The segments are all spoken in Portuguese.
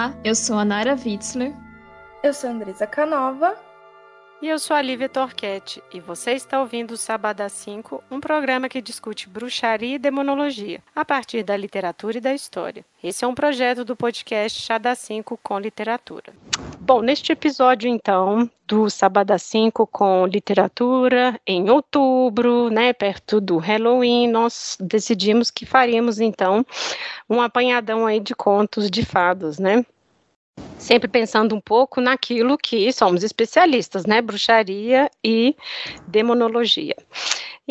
Olá, eu sou a Nara Witzler. Eu sou a Andresa Canova. E eu sou a Lívia Torquete, e você está ouvindo o Sábado 5, um programa que discute bruxaria e demonologia, a partir da literatura e da história. Esse é um projeto do podcast Chá da 5 com literatura. Bom, neste episódio, então, do Sábado 5 com literatura, em outubro, né, perto do Halloween, nós decidimos que faríamos, então, um apanhadão aí de contos de fadas, né? sempre pensando um pouco naquilo que somos especialistas, né? Bruxaria e demonologia.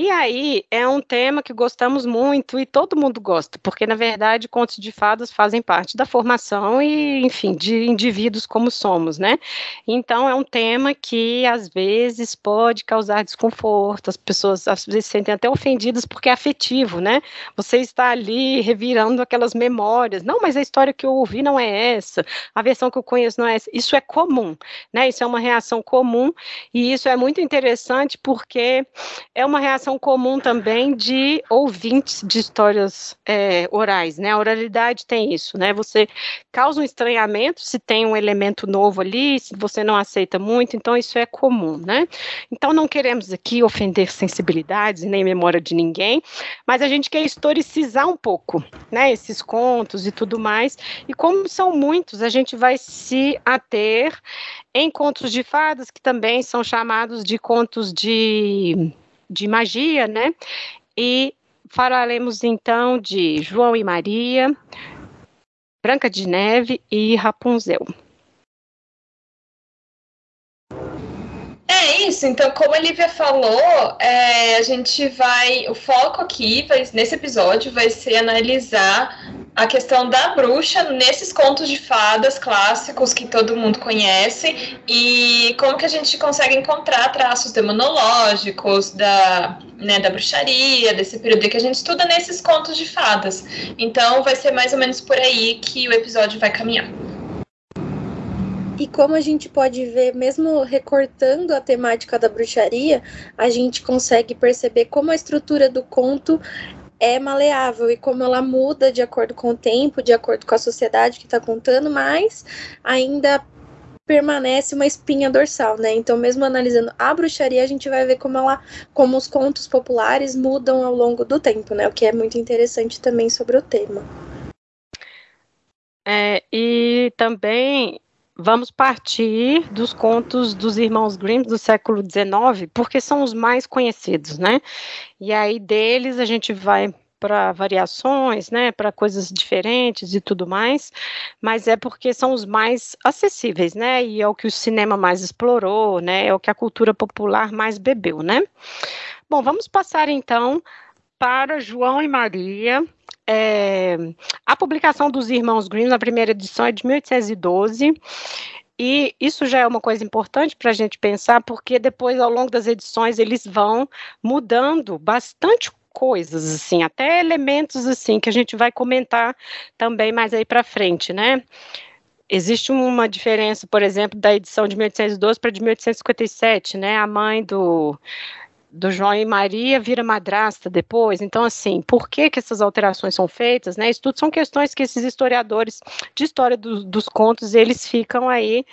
E aí é um tema que gostamos muito e todo mundo gosta, porque na verdade contos de fadas fazem parte da formação e, enfim, de indivíduos como somos, né? Então é um tema que às vezes pode causar desconforto, as pessoas às vezes se sentem até ofendidas porque é afetivo, né? Você está ali revirando aquelas memórias. Não, mas a história que eu ouvi não é essa, a versão que eu conheço não é essa. Isso é comum, né? Isso é uma reação comum e isso é muito interessante porque é uma reação comum também de ouvintes de histórias é, orais, né? A oralidade tem isso, né? Você causa um estranhamento se tem um elemento novo ali, se você não aceita muito, então isso é comum, né? Então não queremos aqui ofender sensibilidades nem memória de ninguém, mas a gente quer historicizar um pouco, né? Esses contos e tudo mais. E como são muitos, a gente vai se ater em contos de fadas, que também são chamados de contos de de magia, né? E falaremos então de João e Maria, Branca de Neve e Rapunzel. É isso, então, como a Lívia falou, é, a gente vai. O foco aqui, vai, nesse episódio, vai ser analisar a questão da bruxa nesses contos de fadas clássicos que todo mundo conhece e como que a gente consegue encontrar traços demonológicos da, né, da bruxaria, desse período que a gente estuda nesses contos de fadas. Então vai ser mais ou menos por aí que o episódio vai caminhar. E como a gente pode ver, mesmo recortando a temática da bruxaria, a gente consegue perceber como a estrutura do conto é maleável e como ela muda de acordo com o tempo, de acordo com a sociedade que está contando, mas ainda permanece uma espinha dorsal, né? Então, mesmo analisando a bruxaria, a gente vai ver como ela, como os contos populares mudam ao longo do tempo, né? O que é muito interessante também sobre o tema. É, e também vamos partir dos contos dos irmãos Grimm do século XIX, porque são os mais conhecidos, né? E aí deles a gente vai para variações, né, para coisas diferentes e tudo mais, mas é porque são os mais acessíveis, né, e é o que o cinema mais explorou, né, é o que a cultura popular mais bebeu, né. Bom, vamos passar então para João e Maria, é, a publicação dos Irmãos Grimm na primeira edição é de 1812. E isso já é uma coisa importante para a gente pensar, porque depois, ao longo das edições, eles vão mudando bastante coisas, assim, até elementos, assim, que a gente vai comentar também mais aí para frente, né? Existe uma diferença, por exemplo, da edição de 1812 para de 1857, né? A mãe do, do João e Maria vira madrasta depois. Então, assim, por que, que essas alterações são feitas? Né? Isso tudo são questões que esses historiadores de história do, dos contos, eles ficam aí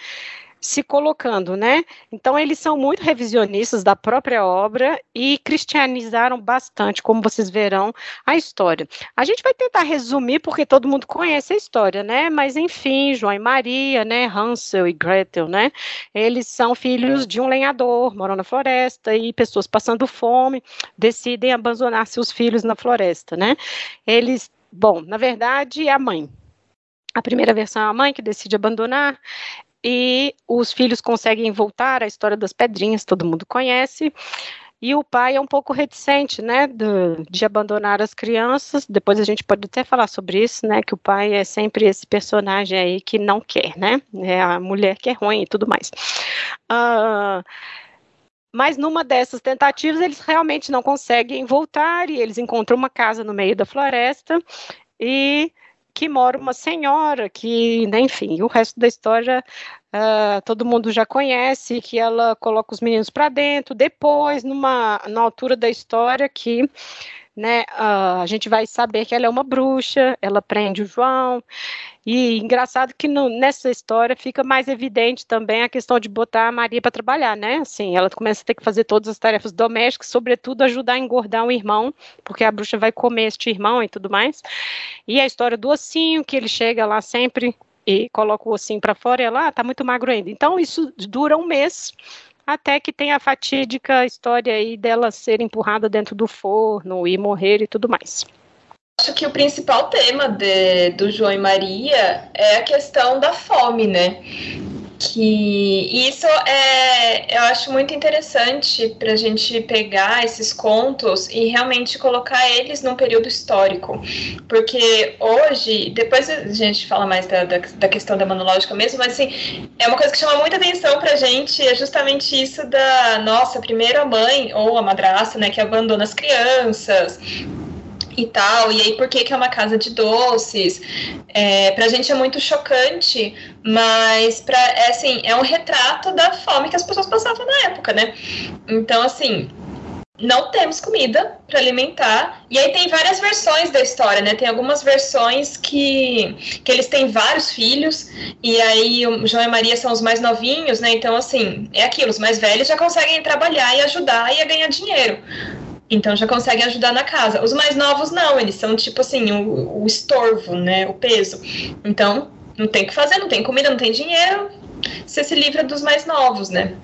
se colocando, né? Então eles são muito revisionistas da própria obra e cristianizaram bastante, como vocês verão, a história. A gente vai tentar resumir porque todo mundo conhece a história, né? Mas enfim, João e Maria, né? Hansel e Gretel, né? Eles são filhos de um lenhador, moram na floresta e pessoas passando fome decidem abandonar seus filhos na floresta, né? Eles, bom, na verdade é a mãe, a primeira versão é a mãe que decide abandonar, e os filhos conseguem voltar à história das pedrinhas, todo mundo conhece. E o pai é um pouco reticente, né, de, de, abandonar as crianças. Depois a gente pode até falar sobre isso, né, que o pai é sempre esse personagem aí que não quer, né, é a mulher que é ruim e tudo mais. Uh, mas numa dessas tentativas eles realmente não conseguem voltar e eles encontram uma casa no meio da floresta e que mora uma senhora que, né, enfim, o resto da história uh, todo mundo já conhece, que ela coloca os meninos para dentro. Depois, numa na altura da história, que né, uh, a gente vai saber que ela é uma bruxa, ela prende o João, e engraçado que no, nessa história fica mais evidente também a questão de botar a Maria para trabalhar, né? Assim, ela começa a ter que fazer todas as tarefas domésticas, sobretudo ajudar a engordar o irmão, porque a bruxa vai comer este irmão e tudo mais. E a história do ossinho, que ele chega lá sempre e coloca o ossinho para fora e ela ah, tá muito magro ainda. Então isso dura um mês até que tem a fatídica história aí dela ser empurrada dentro do forno e morrer e tudo mais. Acho que o principal tema de, do João e Maria é a questão da fome, né? Que isso é eu acho muito interessante para a gente pegar esses contos e realmente colocar eles num período histórico. Porque hoje depois a gente fala mais da, da, da questão demonológica mesmo mas assim é uma coisa que chama muita atenção para a gente é justamente isso da nossa primeira mãe ou a madrasta né que abandona as crianças e tal, e aí por que, que é uma casa de doces? É, pra gente é muito chocante, mas pra, é, assim, é um retrato da fome que as pessoas passavam na época, né? Então, assim, não temos comida para alimentar. E aí tem várias versões da história, né? Tem algumas versões que, que eles têm vários filhos, e aí o João e Maria são os mais novinhos, né? Então, assim, é aquilo, os mais velhos já conseguem trabalhar e ajudar e ganhar dinheiro. Então já conseguem ajudar na casa. Os mais novos não, eles são tipo assim, o, o estorvo, né? O peso. Então, não tem o que fazer, não tem comida, não tem dinheiro. Você se livra dos mais novos, né?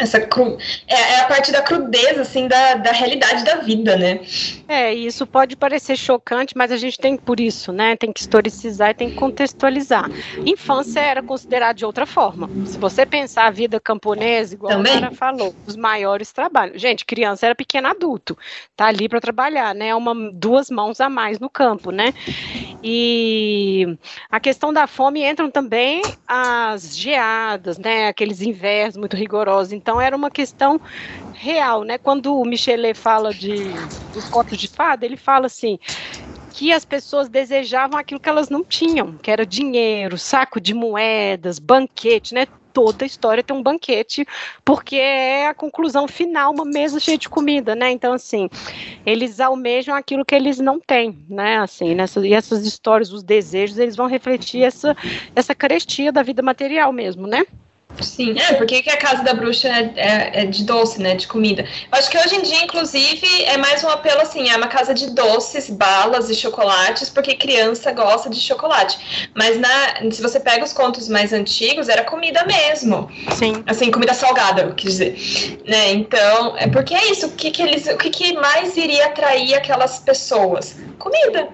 Essa cru... é, é, a parte da crudeza assim da, da realidade da vida, né? É, isso pode parecer chocante, mas a gente tem por isso, né? Tem que historicizar e tem que contextualizar. Infância era considerada de outra forma. Se você pensar a vida camponesa, igual Também? a Mara falou, os maiores trabalhos. Gente, criança era pequeno adulto, tá ali para trabalhar, né? Uma duas mãos a mais no campo, né? E a questão da fome entram também as geadas, né? Aqueles invernos muito rigorosos. Então era uma questão real, né? Quando o Michelet fala de dos contos de fada, ele fala assim que as pessoas desejavam aquilo que elas não tinham, que era dinheiro, saco de moedas, banquete, né? Toda a história tem um banquete, porque é a conclusão final, uma mesa cheia de comida, né? Então, assim, eles almejam aquilo que eles não têm, né? Assim, nessa, e essas histórias, os desejos, eles vão refletir essa, essa carestia da vida material mesmo, né? Sim, é, porque que a casa da bruxa é, é, é, de doce, né, de comida. Eu acho que hoje em dia, inclusive, é mais um apelo assim, é uma casa de doces, balas e chocolates, porque criança gosta de chocolate. Mas na, se você pega os contos mais antigos, era comida mesmo. Sim. Assim, comida salgada, eu quis dizer. Né? Então, é porque é isso, o que, que eles, o que, que mais iria atrair aquelas pessoas? Comida.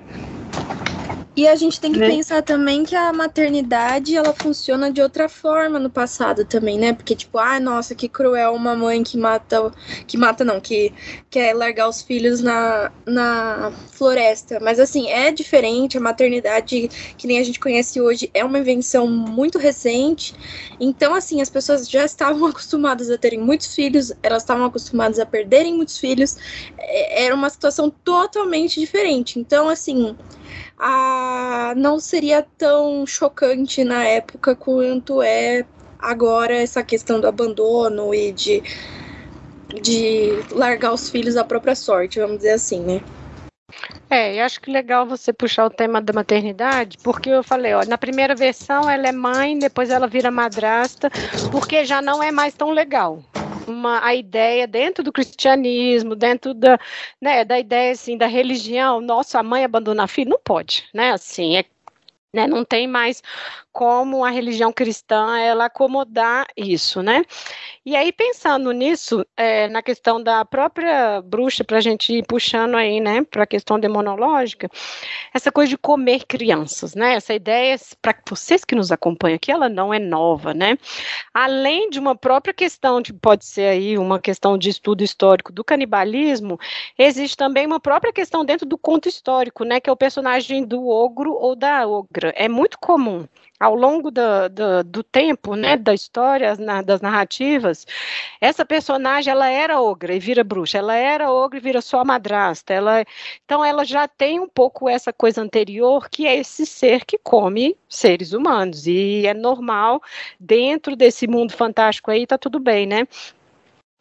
E a gente tem que né? pensar também que a maternidade ela funciona de outra forma no passado também, né? Porque tipo, ah, nossa, que cruel uma mãe que mata, que mata não, que quer largar os filhos na, na floresta. Mas assim, é diferente, a maternidade que nem a gente conhece hoje é uma invenção muito recente. Então, assim, as pessoas já estavam acostumadas a terem muitos filhos, elas estavam acostumadas a perderem muitos filhos. É, era uma situação totalmente diferente. Então, assim, a, não seria tão chocante na época quanto é agora essa questão do abandono e de, de largar os filhos à própria sorte, vamos dizer assim, né? É, eu acho que legal você puxar o tema da maternidade, porque eu falei, ó, na primeira versão ela é mãe, depois ela vira madrasta, porque já não é mais tão legal uma a ideia dentro do cristianismo, dentro da, né, da ideia assim da religião, nossa, a mãe abandonar filho não pode, né? Assim, é né, não tem mais como a religião cristã ela acomodar isso, né? E aí pensando nisso, é, na questão da própria bruxa, para a gente ir puxando aí, né, para a questão demonológica, essa coisa de comer crianças, né? Essa ideia para vocês que nos acompanham aqui, ela não é nova, né? Além de uma própria questão de pode ser aí uma questão de estudo histórico do canibalismo, existe também uma própria questão dentro do conto histórico, né, que é o personagem do ogro ou da ogra. É muito comum ao longo do, do, do, tempo, né, da história, na, das narrativas, essa personagem, ela era ogra e vira bruxa, ela era ogra e vira sua madrasta, ela, então ela já tem um pouco essa coisa anterior, que é esse ser que come seres humanos, e é normal, dentro desse mundo fantástico aí, tá tudo bem, né,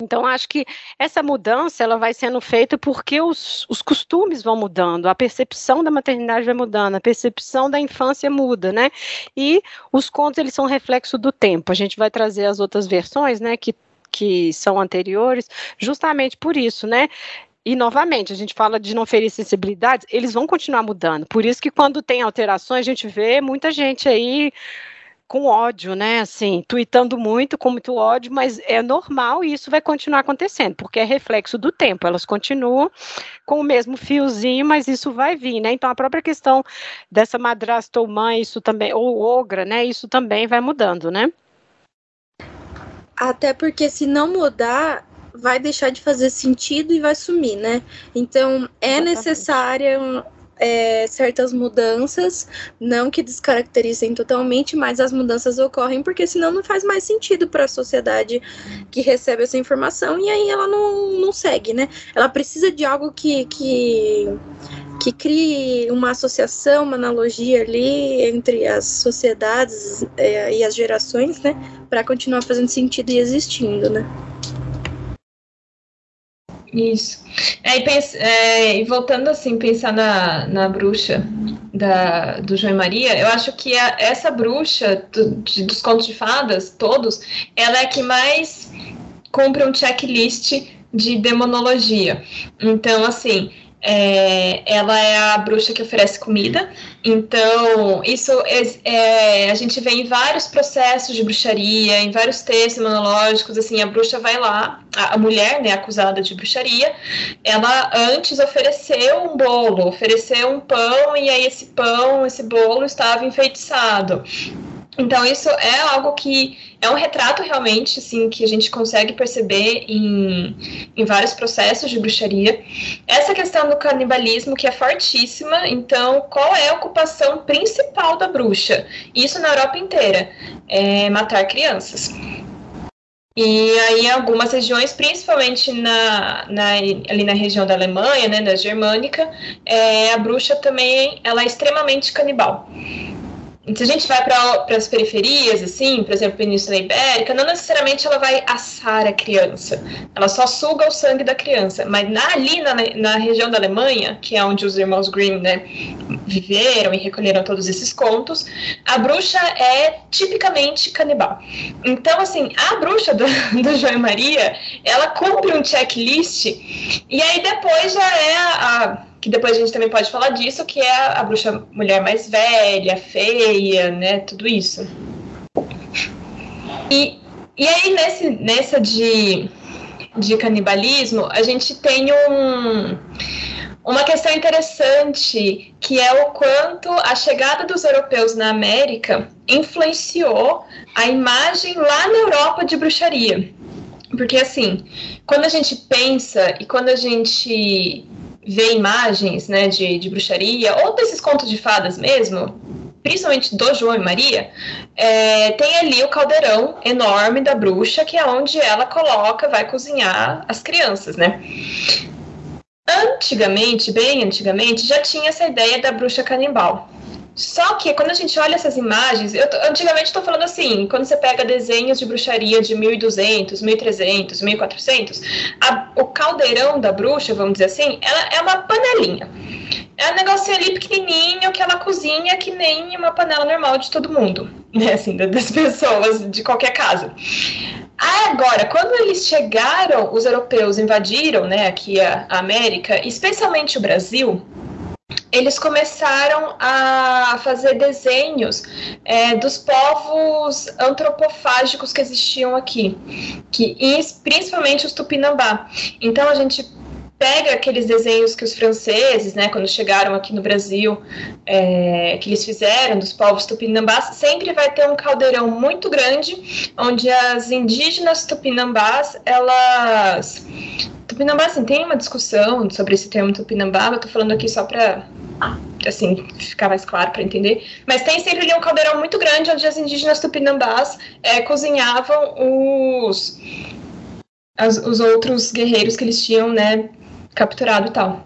Então, acho que essa mudança ela vai sendo feita porque os, os costumes vão mudando, a percepção da maternidade vai mudando, a percepção da infância muda, né? E os contos, eles são reflexo do tempo. A gente vai trazer as outras versões, né, que, que são anteriores, justamente por isso, né? E, novamente, a gente fala de não ferir sensibilidades, eles vão continuar mudando. Por isso que, quando tem alterações, a gente vê muita gente aí com ódio, né? Assim, tweetando muito, com muito ódio, mas é normal e isso vai continuar acontecendo, porque é reflexo do tempo. Elas continuam com o mesmo fiozinho, mas isso vai vir, né? Então a própria questão dessa madrasta ou mãe, isso também, ou ogra, né? Isso também vai mudando, né? Até porque se não mudar, vai deixar de fazer sentido e vai sumir, né? Então é Exatamente. necessária é, certas mudanças, não que descaracterizem totalmente, mas as mudanças ocorrem porque senão não faz mais sentido para a sociedade que recebe essa informação e aí ela não, não segue, né? Ela precisa de algo que, que, que crie uma associação, uma analogia ali entre as sociedades é, e as gerações, né? Para continuar fazendo sentido e existindo, né? Isso. É, e, é, voltando assim, pensar na, na bruxa da, do João e Maria, eu acho que a, essa bruxa do, de, dos contos de fadas, todos, ela é a que mais cumpre um checklist de demonologia. Então, assim, é, ela é a bruxa que oferece comida. Então, isso é, é, a gente vê em vários processos de bruxaria, em vários textos monológicos, assim, a bruxa vai lá, a, a, mulher, né, acusada de bruxaria, ela antes ofereceu um bolo, ofereceu um pão, e aí esse pão, esse bolo estava enfeitiçado. Então, isso é algo que é um retrato realmente, assim, que a gente consegue perceber em, em vários processos de bruxaria. Essa questão do canibalismo, que é fortíssima, então, qual é a ocupação principal da bruxa? Isso na Europa inteira, é matar crianças. E aí, em algumas regiões, principalmente na, na, ali na região da Alemanha, né, da Germânica, é, a bruxa também ela é extremamente canibal se a gente vai para as periferias, assim, por exemplo, Península Ibérica, não necessariamente ela vai assar a criança, ela só suga o sangue da criança. Mas na, ali na, na região da Alemanha, que é onde os irmãos Grimm né, viveram e recolheram todos esses contos, a bruxa é tipicamente canibal. Então, assim, a bruxa do, do João e Maria, ela cumpre um checklist e aí depois já é a que depois a gente também pode falar disso, que é a, bruxa mulher mais velha, feia, né? Tudo isso. E, e aí, nesse, nessa de, de canibalismo, a gente tem um, uma questão interessante, que é o quanto a chegada dos europeus na América influenciou a imagem lá na Europa de bruxaria. Porque, assim, quando a gente pensa e quando a gente vê imagens né, de, de bruxaria, ou desses contos de fadas mesmo, principalmente do João e Maria, é, tem ali o caldeirão enorme da bruxa, que é onde ela coloca, vai cozinhar as crianças, né? Antigamente, bem antigamente, já tinha essa ideia da bruxa canibal. Só que quando a gente olha essas imagens, eu antigamente estou falando assim, quando você pega desenhos de bruxaria de 1200, 1300, 1400, a, o caldeirão da bruxa, vamos dizer assim, ela é uma panelinha. É um negocinho ali pequenininho que ela cozinha que nem uma panela normal de todo mundo, né? Assim, das pessoas de qualquer casa. Agora, quando eles chegaram, os europeus invadiram, né, aqui a, a América, especialmente o Brasil, eles começaram a fazer desenhos é, dos povos antropofágicos que existiam aqui, que, principalmente os tupinambá. Então a gente pega aqueles desenhos que os franceses, né, quando chegaram aqui no Brasil, é, que eles fizeram dos povos tupinambás, sempre vai ter um caldeirão muito grande, onde as indígenas tupinambás, elas Tupinambá, assim, tem uma discussão sobre esse termo Tupinambá, eu tô falando aqui só para assim, ficar mais claro para entender. Mas tem sempre ali um caldeirão muito grande onde as indígenas tupinambás é, cozinhavam os, as, os outros guerreiros que eles tinham, né, capturado e tal.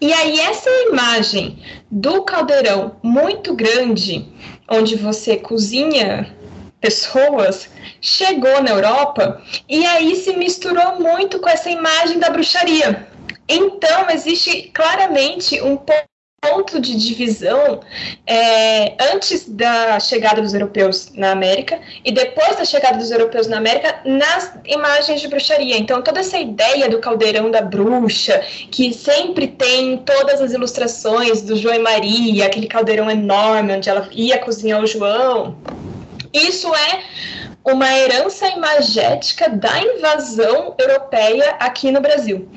E aí essa imagem do caldeirão muito grande, onde você cozinha pessoas chegou na Europa e aí se misturou muito com essa imagem da bruxaria. Então, existe claramente um ponto de divisão é, antes da chegada dos europeus na América e depois da chegada dos europeus na América nas imagens de bruxaria. Então, toda essa ideia do caldeirão da bruxa, que sempre tem todas as ilustrações do João e Maria, aquele caldeirão enorme onde ela ia cozinhar o João, isso é uma herança imagética da invasão europeia aqui no Brasil.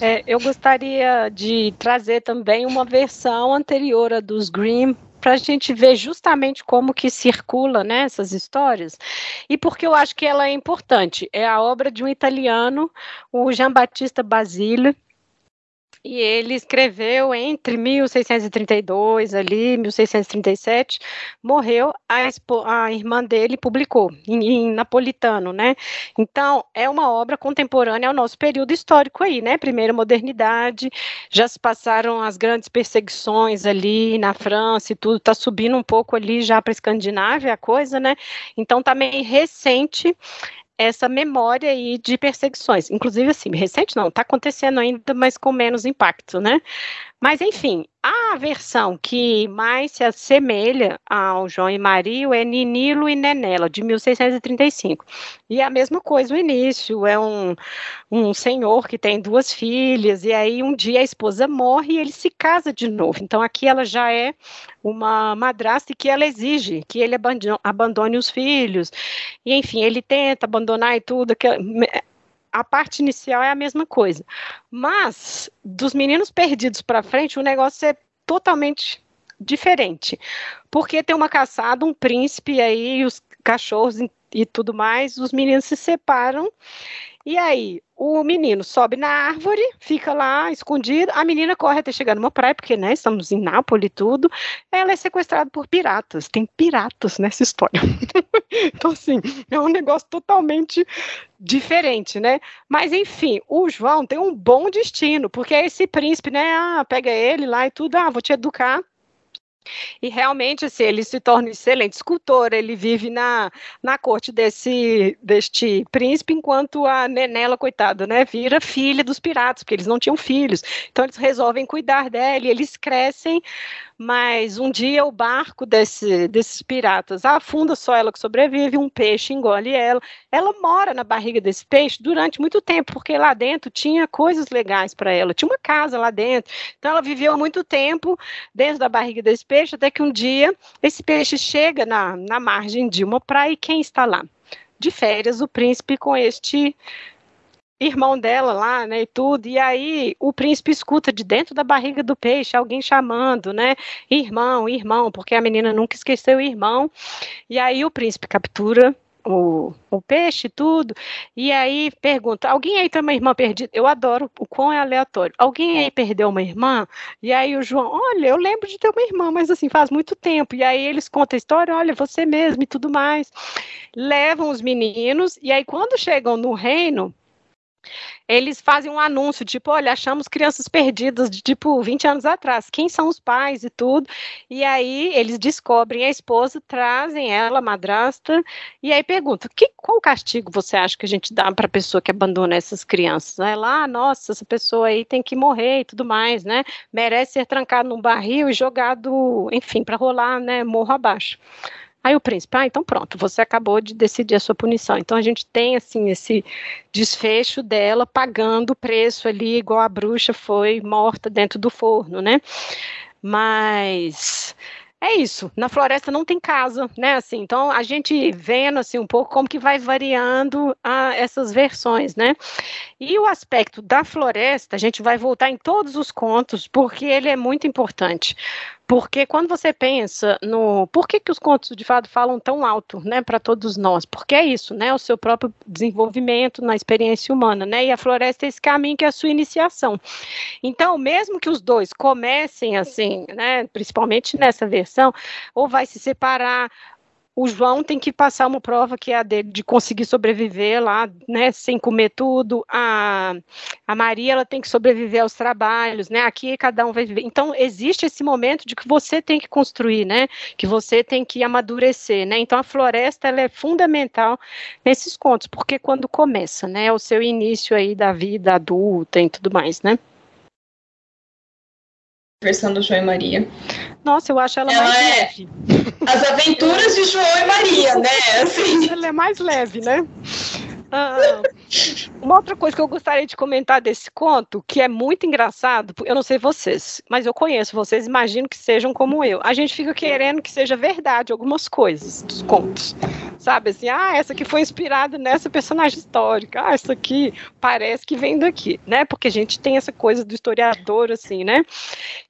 É, eu gostaria de trazer também uma versão anterior à dos Grimm para a gente ver justamente como que circula né, essas histórias e porque eu acho que ela é importante. É a obra de um italiano, o Jean Battista Basile, e ele escreveu entre 1632 ali, 1637, morreu, a, a irmã dele publicou em, em, napolitano, né? Então, é uma obra contemporânea ao nosso período histórico aí, né? Primeira modernidade, já se passaram as grandes perseguições ali na França e tudo, tá subindo um pouco ali já para a Escandinávia a coisa, né? Então, tá meio recente essa memória aí de perseguições. Inclusive, assim, recente não, está acontecendo ainda, mas com menos impacto, né? Mas, enfim, a versão que mais se assemelha ao João e Maria é Ninilo e Nenela, de 1635. E a mesma coisa o início, é um, um senhor que tem duas filhas, e aí um dia a esposa morre e ele se casa de novo. Então, aqui ela já é uma madrasta que ela exige que ele abandone os filhos. E, enfim, ele tenta abandonar e tudo, que a parte inicial é a mesma coisa. Mas, dos meninos perdidos para frente, o negócio é totalmente diferente. Porque tem uma caçada, um príncipe aí, os cachorros e tudo mais, os meninos se separam. E aí, o menino sobe na árvore, fica lá escondido, a menina corre até chegar numa praia, porque, né, estamos em Nápoles e tudo, ela é sequestrada por piratas, tem piratas nessa história. então, assim, é um negócio totalmente diferente, né? Mas, enfim, o João tem um bom destino, porque é esse príncipe, né, ah, pega ele lá e tudo, ah, vou te educar, e realmente, assim, ele se torna um excelente escultor, ele vive na, na corte desse, deste príncipe, enquanto a Nenela, coitada, né, vira filha dos piratas, porque eles não tinham filhos. Então, eles resolvem cuidar dela e eles crescem mas um dia o barco desse, desses piratas afunda só ela que sobrevive, um peixe engole ela. Ela mora na barriga desse peixe durante muito tempo, porque lá dentro tinha coisas legais para ela, tinha uma casa lá dentro. Então ela viveu muito tempo dentro da barriga desse peixe, até que um dia esse peixe chega na, na margem de uma praia e quem está lá? De férias, o príncipe com este irmão dela lá, né, e tudo, e aí o príncipe escuta de dentro da barriga do peixe alguém chamando, né, irmão, irmão, porque a menina nunca esqueceu o irmão, e aí o príncipe captura o, o peixe tudo, e aí pergunta, alguém aí tem uma irmã perdida? Eu adoro o quão é aleatório. Alguém aí perdeu uma irmã? E aí o João, olha, eu lembro de ter uma irmã, mas assim, faz muito tempo. E aí eles contam a história, olha, você mesmo e tudo mais. Levam os meninos, e aí quando chegam no reino, eles fazem um anúncio, tipo, olha, achamos crianças perdidas de tipo 20 anos atrás, quem são os pais e tudo. E aí eles descobrem a esposa, trazem ela, madrasta, e aí perguntam: que, qual castigo você acha que a gente dá para a pessoa que abandona essas crianças? Aí lá, ah, nossa, essa pessoa aí tem que morrer e tudo mais, né? Merece ser trancado num barril e jogado, enfim, para rolar, né, morro abaixo. Aí o príncipe, ah, então pronto, você acabou de decidir a sua punição. Então a gente tem assim esse desfecho dela pagando o preço ali, igual a bruxa foi morta dentro do forno, né? Mas é isso. Na floresta não tem casa, né? Assim, então a gente vendo assim um pouco como que vai variando a, essas versões, né? E o aspecto da floresta, a gente vai voltar em todos os contos porque ele é muito importante. Porque quando você pensa no por que, que os contos de fado falam tão alto, né, para todos nós? Porque é isso, né, o seu próprio desenvolvimento na experiência humana, né? E a floresta é esse caminho que é a sua iniciação. Então, mesmo que os dois comecem assim, né, principalmente nessa versão, ou vai se separar, o João tem que passar uma prova que é a dele de conseguir sobreviver lá, né, sem comer tudo. A, a Maria ela tem que sobreviver aos trabalhos, né? Aqui cada um vai viver. Então existe esse momento de que você tem que construir, né? Que você tem que amadurecer, né? Então a floresta ela é fundamental nesses contos, porque quando começa, né, o seu início aí da vida adulta e tudo mais, né? versão do João e Maria. Nossa, eu acho ela, ela mais é leve. As aventuras de João e Maria, né? Assim. Ela é mais leve, né? Ah, uma outra coisa que eu gostaria de comentar desse conto, que é muito engraçado, eu não sei vocês, mas eu conheço vocês, imagino que sejam como eu. A gente fica querendo que seja verdade algumas coisas dos contos. Sabe assim, ah, essa aqui foi inspirada nessa personagem histórica, ah, isso aqui parece que vem daqui, né? Porque a gente tem essa coisa do historiador, assim, né?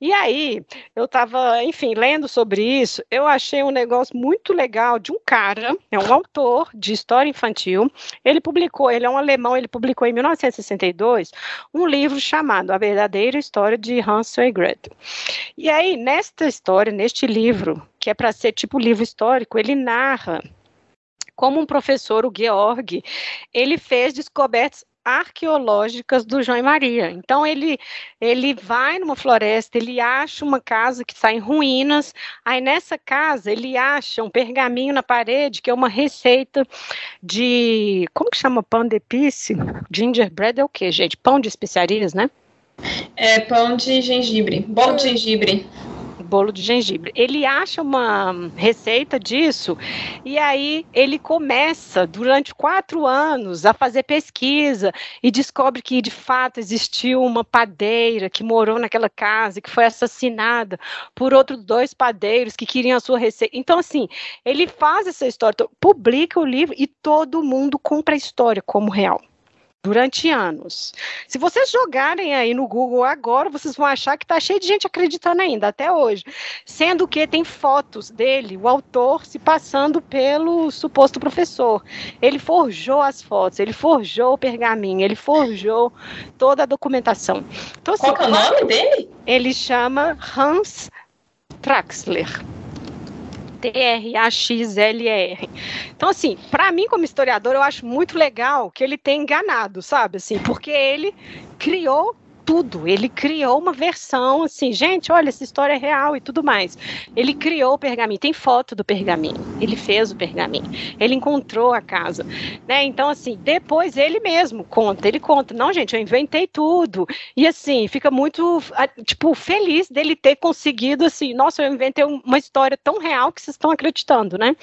E aí, eu tava, enfim, lendo sobre isso, eu achei um negócio muito legal de um cara, é um autor de história infantil, ele publicou, ele é um alemão, ele publicou em 1962 um livro chamado A Verdadeira História de Hansel e Gretel. E aí, nesta história, neste livro, que é para ser tipo livro histórico, ele narra como um professor, o Georg, ele fez descobertas arqueológicas do João e Maria. Então ele ele vai numa floresta, ele acha uma casa que está em ruínas. Aí nessa casa ele acha um pergaminho na parede que é uma receita de como que chama pão de pice? Gingerbread é o que, gente? Pão de especiarias, né? É pão de gengibre, bolo de gengibre bolo de gengibre. Ele acha uma receita disso e aí ele começa durante quatro anos a fazer pesquisa e descobre que de fato existiu uma padeira que morou naquela casa e que foi assassinada por outros dois padeiros que queriam a sua receita. Então assim ele faz essa história, publica o livro e todo mundo compra a história como real durante anos. Se vocês jogarem aí no Google agora, vocês vão achar que está cheio de gente acreditando ainda, até hoje. Sendo que tem fotos dele, o autor se passando pelo suposto professor. Ele forjou as fotos, ele forjou o pergaminho, ele forjou toda a documentação. Então, assim, Qual é o nome dele? Ele chama Hans Traxler. T-R-A-X-L-E-R. Então, assim, para mim, como historiador, eu acho muito legal que ele tenha enganado, sabe? Assim, porque ele criou tudo. Ele criou uma versão assim, gente, olha, essa história é real e tudo mais. Ele criou o pergaminho, tem foto do pergaminho. Ele fez o pergaminho. Ele encontrou a casa, né? Então assim, depois ele mesmo conta, ele conta, não, gente, eu inventei tudo. E assim, fica muito tipo feliz dele ter conseguido assim, nossa, eu inventei uma história tão real que vocês estão acreditando, né?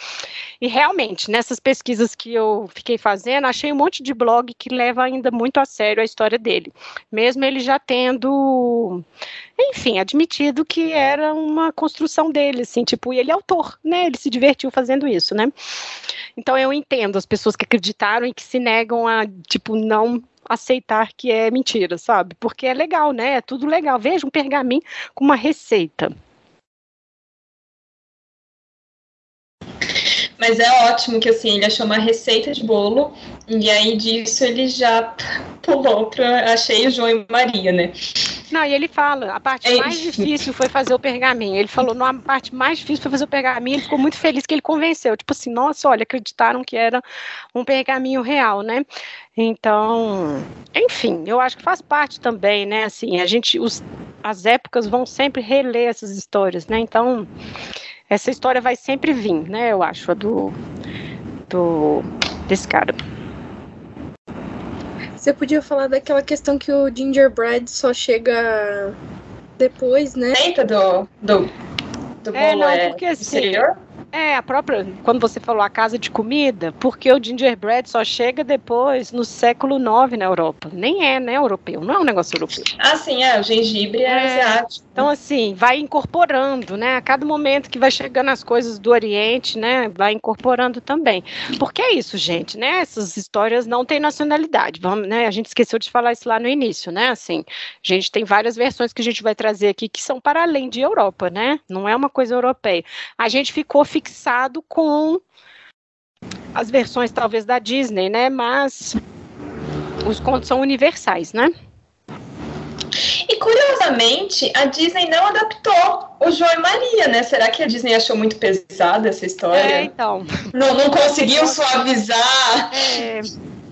E realmente, nessas pesquisas que eu fiquei fazendo, achei um monte de blog que leva ainda muito a sério a história dele. Mesmo ele já já tendo, enfim, admitido que era uma construção dele, assim, tipo, e ele é autor, né? Ele se divertiu fazendo isso, né? Então eu entendo as pessoas que acreditaram e que se negam a, tipo, não aceitar que é mentira, sabe? Porque é legal, né? É tudo legal. Veja um pergaminho com uma receita. Mas é ótimo que assim, ele achou uma receita de bolo e aí disso ele já pulou para achei o João e Maria, né? Não, e ele fala, a parte é mais difícil foi fazer o pergaminho. Ele falou, não, a parte mais difícil foi fazer o pergaminho, ele ficou muito feliz que ele convenceu. Tipo assim, nossa, olha, acreditaram que era um pergaminho real, né? Então, enfim, eu acho que faz parte também, né? Assim, a gente, os, as épocas vão sempre reler essas histórias, né? Então, essa história vai sempre vir, né? Eu acho, a do, do desse cara. Você podia falar daquela questão que o gingerbread só chega depois, né? Eita, do, do, do é, não, é porque assim, exterior? É, a própria, quando você falou a casa de comida, porque o gingerbread só chega depois, no século IX na Europa. Nem é, né, europeu, não é um negócio europeu. Ah, sim, é, o gengibre é, é asiático. Então, assim, vai incorporando, né, a cada momento que vai chegando as coisas do Oriente, né, vai incorporando também. Porque é isso, gente, né, essas histórias não têm nacionalidade, vamos, né, a gente esqueceu de falar isso lá no início, né, assim, a gente tem várias versões que a gente vai trazer aqui que são para além de Europa, né, não é uma coisa europeia. A gente ficou fixado com as versões talvez da Disney, né? Mas os contos são universais, né? curiosamente, a Disney não adaptou o João e Maria, né? Será que a Disney achou muito pesada essa história? É, então. Não, não conseguiu suavizar. É,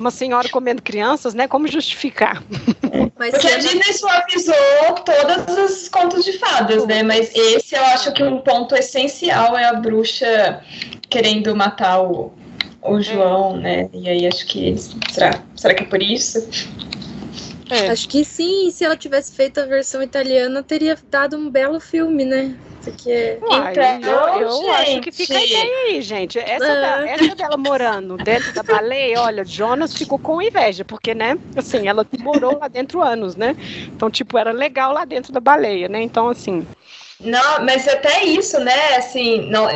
uma senhora comendo crianças, né? Como justificar? Mas Porque a Disney suavizou todos os contos de fadas, né? Mas esse eu acho que um ponto essencial é a bruxa querendo matar o, o João, né? E aí acho que. Será, será que é por isso? É. Acho que sim, se ela tivesse feito a versão italiana, teria dado um belo filme, né? Porque. então, eu, eu acho que fica a ideia aí, gente. Essa, da, essa dela morando dentro da baleia, olha, Jonas ficou com inveja, porque, né, assim, ela morou lá dentro anos, né? Então, tipo, era legal lá dentro da baleia, né? Então, assim. Não, mas até isso, né? Assim, não,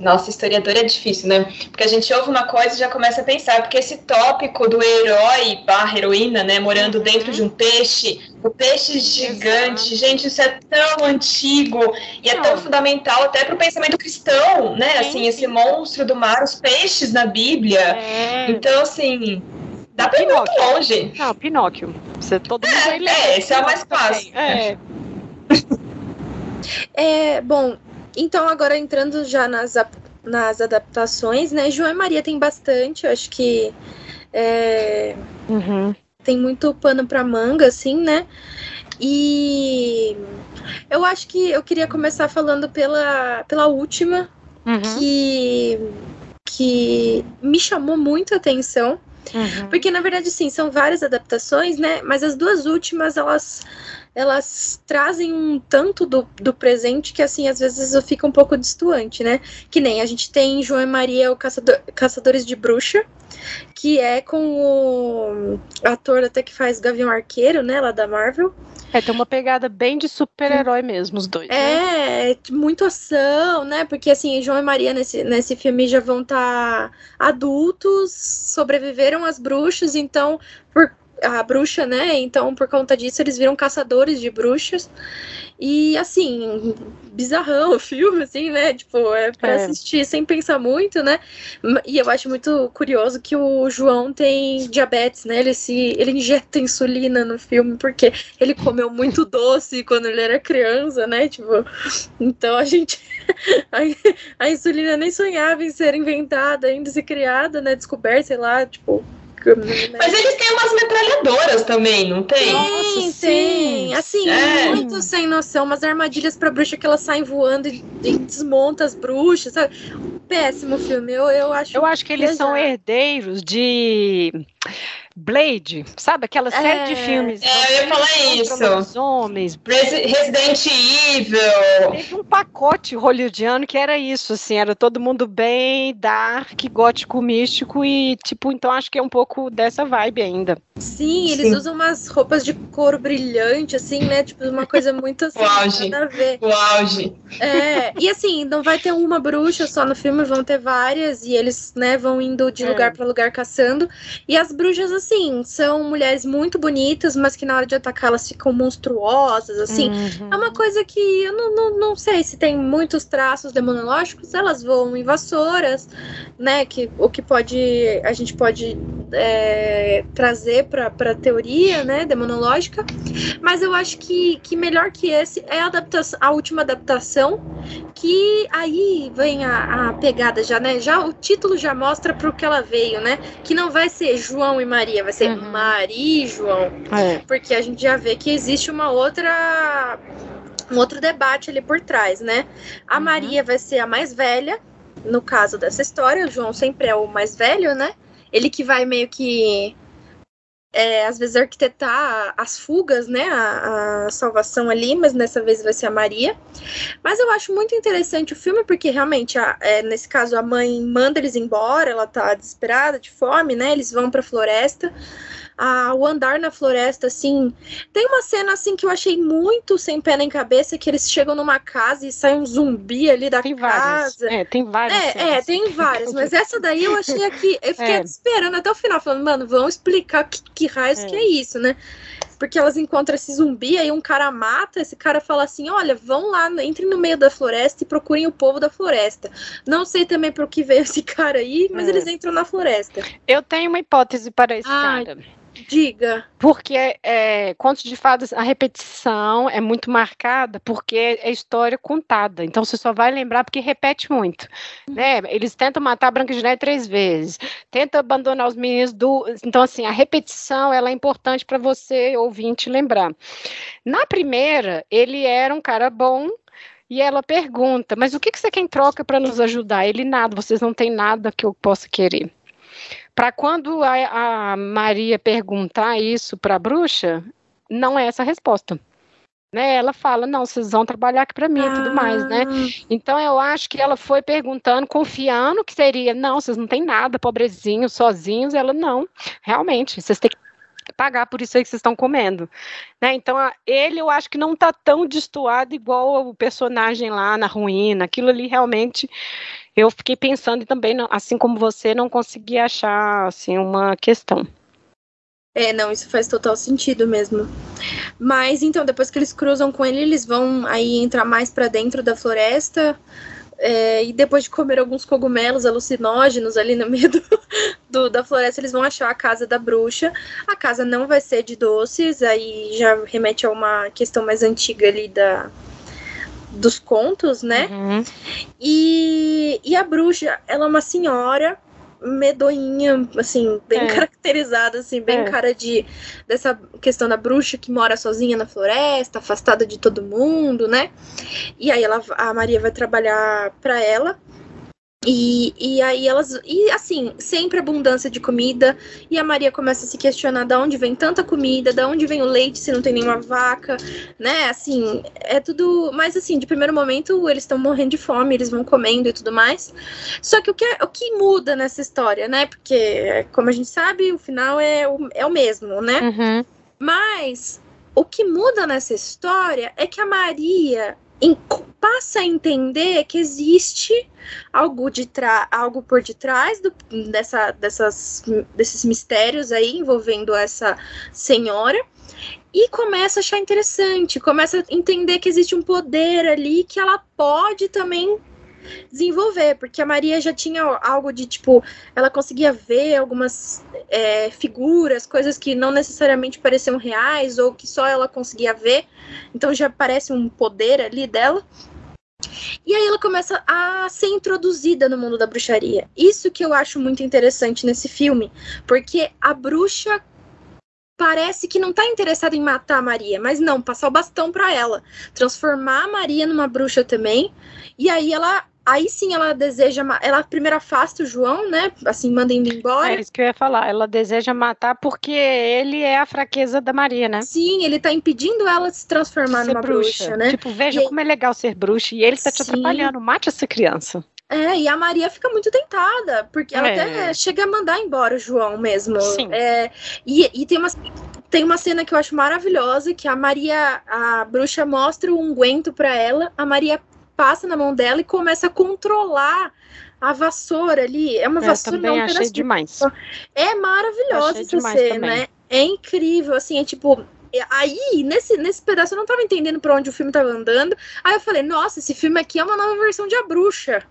nossa, historiador é difícil, né? Porque a gente ouve uma coisa e já começa a pensar, porque esse tópico do herói barra heroína, né, morando uhum. dentro de um peixe, o peixe gigante, Exato. gente, isso é tão antigo e é tão fundamental até para o pensamento cristão, né? Assim, esse monstro do mar, os peixes na Bíblia. É. Então, assim, dá para ir muito longe. Não, Pinóquio. Você todo mundo é, é, esse é o mais fácil. É. É, bom, então agora entrando já nas, nas adaptações, né? João e Maria tem bastante, eu acho que é, uhum. tem muito pano para manga, assim, né? E eu acho que eu queria começar falando pela, pela última, uhum. que, que me chamou muito a atenção. Uhum. Porque, na verdade, sim, são várias adaptações, né? Mas as duas últimas, elas elas trazem um tanto do, do presente que, assim, às vezes eu fico um pouco distoante, né? Que nem a gente tem João e Maria, o Caçador, Caçadores de Bruxa, que é com o ator até que faz Gavião Arqueiro, né, lá da Marvel. É, tem uma pegada bem de super-herói mesmo, os dois. É, né? muito ação, né? Porque assim, João e Maria nesse, nesse filme já vão estar tá adultos, sobreviveram às bruxas, então, por a bruxa, né? Então, por conta disso, eles viram caçadores de bruxas. E assim, bizarrão o filme, assim, né? Tipo, é pra é. assistir sem pensar muito, né? E eu acho muito curioso que o João tem diabetes, né? Ele se. ele injeta insulina no filme porque ele comeu muito doce quando ele era criança, né? Tipo, então a gente. a, a insulina nem sonhava em ser inventada, ainda ser criada, né? Descoberta, sei lá, tipo mas eles têm umas metralhadoras também, não tem? Sim, sim. Assim, é. muito sem noção. Umas armadilhas pra bruxa que elas saem voando e, e desmonta as bruxas, sabe? Péssimo filme. Eu, eu acho. Eu acho que eles são herdeiros de Blade, sabe? Aquela série é, de filmes. É, eu ia falar isso. Homens. Resident Evil. Teve um pacote hollywoodiano que era isso, assim, era todo mundo bem dark, gótico, místico e, tipo, então acho que é um pouco dessa vibe ainda. Sim, Sim. eles usam umas roupas de couro brilhante, assim, né? Tipo, uma coisa muito assim, o auge. nada a ver. O auge. É, e assim, não vai ter uma bruxa só no filme, vão ter várias, e eles, né, vão indo de é. lugar para lugar caçando. E as bruxas, assim, assim, são mulheres muito bonitas, mas que na hora de atacar elas ficam monstruosas, assim. Uhum. É uma coisa que eu não, não, não sei se tem muitos traços demonológicos, elas voam em vassouras, né? Que, o que pode. A gente pode é, trazer para a teoria, né? Demonológica. Mas eu acho que, que melhor que esse é a, adaptação, a última adaptação, que aí vem a, a pegada já, né? Já o título já mostra para o que ela veio, né? Que não vai ser João e Maria Maria, vai ser uhum. Maria e João. É. Porque a gente já vê que existe uma outra. um outro debate ali por trás, né? A uhum. Maria vai ser a mais velha, no caso dessa história, o João sempre é o mais velho, né? Ele que vai meio que é, às vezes arquitetar as fugas, né, a, a, salvação ali, mas dessa vez vai ser a Maria. Mas eu acho muito interessante o filme porque realmente, a, é, nesse caso, a mãe manda eles embora, ela tá desesperada, de fome, né? Eles vão para a floresta a, o andar na floresta, assim. Tem uma cena assim que eu achei muito sem pé nem cabeça, que eles chegam numa casa e sai um zumbi ali da tem casa. Várias. É, tem várias. É, é, tem várias, mas essa daí eu achei aqui. Eu fiquei é. esperando até o final, falando, mano, vão explicar que, que raios é. que é isso, né? porque elas encontram esse zumbi, aí um cara mata, esse cara fala assim: olha, vão lá, entrem no meio da floresta e procurem o povo da floresta. Não sei também por que veio esse cara aí, mas é. eles entram na floresta. Eu tenho uma hipótese para esse Ai, cara. Diga. Porque é, contos de fadas, a repetição é muito marcada porque é história contada. Então você só vai lembrar porque repete muito. Uhum. Né? Eles tentam matar a Branca de Neve três vezes, tentam abandonar os meninos do. Então, assim, a repetição ela é importante para você, ouvinte, lembrar. Na primeira, ele era um cara bom, e ela pergunta: Mas o que, você quer em troca para nos ajudar? Ele nada, vocês não têm nada que eu possa querer. Para quando a, a, Maria perguntar isso para a bruxa, não é essa a resposta. Né? Ela fala: Não, vocês vão trabalhar aqui para mim e tudo mais, né? Ah. Então eu acho que ela foi perguntando, confiando que seria: Não, vocês não têm nada, pobrezinhos, sozinhos. Ela: Não, realmente, vocês têm que pagar por isso aí que vocês estão comendo. Né? Então, ele eu acho que não está tão destoado igual o personagem lá na ruína. Aquilo ali realmente eu fiquei pensando e também, assim como você, não consegui achar assim, uma questão. É, não, isso faz total sentido mesmo. Mas então, depois que eles cruzam com ele, eles vão aí entrar mais para dentro da floresta. É, e depois de comer alguns cogumelos alucinógenos ali no meio do, do, da floresta, eles vão achar a casa da bruxa. A casa não vai ser de doces, aí já remete a uma questão mais antiga ali da, dos contos, né? Uhum. E, e a bruxa, ela é uma senhora medonha, assim, bem é. caracterizada, assim, bem é. cara de dessa questão da bruxa que mora sozinha na floresta, afastada de todo mundo, né? E aí ela, a Maria vai trabalhar para ela e, e aí elas. E assim, sempre abundância de comida. E a Maria começa a se questionar de onde vem tanta comida, de onde vem o leite se não tem nenhuma vaca, né? Assim, é tudo. Mas assim, de primeiro momento eles estão morrendo de fome, eles vão comendo e tudo mais. Só que o que, é, o que muda nessa história, né? Porque, como a gente sabe, o final é o, é o mesmo, né? Uhum. Mas o que muda nessa história é que a Maria passa a entender que existe algo, de algo por detrás do, dessa, dessas, desses mistérios aí envolvendo essa senhora e começa a achar interessante, começa a entender que existe um poder ali que ela pode também desenvolver, porque a Maria já tinha algo de tipo, ela conseguia ver algumas é, figuras, coisas que não necessariamente pareciam reais ou que só ela conseguia ver, então já parece um poder ali dela. E aí ela começa a ser introduzida no mundo da bruxaria. Isso que eu acho muito interessante nesse filme, porque a bruxa parece que não está interessada em matar a Maria, mas não, passar o bastão para ela, transformar a Maria numa bruxa também. E aí ela Aí sim ela deseja. Ela primeiro afasta o João, né? Assim, manda ele embora. É isso que eu ia falar. Ela deseja matar porque ele é a fraqueza da Maria, né? Sim, ele tá impedindo ela de se transformar ser numa bruxa. bruxa. né? Tipo, veja e como é legal ser bruxa. E ele tá te sim. atrapalhando. Mate essa criança. É, e a Maria fica muito tentada, porque ela é. até chega a mandar embora o João mesmo. Sim. É, e, e tem uma, tem uma cena que eu acho maravilhosa, que a Maria, a bruxa mostra o unguento para ela, a Maria passa na mão dela e começa a controlar a vassoura ali. É uma eu vassoura não achei demais. É maravilhosa essa cena, né? É incrível, assim, é tipo, é, aí, nesse, nesse pedaço, eu não tava entendendo para onde o filme tava andando. Aí eu falei, nossa, esse filme aqui é uma nova versão de A Bruxa.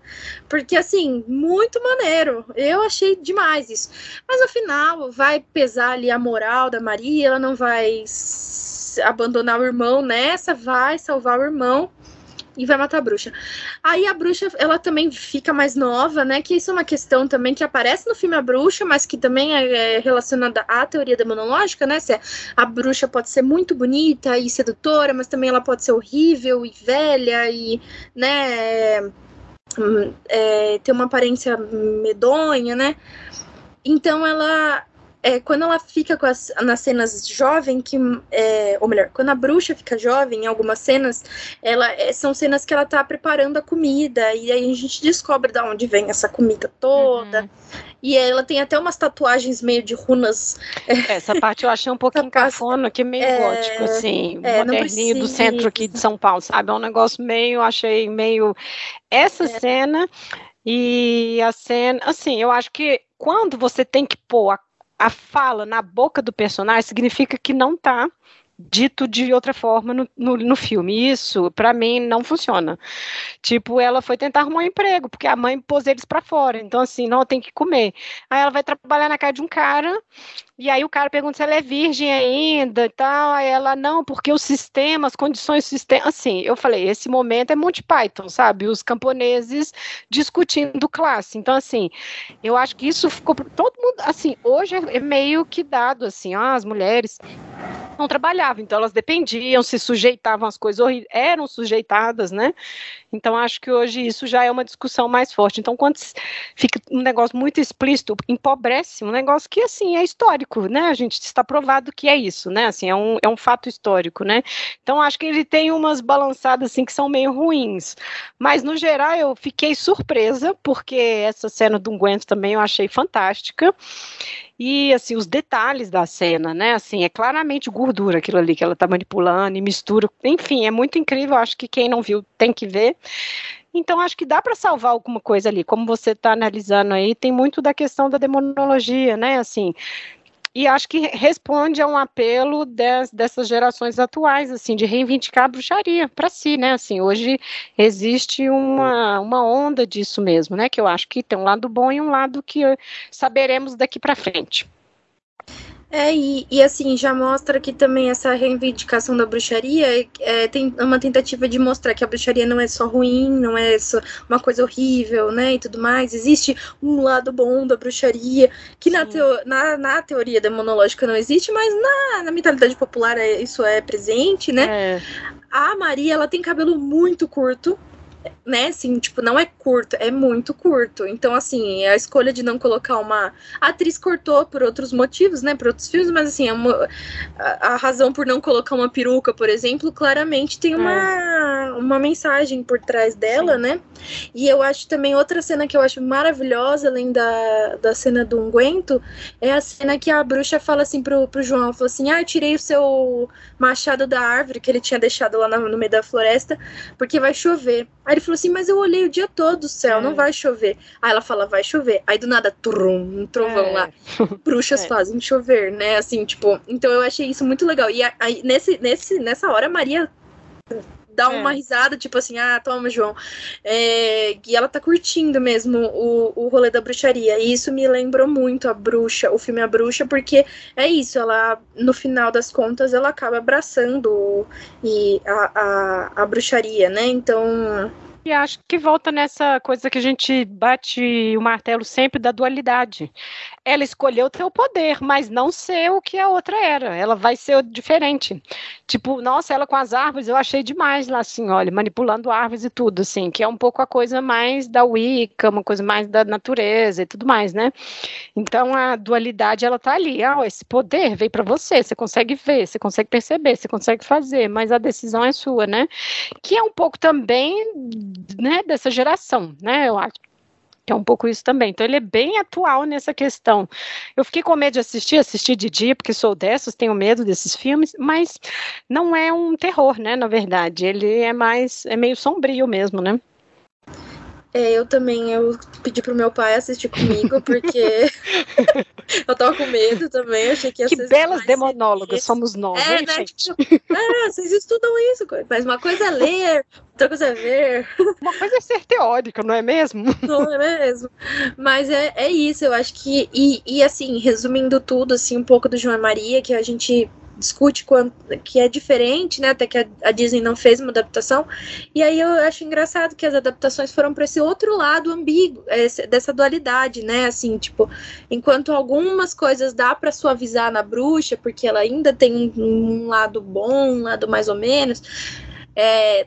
Porque, assim, muito maneiro. Eu achei demais isso. Mas, afinal, vai pesar ali a moral da Maria, ela não vai abandonar o irmão nessa, vai salvar o irmão e vai matar a bruxa. Aí a bruxa, ela também fica mais nova, né? Que isso é uma questão também que aparece no filme A Bruxa, mas que também é, é relacionada à teoria demonológica, né? Se a bruxa pode ser muito bonita e sedutora, mas também ela pode ser horrível e velha e, né? Hum, é, ter uma aparência medonha, né? Então ela é, quando ela fica as, nas cenas jovem, que, é, ou melhor, quando a bruxa fica jovem, em algumas cenas, ela é, são cenas que ela tá preparando a comida, e aí a gente descobre de onde vem essa comida toda. Uhum. E ela tem até umas tatuagens meio de runas. É, essa parte eu achei um pouquinho cafona, que é meio é, gótico, assim, moderninho do centro aqui de São Paulo, sabe? É um negócio meio, achei meio. Essa cena e a cena, assim, eu acho que quando você tem que pôr a a fala na boca do personagem significa que não está dito de outra forma no, no, no filme. Isso, para mim, não funciona. Tipo, ela foi tentar arrumar um emprego, porque a mãe pôs eles para fora. Então, assim, não, tem que comer. Aí ela vai trabalhar na casa de um cara e aí o cara pergunta se ela é virgem ainda e tal. Aí ela, não, porque o sistema, as condições do sistema. Assim, eu falei, esse momento é Monty Python, sabe? Os camponeses discutindo classe. Então, assim, eu acho que isso ficou. Todo mundo, assim, hoje é meio que dado, assim, as mulheres não trabalhavam, então elas dependiam, se sujeitavam às coisas eram sujeitadas, né? Então acho que hoje isso já é uma discussão mais forte. Então, quando fica um negócio muito explícito, empobrece um negócio que assim é histórico, né? A gente está provado que é isso, né? Assim, é um, é um fato histórico, né? Então acho que ele tem umas balançadas assim que são meio ruins. Mas no geral eu fiquei surpresa, porque essa cena do Unguento também eu achei fantástica e assim os detalhes da cena, né? Assim, é claramente gordura aquilo ali que ela tá manipulando e mistura. Enfim, é muito incrível, acho que quem não viu tem que ver. Então, acho que dá para salvar alguma coisa ali. Como você está analisando aí, tem muito da questão da demonologia, né? Assim, e acho que responde a um apelo des, dessas gerações atuais, assim, de reivindicar a bruxaria para si, né? Assim, hoje existe uma, uma onda disso mesmo, né? Que eu acho que tem um lado bom e um lado que saberemos daqui para frente. É, e, e, assim, já mostra que também essa reivindicação da bruxaria é, tem uma tentativa de mostrar que a bruxaria não é só ruim, não é só uma coisa horrível, né, e tudo mais. Existe um lado bom da bruxaria, que na, teo, na, na, teoria demonológica não existe, mas na, na mentalidade popular é, isso é presente, né. É. A Maria, ela tem cabelo muito curto, né, assim, tipo, não é curto, é muito curto. Então, assim, a escolha de não colocar uma. A atriz cortou por outros motivos, né, por outros filmes, mas, assim, é uma... a, razão por não colocar uma peruca, por exemplo, claramente tem uma, é. uma mensagem por trás dela, Sim. né? E eu acho também outra cena que eu acho maravilhosa, além da, da cena do unguento, é a cena que a bruxa fala assim pro, pro João: falou assim, ah, eu tirei o seu machado da árvore que ele tinha deixado lá no meio da floresta, porque vai chover. Aí ele falou assim, mas eu olhei o dia todo o céu, é. não vai chover. Aí ela fala, vai chover. Aí do nada, trum, um trovão é. lá. Bruxas é. fazem chover, né? Assim, tipo, então eu achei isso muito legal. E aí, nesse, nesse, nessa hora, a Maria dá uma é. risada, tipo assim, ah, toma, João. É, e ela tá curtindo mesmo o, o rolê da bruxaria. E isso me lembrou muito a bruxa, o filme A Bruxa, porque é isso, ela, no final das contas, ela acaba abraçando e a, a, a bruxaria, né? Então e acho que volta nessa coisa que a gente bate o martelo sempre da dualidade. Ela escolheu ter o poder, mas não ser o que a outra era. Ela vai ser diferente. Tipo, nossa, ela com as árvores, eu achei demais lá, assim, olha, manipulando árvores e tudo, assim, que é um pouco a coisa mais da Wicca, uma coisa mais da natureza e tudo mais, né? Então a dualidade, ela tá ali. Ah, esse poder veio para você, você consegue ver, você consegue perceber, você consegue fazer, mas a decisão é sua, né? Que é um pouco também né, dessa geração, né? Eu acho que é um pouco isso também. Então ele é bem atual nessa questão. Eu fiquei com medo de assistir, assisti de dia, porque sou dessas, tenho medo desses filmes, mas não é um terror, né? Na verdade, ele é mais, é meio sombrio mesmo, né? É, eu também, eu pedi pro meu pai assistir comigo, porque eu tava com medo também, achei que ia Que belas demonólogas somos nós, é, né, gente? Tipo, ah, vocês estudam isso, mas uma coisa é ler, outra coisa é ver. Uma coisa é ser teórica, não é mesmo? Não é mesmo? Mas é, é isso, eu acho que, e, e assim, resumindo tudo, assim, um pouco do João e Maria, que a gente discute quanto, que é diferente, né? Até que a, a, Disney não fez uma adaptação. E aí eu acho engraçado que as adaptações foram para esse outro lado ambíguo, esse, dessa dualidade, né? Assim, tipo, enquanto algumas coisas dá para suavizar na bruxa, porque ela ainda tem um, um lado bom, um lado mais ou menos. É,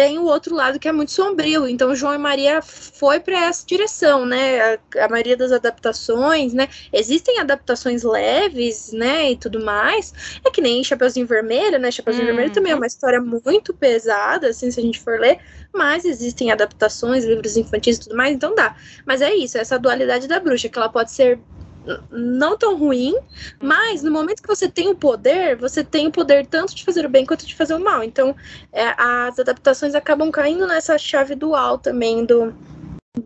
tem o outro lado que é muito sombrio. Então, João e Maria foi para essa direção, né? A, a, maioria das adaptações, né? Existem adaptações leves, né? E tudo mais. É que nem Chapeuzinho Vermelho, né? Chapeuzinho uhum. Vermelho também é uma história muito pesada, assim, se a gente for ler. Mas existem adaptações, livros infantis e tudo mais, então dá. Mas é isso, essa dualidade da bruxa, que ela pode ser não tão ruim, mas no momento que você tem o poder, você tem o poder tanto de fazer o bem quanto de fazer o mal. Então, é, as adaptações acabam caindo nessa chave dual também do,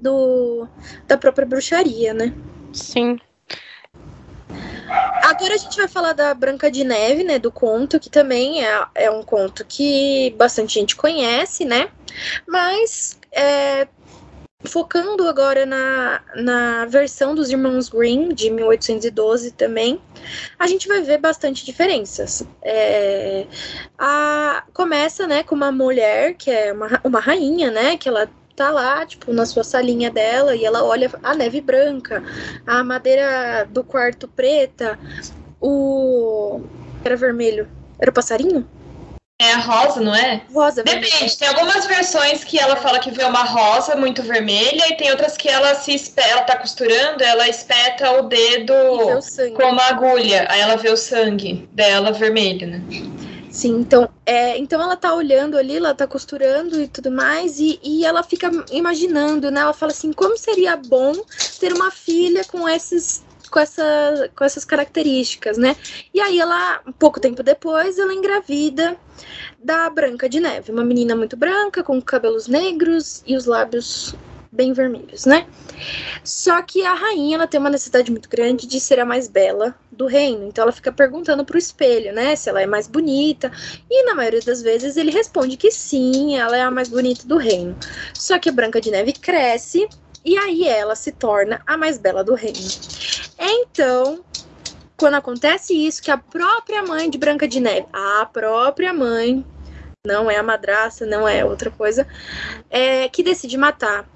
do da própria bruxaria, né? Sim. Agora a gente vai falar da Branca de Neve, né? Do conto, que também é, é um conto que bastante gente conhece, né? Mas é, focando agora na, na versão dos Irmãos Green, de 1812 também, a gente vai ver bastante diferenças. É, a, começa, né, com uma mulher, que é uma, uma rainha, né, que ela tá lá, tipo, na sua salinha dela, e ela olha a neve branca, a madeira do quarto preta, o... era vermelho, era o passarinho? É a rosa, não é? Rosa, Depende, vermelha. tem algumas versões que ela fala que vê uma rosa muito vermelha e tem outras que ela se espeta, ela tá costurando, ela espeta o dedo o com uma agulha, aí ela vê o sangue dela vermelho, né? Sim, então, é, então ela tá olhando ali, ela tá costurando e tudo mais, e, e ela fica imaginando, né? Ela fala assim, como seria bom ter uma filha com esses com, essa, com essas características, né? E aí ela, pouco tempo depois, ela engravida da Branca de Neve, uma menina muito branca, com cabelos negros e os lábios bem vermelhos, né? Só que a rainha ela tem uma necessidade muito grande de ser a mais bela do reino, então ela fica perguntando pro espelho, né, se ela é mais bonita, e na maioria das vezes ele responde que sim, ela é a mais bonita do reino. Só que a Branca de Neve cresce e aí ela se torna a mais bela do reino. Então, quando acontece isso, que a própria mãe de Branca de Neve, a própria mãe, não é a madraça, não é outra coisa, é que decide matar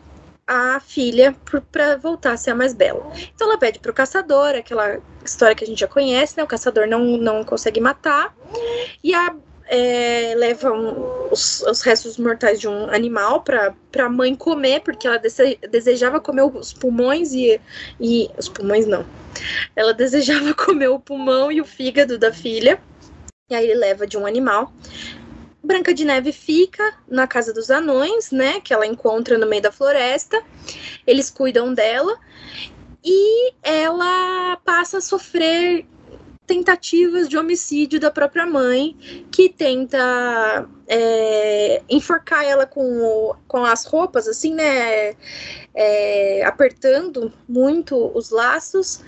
a filha para voltar a ser a mais bela. Então ela pede para o caçador, aquela história que a gente já conhece, né? O caçador não, não consegue matar e a é, os, os, restos mortais de um animal para a mãe comer, porque ela dese, desejava comer os pulmões e, e. Os pulmões não. Ela desejava comer o pulmão e o fígado da filha. E aí ele leva de um animal. Branca de Neve fica na casa dos anões, né? Que ela encontra no meio da floresta. Eles cuidam dela. E ela passa a sofrer tentativas de homicídio da própria mãe, que tenta é, enforcar ela com, o, com as roupas, assim, né? É, apertando muito os laços.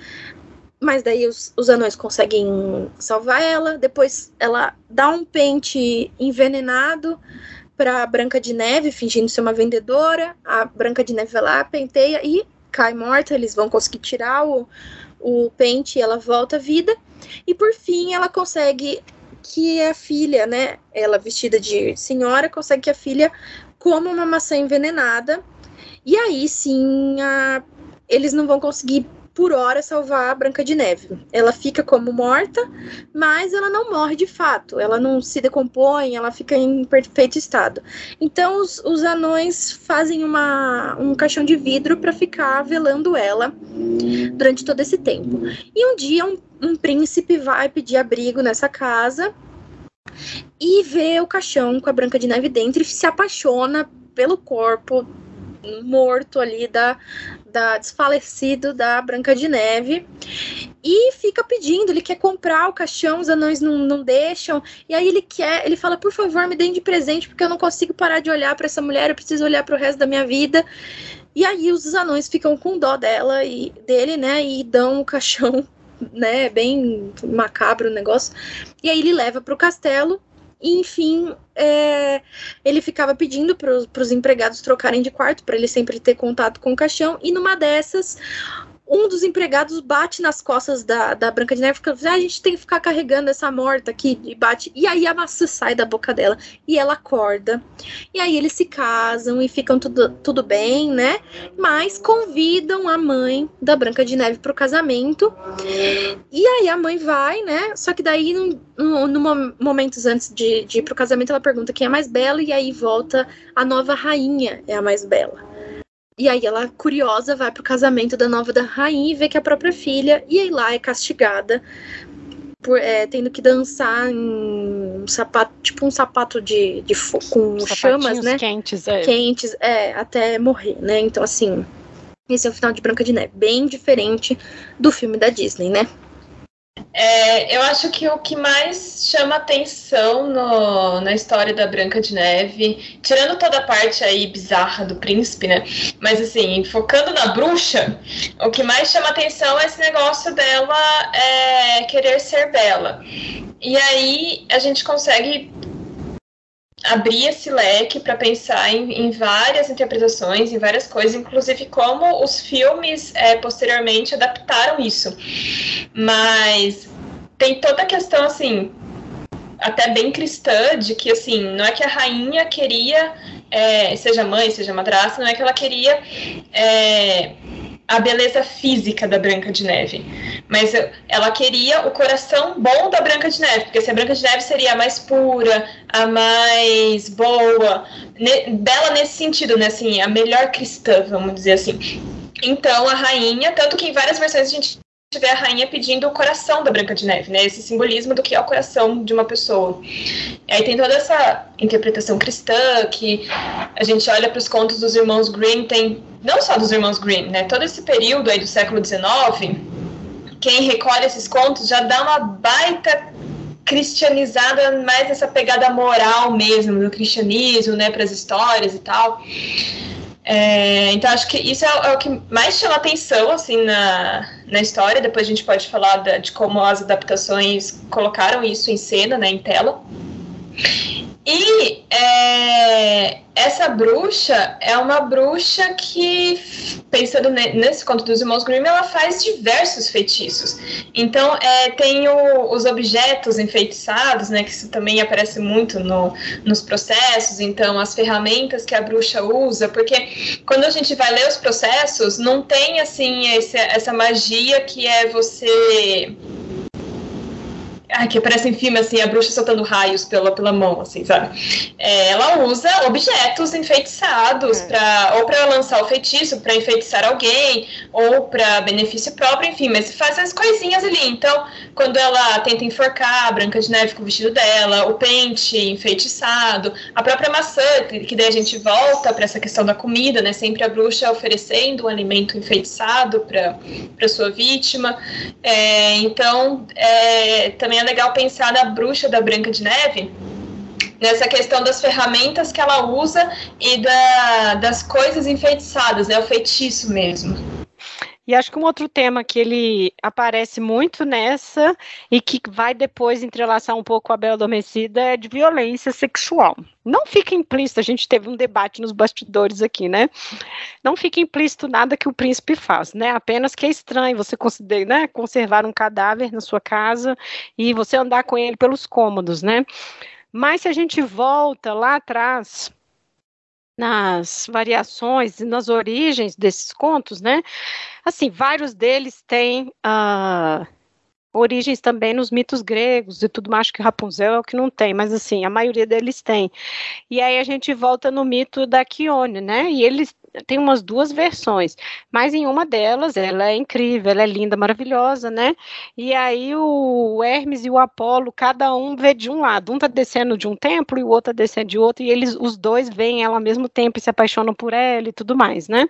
Mas daí os, os anões conseguem salvar ela. Depois ela dá um pente envenenado para Branca de Neve, fingindo ser uma vendedora. A Branca de Neve vai lá, penteia e cai morta. Eles vão conseguir tirar o, o pente e ela volta à vida. E por fim, ela consegue que a filha, né, ela vestida de senhora, consegue que a filha coma uma maçã envenenada. E aí sim, a... eles não vão conseguir por hora salvar a Branca de Neve. Ela fica como morta, mas ela não morre de fato. Ela não se decompõe, ela fica em perfeito estado. Então os, os anões fazem uma, um caixão de vidro para ficar velando ela durante todo esse tempo. E um dia um, um príncipe vai pedir abrigo nessa casa e vê o caixão com a Branca de Neve dentro e se apaixona pelo corpo morto ali da, da desfalecido da Branca de Neve e fica pedindo, ele quer comprar o caixão, os anões não, não deixam, e aí ele quer, ele fala, por favor, me deem de presente, porque eu não consigo parar de olhar para essa mulher, eu preciso olhar para o resto da minha vida. E aí os anões ficam com dó dela e dele, né, e dão o caixão, né, bem macabro o negócio. E aí ele leva para o castelo e, enfim, é, ele ficava pedindo para os empregados trocarem de quarto, para ele sempre ter contato com o caixão. E numa dessas, um dos empregados bate nas costas da, da Branca de Neve fica, ah, a gente tem que ficar carregando essa morta aqui, e bate, e aí a maçã sai da boca dela, e ela acorda, e aí eles se casam e ficam tudo, tudo bem, né, mas convidam a mãe da Branca de Neve pro casamento, e aí a mãe vai, né, só que daí, no, no, no momentos antes de, de ir pro casamento, ela pergunta quem é mais bela, e aí volta a nova rainha é a mais bela. E aí ela, curiosa, vai pro casamento da nova da rainha e vê que a própria filha, e aí lá é castigada por, é, tendo que dançar em um sapato, tipo um sapato de, de com chamas, né? quentes, é. Quentes, é, até morrer, né? Então, assim, esse é o final de Branca de Neve, bem diferente do filme da Disney, né? É, eu acho que o que mais chama atenção no, na história da Branca de Neve, tirando toda a parte aí bizarra do príncipe, né? Mas assim, focando na bruxa, o que mais chama atenção é esse negócio dela é, querer ser bela. E aí a gente consegue abrir esse leque para pensar em, em, várias interpretações, em várias coisas, inclusive como os filmes é, posteriormente adaptaram isso. Mas tem toda a questão assim, até bem cristã, de que assim, não é que a rainha queria, é, seja mãe, seja madrasta, não é que ela queria é, a beleza física da Branca de Neve. Mas ela queria o coração bom da Branca de Neve, porque se a Branca de Neve seria a mais pura, a mais boa, ne, bela nesse sentido, né? Assim, a melhor cristã, vamos dizer assim. Então a rainha, tanto que em várias versões a gente vê a rainha pedindo o coração da Branca de Neve, né? Esse simbolismo do que é o coração de uma pessoa. E aí tem toda essa interpretação cristã que a gente olha para os contos dos irmãos Grimm, tem não só dos irmãos Grimm, né? Todo esse período aí do século XIX, quem recolhe esses contos já dá uma baita cristianizada mais essa pegada moral mesmo do cristianismo, né, para as histórias e tal. É, então acho que isso é, é, o que mais chama atenção assim na, na história. Depois a gente pode falar da, de como as adaptações colocaram isso em cena, né, em tela. E é, essa bruxa é uma bruxa que, pensando nesse conto dos irmãos Grimm, ela faz diversos feitiços. Então, é, tem o, os objetos enfeitiçados, né, que isso também aparece muito no, nos processos. Então, as ferramentas que a bruxa usa, porque quando a gente vai ler os processos, não tem assim esse, essa magia que é você ah, que aparece em filme, assim, a bruxa soltando raios pela, pela mão, assim, sabe? É, ela usa objetos enfeitiçados, é. Pra, ou para lançar o feitiço, para enfeitiçar alguém, ou para benefício próprio, enfim, mas faz as coisinhas ali. Então, quando ela tenta enforcar a Branca de Neve com o vestido dela, o pente enfeitiçado, a própria maçã, que daí a gente volta para essa questão da comida, né? Sempre a bruxa oferecendo um alimento enfeitiçado para sua vítima. É, então, é, também é legal pensar na bruxa da Branca de Neve, nessa questão das ferramentas que ela usa e da, das coisas enfeitiçadas, né? O feitiço mesmo. E acho que um outro tema que ele aparece muito nessa e que vai depois entrelaçar um pouco a Bela Adormecida é de violência sexual. Não fica implícito, a gente teve um debate nos bastidores aqui, né? Não fica implícito nada que o príncipe faz, né? Apenas que é estranho você considerar, né, conservar um cadáver na sua casa e você andar com ele pelos cômodos, né? Mas se a gente volta lá atrás nas variações e nas origens desses contos, né? Assim, vários deles têm uh, origens também nos mitos gregos e tudo mais, que Rapunzel é o que não tem, mas assim, a maioria deles tem. E aí a gente volta no mito da Chione, né? E eles tem umas duas versões, mas em uma delas ela é incrível, ela é linda, maravilhosa, né? E aí o Hermes e o Apolo, cada um vê de um lado, um tá descendo de um templo e o outro tá descendo de outro, e eles, os dois veem ela ao mesmo tempo e se apaixonam por ela e tudo mais, né?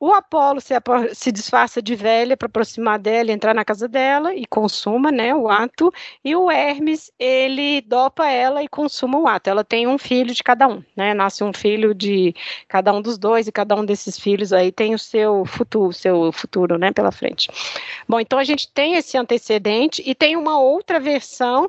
O Apolo se, se disfarça de velha para aproximar dela, entrar na casa dela e consuma, né, o ato. E o Hermes, ele dopa ela e consuma o ato. Ela tem um filho de cada um, né? Nasce um filho de cada um dos dois e cada um desses filhos aí tem o seu futuro, seu futuro, né, pela frente. Bom, então a gente tem esse antecedente e tem uma outra versão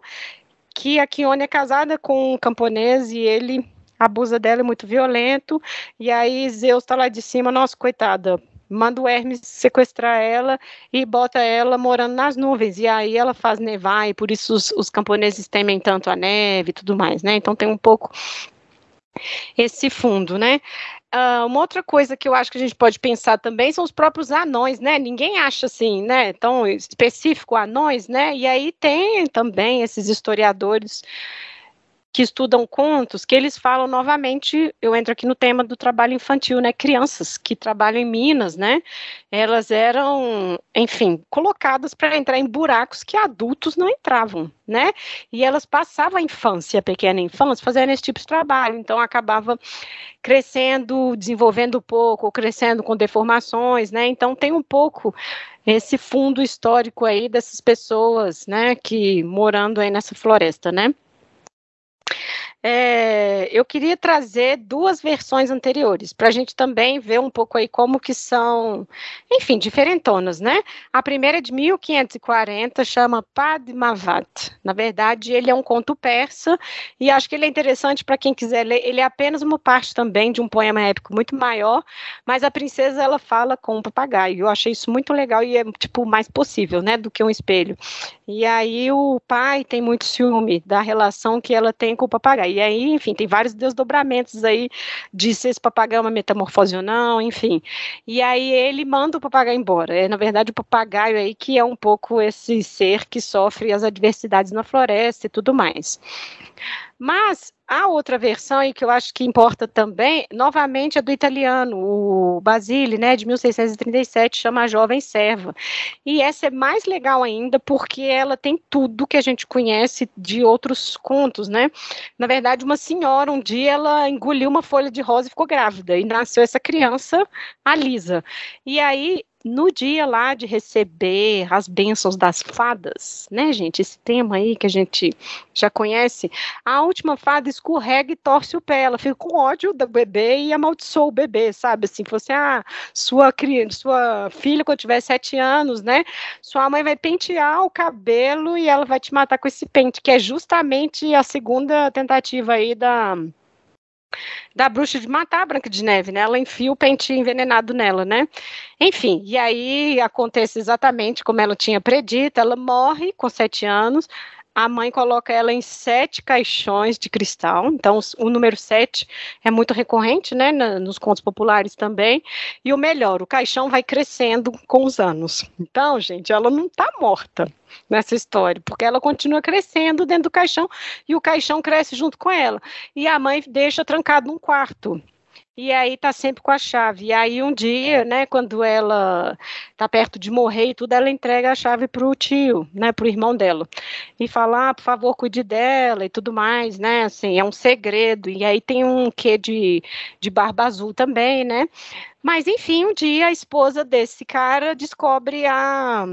que a Kione é casada com um camponês e ele abusa dela, é muito violento, e aí Zeus tá lá de cima, nossa, coitada, manda o Hermes sequestrar ela e bota ela morando nas nuvens, e aí ela faz nevar, e por isso os, os camponeses temem tanto a neve e tudo mais, né, então tem um pouco esse fundo, né. Uh, uma outra coisa que eu acho que a gente pode pensar também são os próprios anões, né? Ninguém acha assim, né? Tão específico anões, né? E aí tem também esses historiadores que estudam contos, que eles falam novamente, eu entro aqui no tema do trabalho infantil, né, crianças que trabalham em minas, né, elas eram, enfim, colocadas para entrar em buracos que adultos não entravam, né, e elas passavam a infância, a pequena infância, fazendo esse tipo de trabalho, então acabava crescendo, desenvolvendo pouco, ou crescendo com deformações, né, então tem um pouco esse fundo histórico aí dessas pessoas, né, que morando aí nessa floresta, né. É, eu queria trazer duas versões anteriores, para a gente também ver um pouco aí como que são, enfim, diferentonas, né? A primeira é de 1540, chama Padmavat. Na verdade, ele é um conto persa, e acho que ele é interessante para quem quiser ler. Ele é apenas uma parte também de um poema épico muito maior, mas a princesa, ela fala com um papagaio. Eu achei isso muito legal e é, tipo, mais possível, né, do que um espelho. E aí o pai tem muito ciúme da relação que ela tem com o papagaio. E aí, enfim, tem vários desdobramentos aí de se esse papagaio é uma metamorfose ou não, enfim. E aí ele manda o papagaio embora. É, na verdade, o papagaio aí que é um pouco esse ser que sofre as adversidades na floresta e tudo mais. Mas a outra versão aí que eu acho que importa também, novamente, é do italiano, o Basile, né, de 1637, chama a Jovem Serva. E essa é mais legal ainda porque ela tem tudo que a gente conhece de outros contos, né? Na verdade, uma senhora, um dia, ela engoliu uma folha de rosa e ficou grávida, e nasceu essa criança, a Lisa. E aí, no dia lá de receber as bênçãos das fadas, né, gente? Esse tema aí que a gente já conhece, a última fada escorrega e torce o pé, ela fica com ódio do bebê e amaldiçoa o bebê, sabe? Assim, fosse a ah, sua criança, sua filha quando tiver sete anos, né? Sua mãe vai pentear o cabelo e ela vai te matar com esse pente, que é justamente a segunda tentativa aí da da bruxa de matar a Branca de Neve, né? Ela enfia o pente envenenado nela, né? Enfim, e aí acontece exatamente como ela tinha predito, ela morre com sete anos, a mãe coloca ela em sete caixões de cristal. Então, o número sete é muito recorrente, né, nos contos populares também. E o melhor, o caixão vai crescendo com os anos. Então, gente, ela não está morta nessa história, porque ela continua crescendo dentro do caixão e o caixão cresce junto com ela. E a mãe deixa trancado num quarto e aí tá sempre com a chave. E aí um dia, né, quando ela tá perto de morrer e tudo, ela entrega a chave pro tio, né, pro irmão dela. E fala, ah, por favor, cuide dela e tudo mais, né, assim, é um segredo. E aí tem um quê de, de barba azul também, né. Mas, enfim, um dia a esposa desse cara descobre a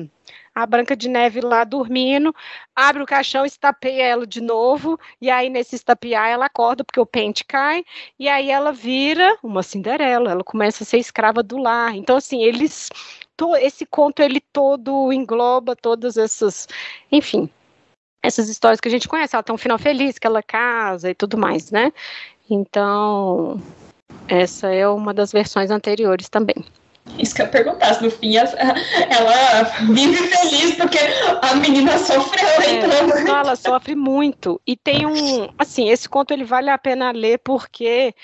a Branca de Neve lá dormindo, abre o caixão, estapeia ela de novo, e aí nesse estapear ela acorda porque o pente cai, e aí ela vira uma Cinderela, ela começa a ser escrava do lar. Então, assim, eles. Esse conto ele todo engloba todas essas, enfim, essas histórias que a gente conhece. Ela tem um final feliz, que ela casa e tudo mais, né? Então, essa é uma das versões anteriores também. Isso que eu perguntasse, no fim ela vive feliz porque a menina sofreu, é, então. Não, ela sofre muito. E tem um. Assim, esse conto ele vale a pena ler porque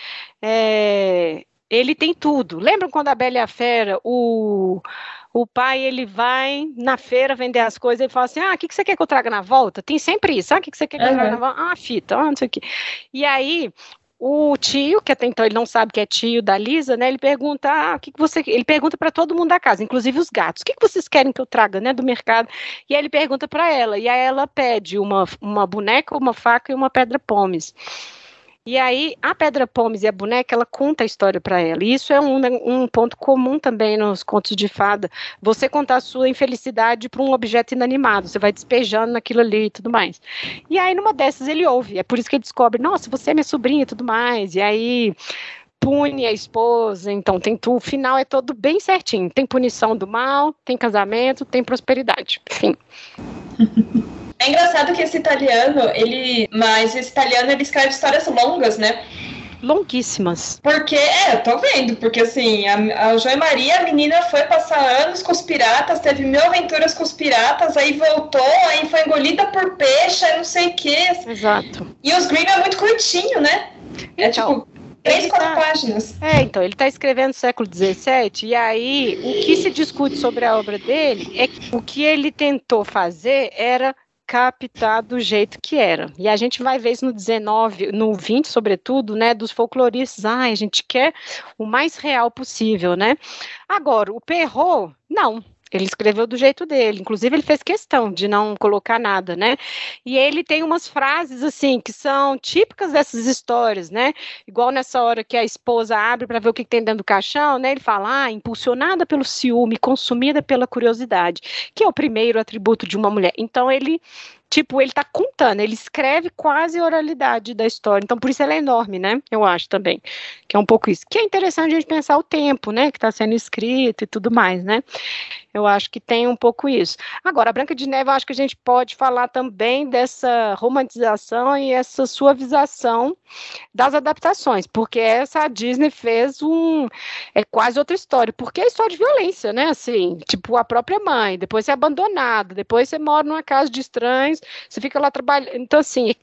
é, ele tem tudo. Lembram quando a Bela e a Fera, o o pai ele vai na feira vender as coisas e fala assim: ah, o que, que você quer que eu traga na volta? Tem sempre isso. Ah, o que, que você quer que eu traga na volta? Ah, fita, ah, não sei o quê. E aí o tio, que até então ele não sabe que é tio da Lisa, né? Ele pergunta, ah, o que, que você. Ele pergunta para todo mundo da casa, inclusive os gatos, o que, que vocês querem que eu traga, né, do mercado? E aí ele pergunta para ela, e aí ela pede uma, uma boneca, uma faca e uma pedra pomes. E aí, a Pedra Pomes e a boneca, ela conta a história para ela. E isso é um, um, ponto comum também nos contos de fada. Você contar a sua infelicidade para um objeto inanimado. Você vai despejando naquilo ali e tudo mais. E aí, numa dessas, ele ouve. É por isso que ele descobre: nossa, você é minha sobrinha e tudo mais. E aí pune a esposa, então tem tudo, o final é todo bem certinho. Tem punição do mal, tem casamento, tem prosperidade. Enfim. É engraçado que esse italiano, ele. Mas esse italiano ele escreve histórias longas, né? longuíssimas. Porque, é, eu tô vendo, porque assim, a, a Joia Maria, a menina foi passar anos com os piratas, teve mil aventuras com os piratas, aí voltou, aí foi engolida por peixe, aí não sei o que. Exato. E os Grimm é muito curtinho, né? É então, tipo. Três, quatro tá, páginas. É, então, ele está escrevendo século XVII, e aí o que se discute sobre a obra dele é que o que ele tentou fazer era captar do jeito que era. E a gente vai ver isso no 19, no 20, sobretudo, né, dos folcloristas. Ah, a gente quer o mais real possível, né? Agora, o Perrault, não. Ele escreveu do jeito dele, inclusive ele fez questão de não colocar nada, né? E ele tem umas frases assim que são típicas dessas histórias, né? Igual nessa hora que a esposa abre para ver o que tem dentro do caixão, né? Ele fala: "Ah, impulsionada pelo ciúme, consumida pela curiosidade", que é o primeiro atributo de uma mulher. Então ele tipo, ele tá contando, ele escreve quase a oralidade da história. Então, por isso ela é enorme, né? Eu acho também. Que é um pouco isso. Que é interessante a gente pensar o tempo, né? Que está sendo escrito e tudo mais, né? Eu acho que tem um pouco isso. Agora, a Branca de Neve, eu acho que a gente pode falar também dessa romantização e essa suavização das adaptações, porque essa Disney fez um é quase outra história, porque é história de violência, né? Assim, tipo a própria mãe, depois você é abandonado, depois você mora numa casa de estranhos, você fica lá trabalhando. Então, assim,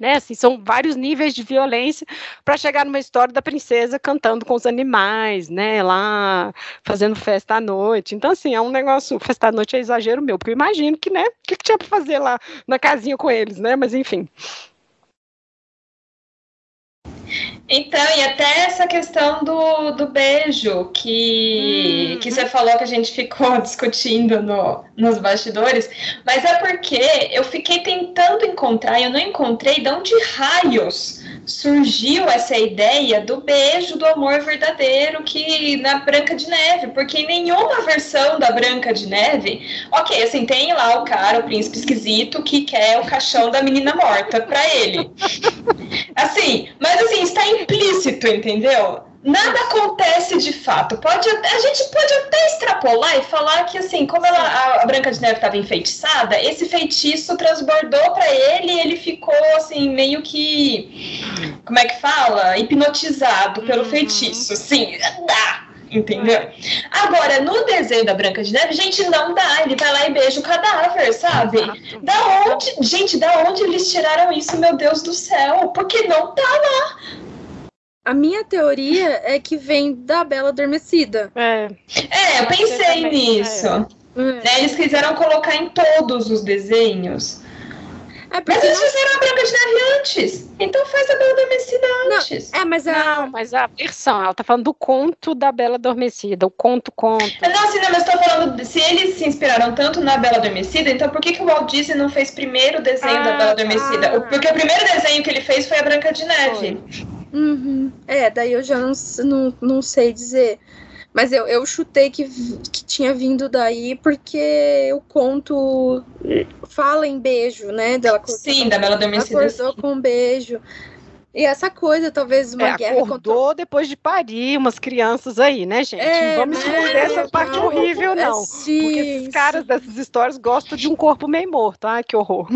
né? Assim, são vários níveis de violência para chegar numa história da princesa cantando com os animais, né? Lá fazendo festa à noite. Então, assim, é um negócio. Festa à noite é exagero meu, porque eu imagino que, né? O que, que tinha para fazer lá na casinha com eles, né? Mas enfim. Então, e até essa questão do, do beijo que, hum. que você falou que a gente ficou discutindo no, nos bastidores, mas é porque eu fiquei tentando encontrar e eu não encontrei de onde raios surgiu essa ideia do beijo do amor verdadeiro que na Branca de Neve, porque em nenhuma versão da Branca de Neve, ok, assim, tem lá o cara, o príncipe esquisito, que quer o caixão da menina morta para ele. Assim, mas assim, está implícito, entendeu? Nada acontece de fato. Pode, a gente pode até extrapolar e falar que, assim, como ela, a Branca de Neve estava enfeitiçada, esse feitiço transbordou para ele e ele ficou, assim, meio que. Como é que fala? Hipnotizado pelo uhum. feitiço. Sim, dá. Entendeu? Agora, no desenho da Branca de Neve, gente, não dá. Ele vai lá e beija o cadáver, sabe? Da onde, gente, da onde eles tiraram isso, meu Deus do céu? Porque não tá lá. A minha teoria é que vem da Bela Adormecida. É, é eu pensei nisso. É. Né, eles quiseram colocar em todos os desenhos. É mas eles não... fizeram a Branca de Neve antes. Então faz a Bela Adormecida antes. Não, é, mas a... Não, mas a versão, ela tá falando do conto da Bela Adormecida, o conto, conto. Não, assim, não, mas tô falando, se eles se inspiraram tanto na Bela Adormecida, então por que, que o Walt Disney não fez primeiro o desenho ah, da Bela Adormecida? Ah, Porque o primeiro desenho que ele fez foi a Branca de Neve. Uhum. É, daí eu já não, não, não sei dizer. Mas eu, eu chutei que, que tinha vindo daí porque o conto fala em beijo, né? Dela Sim, da Bela Adormecida. Acordou com um beijo. E essa coisa, talvez, uma é, guerra. Acordou contra... depois de parir umas crianças aí, né, gente? É, não vamos né? esconder essa parte horrível, não. É, sim, porque esses caras dessas histórias gostam de um corpo meio morto. Ai, que horror.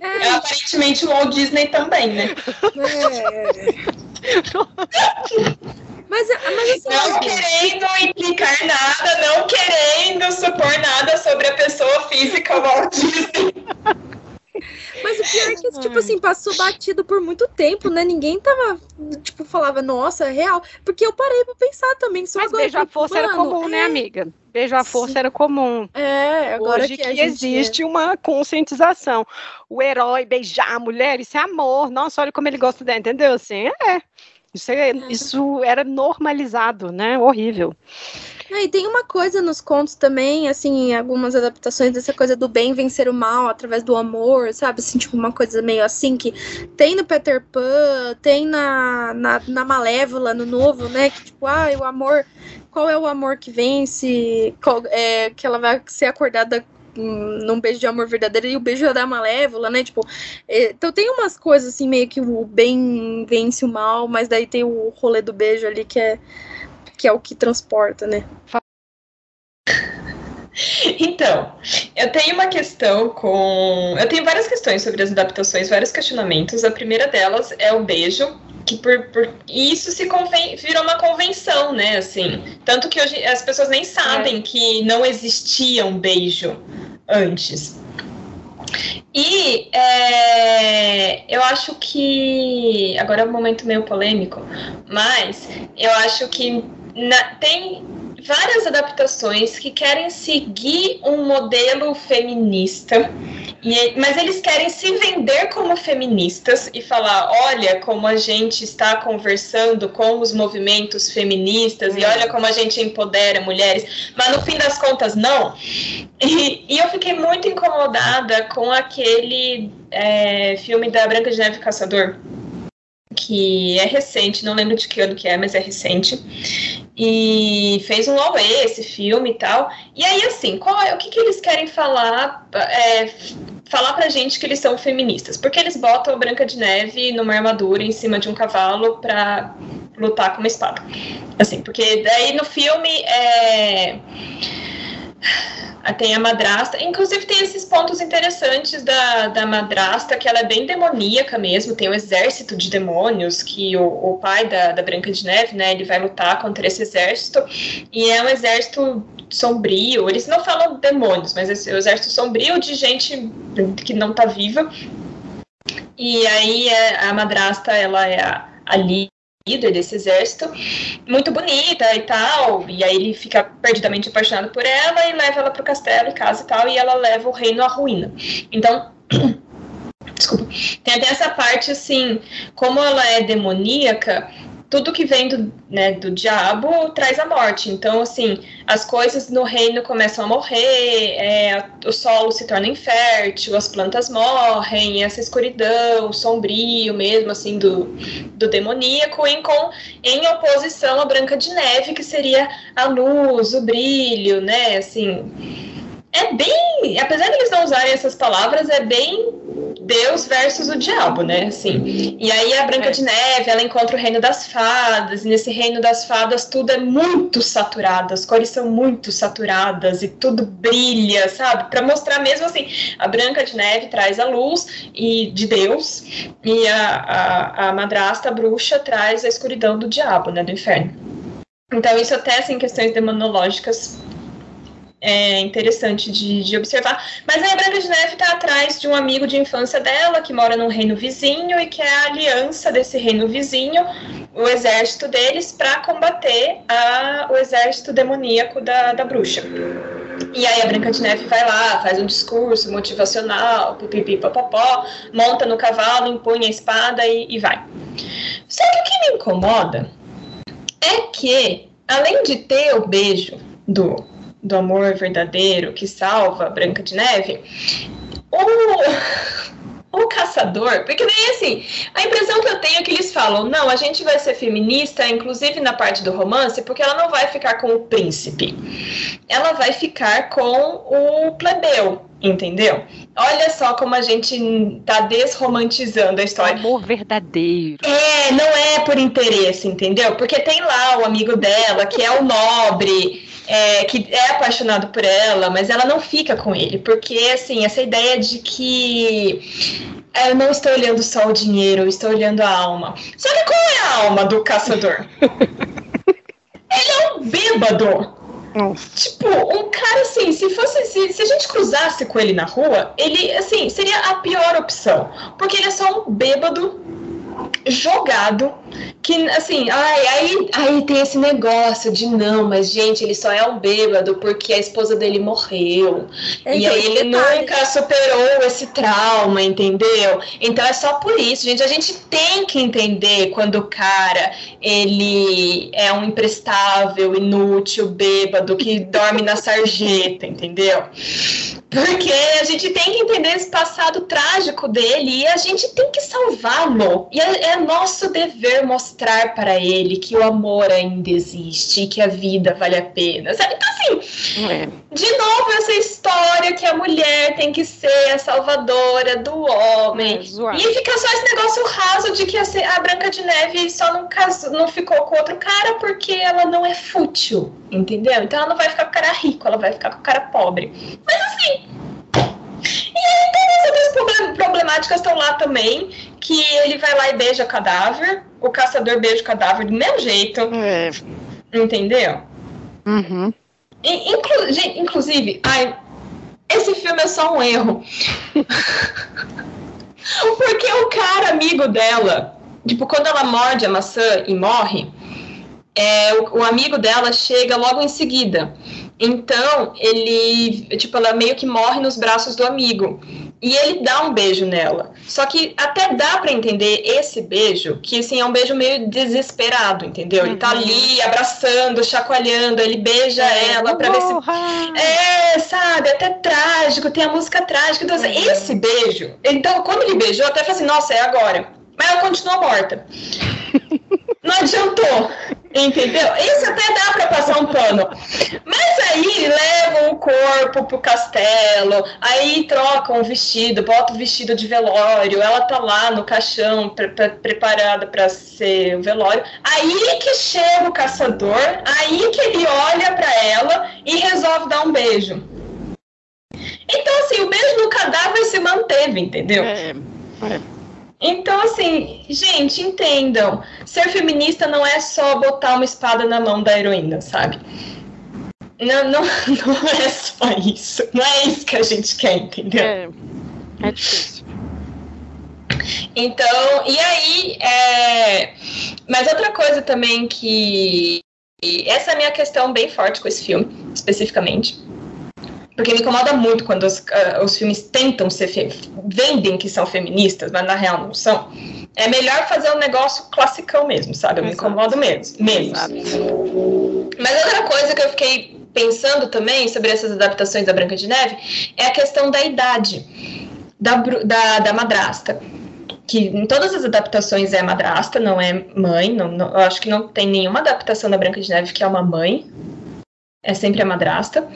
É. Aparentemente o Walt Disney também, né? É. Mas, mas assim, não querendo implicar nada, não querendo supor nada sobre a pessoa física Walt Disney. Mas o pior é que, tipo assim, passou batido por muito tempo, né? Ninguém tava, tipo, falava, nossa, é real. Porque eu parei pra pensar também. Só Mas agora, beijo à força era comum, né, é... né, amiga? Beijo à força Sim. era comum. É, agora Hoje que, que existe é. uma conscientização. O herói beijar a mulher, isso é amor. Nossa, olha como ele gosta dela, entendeu? Assim, é. Isso, é, isso era normalizado, né? Horrível. Ah, e tem uma coisa nos contos também, assim, algumas adaptações dessa coisa do bem vencer o mal através do amor, sabe? Assim, tipo, uma coisa meio assim que tem no Peter Pan, tem na, na, na Malévola, no novo, né? Que tipo, ah, o amor. Qual é o amor que vence? Qual, é, que ela vai ser acordada num beijo de amor verdadeiro e o beijo da malévola, né? Tipo, é, então tem umas coisas assim, meio que o bem vence o mal, mas daí tem o rolê do beijo ali que é que é o que transporta, né? Então, eu tenho uma questão com. Eu tenho várias questões sobre as adaptações, vários questionamentos. A primeira delas é o beijo, que por, por isso se conven... virou uma convenção, né? Assim, tanto que hoje as pessoas nem sabem é. que não existia um beijo antes. E é, eu acho que. Agora é um momento meio polêmico, mas eu acho que na, tem várias adaptações que querem seguir um modelo feminista, e, mas eles querem se vender como feministas e falar: olha como a gente está conversando com os movimentos feministas e olha como a gente empodera mulheres, mas no fim das contas, não. E, e eu fiquei muito incomodada com aquele é, filme da Branca de Neve Caçador que é recente, não lembro de que ano que é, mas é recente. E fez um Aue esse filme e tal. E aí, assim, qual é, o que, que eles querem falar? É, falar pra gente que eles são feministas. Porque eles botam a Branca de Neve numa armadura em cima de um cavalo pra lutar com uma espada. Assim, porque daí no filme é tem a madrasta, inclusive tem esses pontos interessantes da, da madrasta, que ela é bem demoníaca mesmo, tem um exército de demônios, que o, o pai da, da Branca de Neve, né, ele vai lutar contra esse exército, e é um exército sombrio, eles não falam demônios, mas é um exército sombrio de gente que não tá viva, e aí é, a madrasta, ela é a, a desse exército, muito bonita e tal, e aí ele fica perdidamente apaixonado por ela e leva ela pro castelo e casa e tal, e ela leva o reino à ruína. Então, desculpa, tem até essa parte assim, como ela é demoníaca, tudo que vem do, né, do diabo traz a morte. Então, assim, as coisas no reino começam a morrer, é, o solo se torna infértil, as plantas morrem, essa escuridão, sombrio mesmo, assim, do, do demoníaco, em, com, em oposição à Branca de Neve, que seria a luz, o brilho, né, assim é bem, apesar de eles não usarem essas palavras, é bem Deus versus o diabo, né? Assim. E aí a Branca é. de Neve, ela encontra o reino das fadas, e nesse reino das fadas tudo é muito saturado, as cores são muito saturadas e tudo brilha, sabe? Para mostrar mesmo assim, a Branca de Neve traz a luz e de Deus e a, a, a madrasta a bruxa traz a escuridão do diabo, né? Do inferno. Então isso até assim questões demonológicas é interessante de, de, observar. Mas a Branca de Neve está atrás de um amigo de infância dela, que mora num reino vizinho e que é a aliança desse reino vizinho, o exército deles, para combater a, o exército demoníaco da, da bruxa. E aí a Branca de Neve vai lá, faz um discurso motivacional, pipipi, popopó, monta no cavalo, empunha a espada e, e vai. Só que o que me incomoda é que, além de ter o beijo do do amor verdadeiro que salva Branca de Neve, o, o caçador, porque daí assim, a impressão que eu tenho é que eles falam, não, a gente vai ser feminista, inclusive na parte do romance, porque ela não vai ficar com o príncipe, ela vai ficar com o plebeu, entendeu? Olha só como a gente tá desromantizando a história. Amor verdadeiro. É, não é por interesse, entendeu? Porque tem lá o amigo dela, que é o nobre, é, que é apaixonado por ela, mas ela não fica com ele, porque assim, essa ideia de que é, eu não estou olhando só o dinheiro, eu estou olhando a alma. Só que qual é a alma do caçador? ele é um bêbado. Tipo, um cara assim, se fosse. Se, se, a gente cruzasse com ele na rua, ele, assim, seria a pior opção. Porque ele é só um bêbado jogado que assim, ai, aí, aí tem esse negócio de não, mas gente, ele só é um bêbado porque a esposa dele morreu. E aí ele nunca superou esse trauma, entendeu? Então é só por isso, gente. A gente tem que entender quando o cara ele é um imprestável, inútil, bêbado que dorme na sarjeta, entendeu? Porque a gente tem que entender esse passado trágico dele e a gente tem que salvá-lo. E é, é nosso dever mostrar para ele que o amor ainda existe e que a vida vale a pena. Sabe? Então, assim, é. de novo, essa história que a mulher tem que ser a salvadora do homem. É, e fica só esse negócio raso de que a, a Branca de Neve só não, casou, não ficou com outro cara porque ela não é fútil, entendeu? Então ela não vai ficar com o cara rico, ela vai ficar com o cara pobre. Mas assim. E aí todas as outras problemáticas estão lá também, que ele vai lá e beija cadáver, o caçador beija o cadáver do mesmo jeito. É. Entendeu? Uhum. Inclu gente, inclusive, ai, esse filme é só um erro. Porque o cara amigo dela, tipo, quando ela morde a maçã e morre, é, o, o amigo dela chega logo em seguida. Então, ele, tipo, ela meio que morre nos braços do amigo. E ele dá um beijo nela. Só que até dá para entender esse beijo, que assim, é um beijo meio desesperado, entendeu? Uhum. Ele tá uhum. ali abraçando, chacoalhando, ele beija ela para ver se. É, sabe, até trágico, tem a música trágica. Então, assim, uhum. esse beijo. Então, quando ele beijou, até falei assim, nossa, é agora. mas ela continua morta. Não adiantou, entendeu? Isso até dá para passar um pano. Mas aí levam o corpo pro castelo, aí trocam o vestido, botam o vestido de velório, ela tá lá no caixão pre pre preparada para ser o velório. Aí que chega o caçador, aí que ele olha para ela e resolve dar um beijo. Então, assim, o beijo no cadáver se manteve, entendeu? É, é. Então, assim, gente, entendam. Ser feminista não é só botar uma espada na mão da heroína, sabe? Não, não, não é só isso. Não é isso que a gente quer, entendeu? É, é difícil. Então, e aí, é... mas outra coisa também que. Essa é a minha questão bem forte com esse filme, especificamente porque me incomoda muito quando os, uh, os filmes tentam ser vendem que são feministas, mas na real não são. É melhor fazer um negócio classicão mesmo, sabe? Eu Exato. me incomodo mesmo. menos. Mas outra coisa que eu fiquei pensando também sobre essas adaptações da Branca de Neve é a questão da idade da, da, da madrasta que em todas as adaptações é madrasta, não é mãe. Não, não, eu acho que não tem nenhuma adaptação da Branca de Neve que é uma mãe. É sempre a madrasta.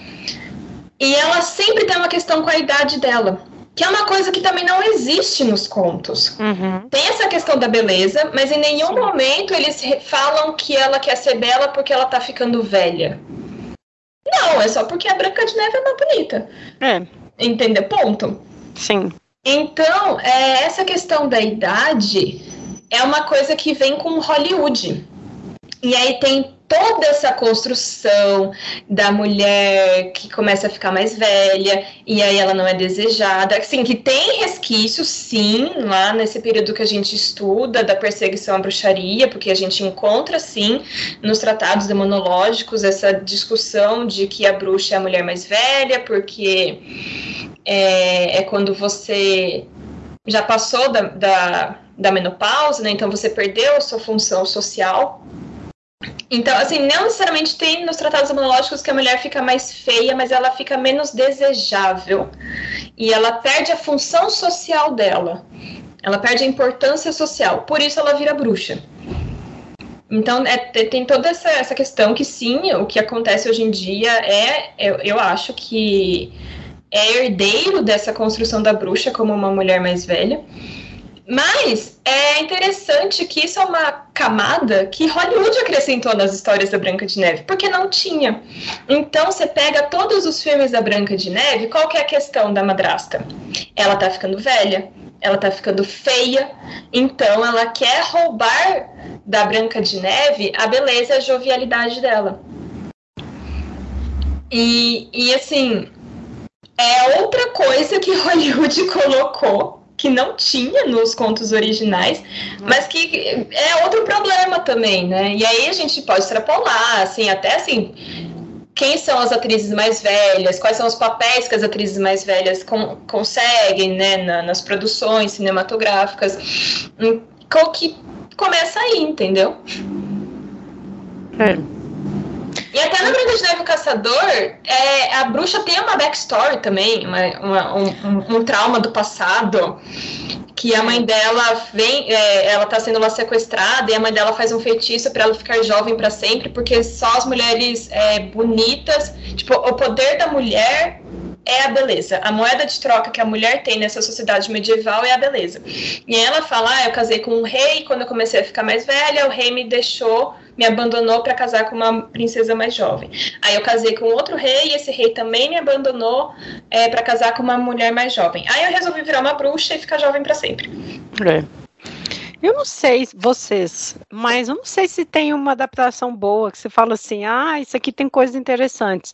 E ela sempre tem uma questão com a idade dela. Que é uma coisa que também não existe nos contos. Uhum. Tem essa questão da beleza, mas em nenhum Sim. momento eles falam que ela quer ser bela porque ela tá ficando velha. Não, é só porque a Branca de Neve é mais bonita. É. Entendeu? Ponto. Sim. Então, é, essa questão da idade é uma coisa que vem com Hollywood. E aí tem toda essa construção da mulher que começa a ficar mais velha e aí ela não é desejada, assim, que tem resquícios, sim, lá nesse período que a gente estuda da perseguição à bruxaria, porque a gente encontra, sim, nos tratados demonológicos essa discussão de que a bruxa é a mulher mais velha, porque é, é quando você já passou da, da, da menopausa, né? Então você perdeu a sua função social então, assim, não necessariamente tem nos tratados imunológicos que a mulher fica mais feia, mas ela fica menos desejável. E ela perde a função social dela. Ela perde a importância social. Por isso ela vira bruxa. Então, é, tem toda essa, essa questão que, sim, o que acontece hoje em dia é, eu, eu acho que é herdeiro dessa construção da bruxa como uma mulher mais velha. Mas é interessante que isso é uma camada que Hollywood acrescentou nas histórias da Branca de Neve, porque não tinha. Então você pega todos os filmes da Branca de Neve, qual que é a questão da madrasta? Ela tá ficando velha, ela tá ficando feia, então ela quer roubar da Branca de Neve a beleza e a jovialidade dela. E, e assim, é outra coisa que Hollywood colocou que não tinha nos contos originais, mas que é outro problema também, né? E aí a gente pode extrapolar, assim, até assim, quem são as atrizes mais velhas, quais são os papéis que as atrizes mais velhas conseguem, né, na, nas produções cinematográficas, hum, que começa aí, entendeu? É. E até na Branca de Neve o Caçador, é, a bruxa tem uma backstory também, uma, uma, um, um, trauma do passado, que a mãe dela vem, é, ela tá sendo lá sequestrada e a mãe dela faz um feitiço para ela ficar jovem para sempre, porque só as mulheres é, bonitas, tipo, o poder da mulher é a beleza. A moeda de troca que a mulher tem nessa sociedade medieval é a beleza. E ela fala: ah, eu casei com um rei, quando eu comecei a ficar mais velha, o rei me deixou me abandonou para casar com uma princesa mais jovem. Aí eu casei com outro rei e esse rei também me abandonou é, para casar com uma mulher mais jovem. Aí eu resolvi virar uma bruxa e ficar jovem para sempre. É. Eu não sei vocês, mas eu não sei se tem uma adaptação boa que você fala assim, ah, isso aqui tem coisas interessantes.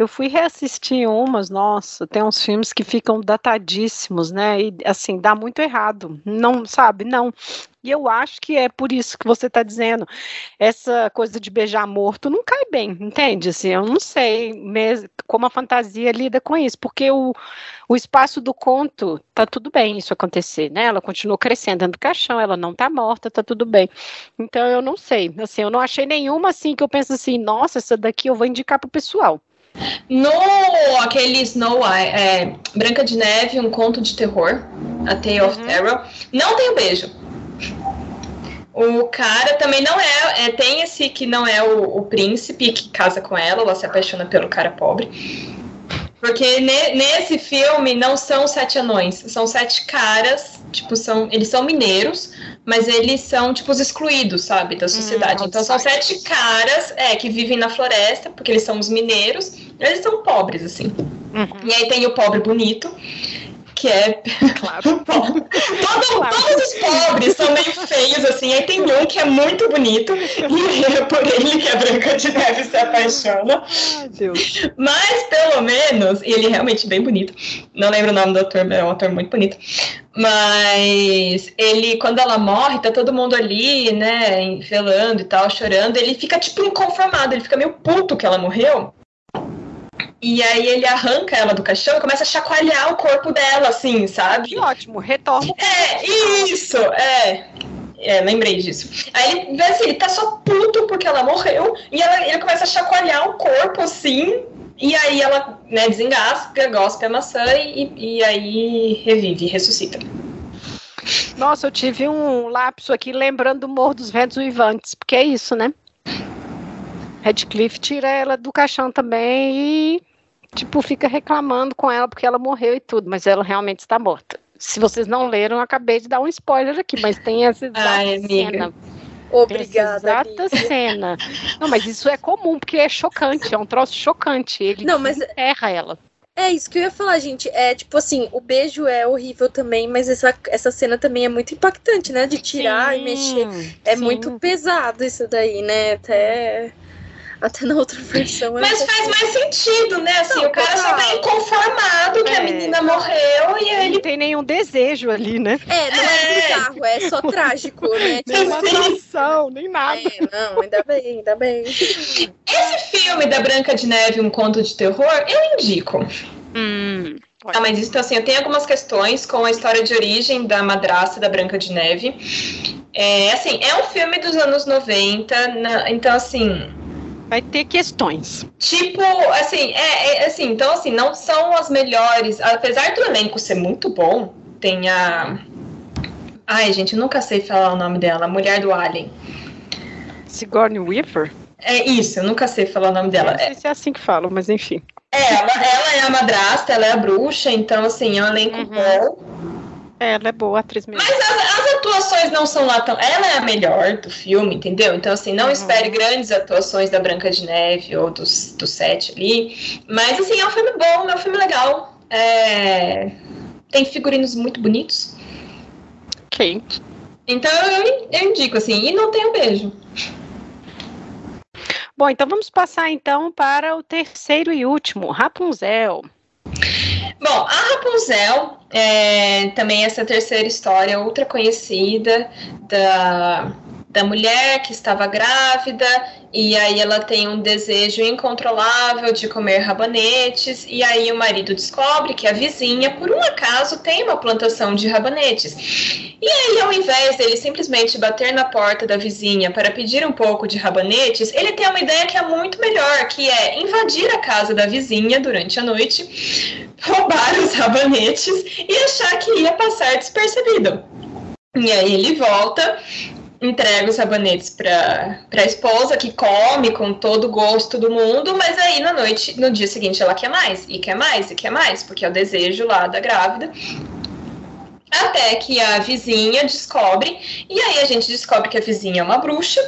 Eu fui reassistir umas, nossa, tem uns filmes que ficam datadíssimos, né? E assim, dá muito errado. Não, sabe? Não. E eu acho que é por isso que você está dizendo. Essa coisa de beijar morto não cai bem, entende? Assim, eu não sei mesmo como a fantasia lida com isso, porque o, o espaço do conto tá tudo bem isso acontecer, né? Ela continua crescendo dentro do caixão, ela não tá morta, tá tudo bem. Então eu não sei, assim, eu não achei nenhuma assim que eu penso assim, nossa, essa daqui eu vou indicar pro pessoal. No aquele Snow é, Branca de Neve, um conto de terror, A Tale uhum. of Terror, não tem o um beijo. O cara também não é, é tem esse que não é o, o, príncipe que casa com ela, ela se apaixona pelo cara pobre. Porque ne, nesse filme não são sete anões, são sete caras, tipo, são, eles são mineiros, mas eles são, tipo, os excluídos, sabe, da sociedade. Hum, então são sete caras é, que vivem na floresta, porque eles são os mineiros, eles são pobres, assim. Uhum. E aí tem o pobre bonito, que é. Claro. Todo, claro. Todos os pobres são meio feios, assim. Aí tem um que é muito bonito, e é por ele que a Branca de Neve se apaixona. Ai, Deus. Mas, pelo menos, e ele é realmente bem bonito. Não lembro o nome do ator, é um ator muito bonito. Mas ele, quando ela morre, tá todo mundo ali, né, velando e tal, chorando. Ele fica, tipo, inconformado, ele fica meio puto que ela morreu. E aí ele arranca ela do caixão e começa a chacoalhar o corpo dela, assim, sabe? Que ótimo, retorna. É, isso, é. É, lembrei disso. Aí ele, assim, ele tá só puto porque ela morreu, e ela, ele começa a chacoalhar o corpo, assim, e aí ela, né, desengasga, gospe a maçã e, e aí revive, ressuscita. Nossa, eu tive um lapso aqui lembrando do Morro dos Ventos Uivantes, porque é isso, né? Redcliffe tira ela do caixão também e tipo, fica reclamando com ela porque ela morreu e tudo, mas ela realmente está morta. Se vocês não leram, eu acabei de dar um spoiler aqui, mas tem essa exata Ai, cena. Obrigada. Essa exata amiga. cena. Não, mas isso é comum, porque é chocante, é um troço chocante. Ele não, mas erra ela. É isso que eu ia falar, gente. É tipo assim, o beijo é horrível também, mas essa, essa cena também é muito impactante, né? De tirar sim, e mexer. É sim. muito pesado isso daí, né? Até. Até na outra versão. Mas faz mais sentido, né? Assim, não, o cara só tá inconformado que é. a menina morreu e ele. Não tem nenhum desejo ali, né? É, não é, é bizarro, é só trágico, né? nem uma atração, nem nada. É, não, ainda bem, ainda bem. Esse filme da Branca de Neve, um conto de terror, eu indico. Hum. Ah, mas isso, assim, eu tenho algumas questões com a história de origem da madrasta da Branca de Neve. É, assim, é um filme dos anos 90, na, então, assim, vai ter questões. Tipo, assim, é, é, assim, então assim, não são as melhores, apesar do elenco ser muito bom, tem a Ai, gente, eu nunca sei falar o nome dela, a mulher do Alien. Sigourney Weaver? É isso, eu nunca sei falar o nome dela. não sei se é assim que falam, mas enfim. É, ela, ela é a madrasta, ela é a bruxa, então assim, é um elenco uhum. bom. Ela é boa atriz mesmo. Mas as, as, atuações não são lá tão. Ela é a melhor do filme, entendeu? Então, assim, não uhum. espere grandes atuações da Branca de Neve ou dos, do Sete ali. Mas, assim, é um filme bom, é um filme legal. É... Tem figurinos muito bonitos. Ok. Então, eu, eu indico, assim, e não tem um beijo. Bom, então vamos passar então para o terceiro e último, Rapunzel. Bom, a Rapunzel é também essa terceira história, outra conhecida da, da mulher que estava grávida e aí ela tem um desejo incontrolável de comer rabanetes e aí o marido descobre que a vizinha, por um acaso, tem uma plantação de rabanetes. E aí, ao invés dele simplesmente bater na porta da vizinha para pedir um pouco de rabanetes, ele tem uma ideia que é muito melhor, que é invadir a casa da vizinha durante a noite, roubar os rabanetes e achar que ia passar despercebido. E aí ele volta entrega os sabonetes para a esposa, que come com todo o gosto do mundo, mas aí na noite, no dia seguinte, ela quer mais, e quer mais, e quer mais, porque é o desejo lá da grávida. Até que a vizinha descobre, e aí a gente descobre que a vizinha é uma bruxa,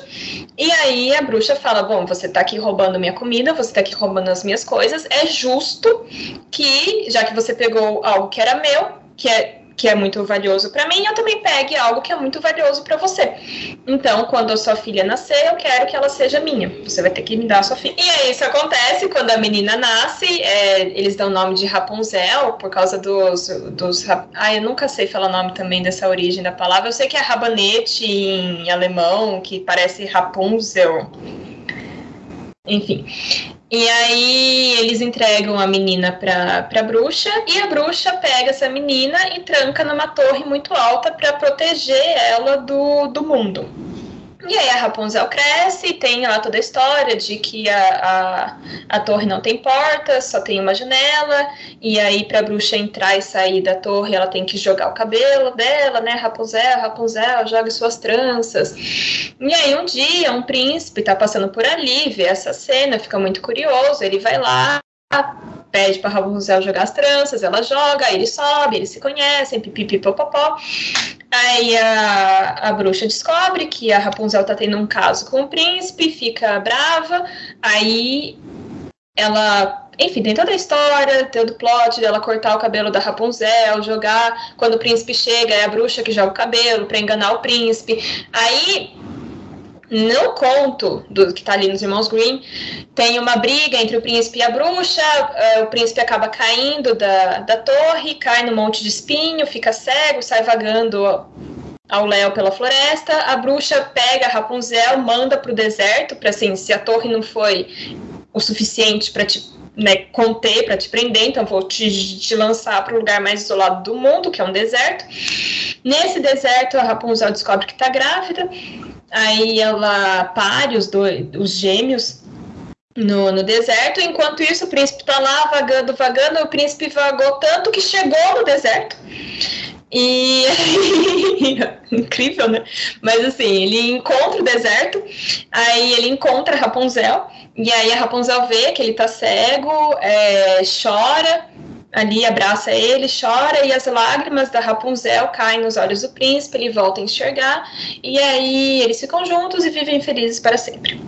e aí a bruxa fala: Bom, você tá aqui roubando minha comida, você tá aqui roubando as minhas coisas, é justo que, já que você pegou algo que era meu, que é que é muito valioso para mim, eu também pegue algo que é muito valioso para você. Então, quando a sua filha nascer, eu quero que ela seja minha. Você vai ter que me dar a sua filha. E aí isso acontece quando a menina nasce, é, eles dão o nome de Rapunzel por causa dos, dos. Ah, eu nunca sei falar o nome também dessa origem da palavra. Eu sei que é rabanete em alemão, que parece Rapunzel. Enfim. E aí eles entregam a menina pra, pra bruxa e a bruxa pega essa menina e tranca numa torre muito alta para proteger ela do, do mundo. E aí a Rapunzel cresce e tem lá toda a história de que a, a, a torre não tem porta, só tem uma janela, e aí pra bruxa entrar e sair da torre, ela tem que jogar o cabelo dela, né? Rapunzel, Rapunzel, joga suas tranças. E aí um dia um príncipe tá passando por ali, vê essa cena, fica muito curioso, ele vai lá, pede para Rapunzel jogar as tranças, ela joga, ele sobe, eles se conhecem, pipipipopopó. Aí a, a bruxa descobre que a Rapunzel tá tendo um caso com o príncipe, fica brava, aí ela, enfim, tem toda a história, todo o plot dela cortar o cabelo da Rapunzel, jogar, quando o príncipe chega, é a bruxa que joga o cabelo para enganar o príncipe. Aí no conto do que está ali nos Irmãos Green, tem uma briga entre o príncipe e a bruxa. Uh, o príncipe acaba caindo da, da torre, cai no monte de espinho, fica cego, sai vagando ao léu pela floresta. A bruxa pega a Rapunzel, manda para o deserto, para assim, se a torre não foi o suficiente para te né, conter, para te prender, então vou te, te lançar para o lugar mais isolado do mundo, que é um deserto. Nesse deserto, a Rapunzel descobre que está grávida Aí ela pare os, dois, os gêmeos no, no deserto. Enquanto isso, o príncipe está lá vagando, vagando. O príncipe vagou tanto que chegou no deserto. E incrível, né? Mas assim, ele encontra o deserto, aí ele encontra a Rapunzel, e aí a Rapunzel vê que ele tá cego, é, chora, ali abraça ele, chora e as lágrimas da Rapunzel caem nos olhos do príncipe, ele volta a enxergar e aí eles ficam juntos e vivem felizes para sempre.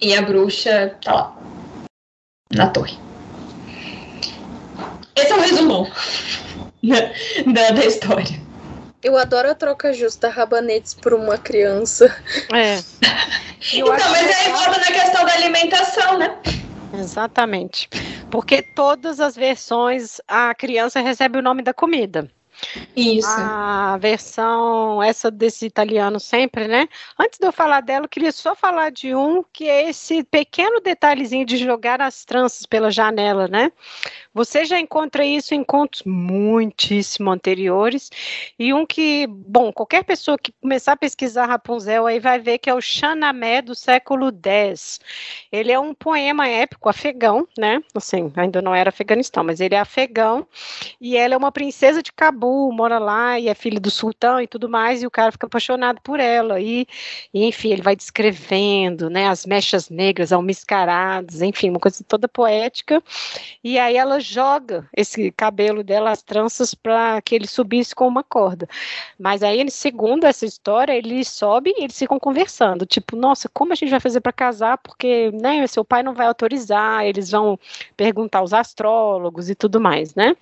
E a bruxa tá lá, na torre. Esse é o resumão da, da história. Eu adoro a troca justa rabanetes por uma criança. É. então, mas aí volta na questão da alimentação, né? Exatamente. Porque todas as versões a criança recebe o nome da comida. Isso. A versão, essa desse italiano sempre, né? Antes de eu falar dela, eu queria só falar de um que é esse pequeno detalhezinho de jogar as tranças pela janela, né? Você já encontra isso em contos muitíssimo anteriores. E um que, bom, qualquer pessoa que começar a pesquisar Rapunzel aí vai ver que é o Xanamé do século X. Ele é um poema épico afegão, né? Assim, ainda não era Afeganistão, mas ele é afegão. E ela é uma princesa de Cabul, mora lá e é filha do sultão e tudo mais. E o cara fica apaixonado por ela. E, e enfim, ele vai descrevendo, né? As mechas negras almiscaradas, enfim, uma coisa toda poética. E aí ela joga esse cabelo dela, as tranças, para que ele subisse com uma corda. Mas aí, segundo essa história, ele sobe e eles ficam conversando. Tipo, nossa, como a gente vai fazer para casar? Porque, né, seu pai não vai autorizar, eles vão perguntar aos astrólogos e tudo mais, né?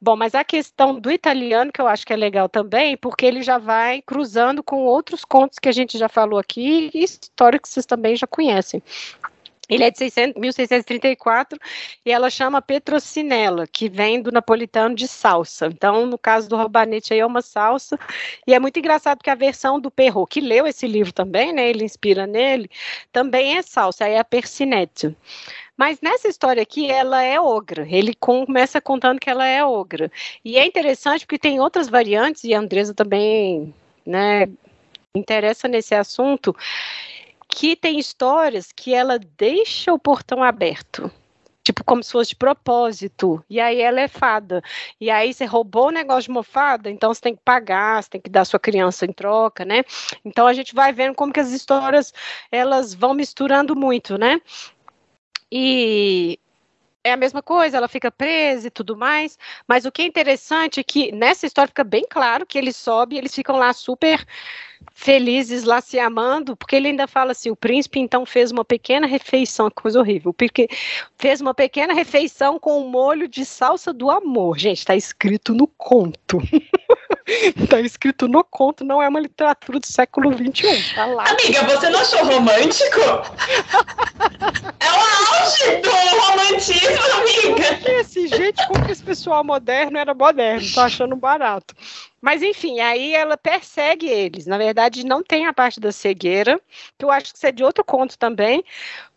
Bom, mas a questão do italiano, que eu acho que é legal também, porque ele já vai cruzando com outros contos que a gente já falou aqui e histórias que vocês também já conhecem. Ele é de 600, 1634 e ela chama Petrocinella, que vem do napolitano de salsa. Então, no caso do Robanete aí é uma salsa. E é muito engraçado porque a versão do Perrault, que leu esse livro também, né, ele inspira nele, também é salsa, aí é a Persinette. Mas nessa história aqui, ela é ogra. Ele começa contando que ela é ogra. E é interessante porque tem outras variantes, e a Andresa também, né, interessa nesse assunto, que tem histórias que ela deixa o portão aberto. Tipo, como se fosse de propósito. E aí ela é fada. E aí você roubou o negócio de uma fada, então você tem que pagar, você tem que dar sua criança em troca, né? Então a gente vai vendo como que as histórias elas vão misturando muito, né? E é a mesma coisa, ela fica presa e tudo mais. Mas o que é interessante é que nessa história fica bem claro que ele sobe, eles ficam lá super felizes lá se amando, porque ele ainda fala assim: o príncipe então fez uma pequena refeição, coisa horrível, porque fez uma pequena refeição com um molho de salsa do amor. Gente, está escrito no conto. Está escrito no conto, não é uma literatura do século XXI. Tá lá. Amiga, você não achou romântico? é o auge do romantismo, amiga. Esse, gente, como que esse pessoal moderno era moderno? Tô achando barato. Mas enfim, aí ela persegue eles. Na verdade, não tem a parte da cegueira, que eu acho que isso é de outro conto também,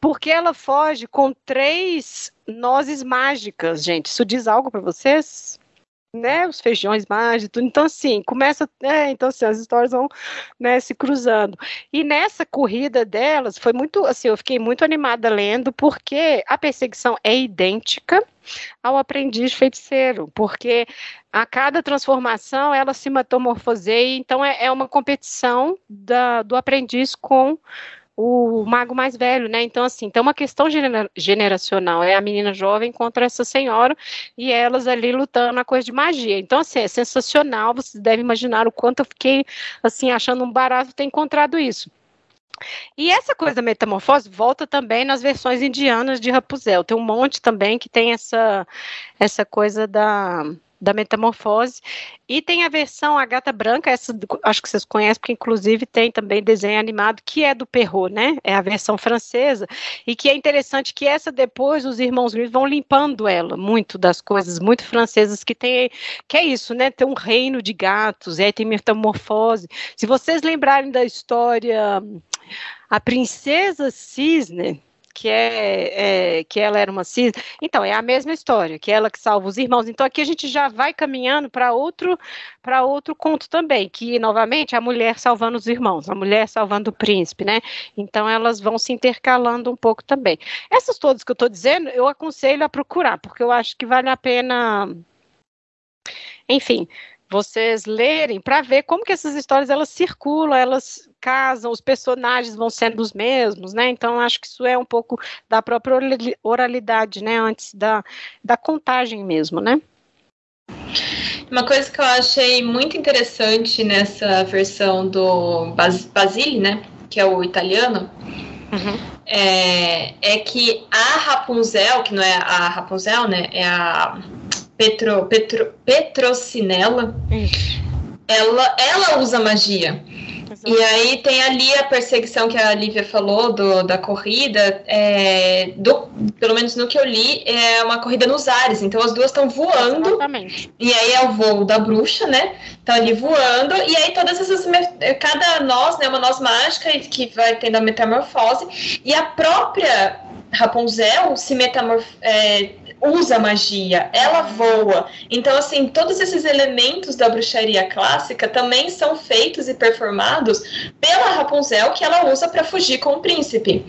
porque ela foge com três nozes mágicas, gente. Isso diz algo para vocês? Né, os feijões mágicos, tudo. Então, assim, começa, né, então, assim, as histórias vão, né, se cruzando. E nessa corrida delas, foi muito, assim, eu fiquei muito animada lendo, porque a perseguição é idêntica ao aprendiz feiticeiro, porque a cada transformação ela se metamorfoseia, então é, é uma competição da, do aprendiz com o mago mais velho, né? Então, assim, tem uma questão generacional. É a menina jovem contra essa senhora e elas ali lutando na coisa de magia. Então, assim, é sensacional. Vocês devem imaginar o quanto eu fiquei, assim, achando um barato ter encontrado isso. E essa coisa da metamorfose volta também nas versões indianas de Rapunzel. Tem um monte também que tem essa, essa coisa da, da Metamorfose. E tem a versão A Gata Branca, essa acho que vocês conhecem, porque inclusive tem também desenho animado, que é do Perrault, né? É a versão francesa. E que é interessante que essa depois os irmãos Grimm vão limpando ela, muito das coisas muito francesas que tem, que é isso, né? Tem um reino de gatos, aí tem metamorfose. Se vocês lembrarem da história A Princesa Cisne, que é, é, que ela era uma cisne. Então, é a mesma história, que é ela que salva os irmãos. Então, aqui a gente já vai caminhando para outro para outro conto também, que novamente a mulher salvando os irmãos, a mulher salvando o príncipe, né? Então elas vão se intercalando um pouco também. Essas todas que eu estou dizendo, eu aconselho a procurar, porque eu acho que vale a pena enfim, vocês lerem para ver como que essas histórias elas circulam, elas casam, os personagens vão sendo os mesmos, né? Então acho que isso é um pouco da própria oralidade, né? Antes da, da contagem mesmo, né? Uma coisa que eu achei muito interessante nessa versão do Bas Basile, né? Que é o italiano. Uhum. É, é que a Rapunzel, que não é a Rapunzel, né? É a Petro, Petro, Petrocinella, ela, ela usa magia. E aí tem ali a perseguição que a Lívia falou do, da corrida, é, do, pelo menos no que eu li, é uma corrida nos ares. Então as duas estão voando. Exatamente. E aí é o voo da bruxa, né? Estão ali voando. E aí todas essas. Cada nós, né? Uma noz mágica que vai tendo a metamorfose. E a própria Rapunzel se metamorfose. É, usa magia, ela voa. Então, assim, todos esses elementos da bruxaria clássica também são feitos e performados pela Rapunzel que ela usa para fugir com o príncipe.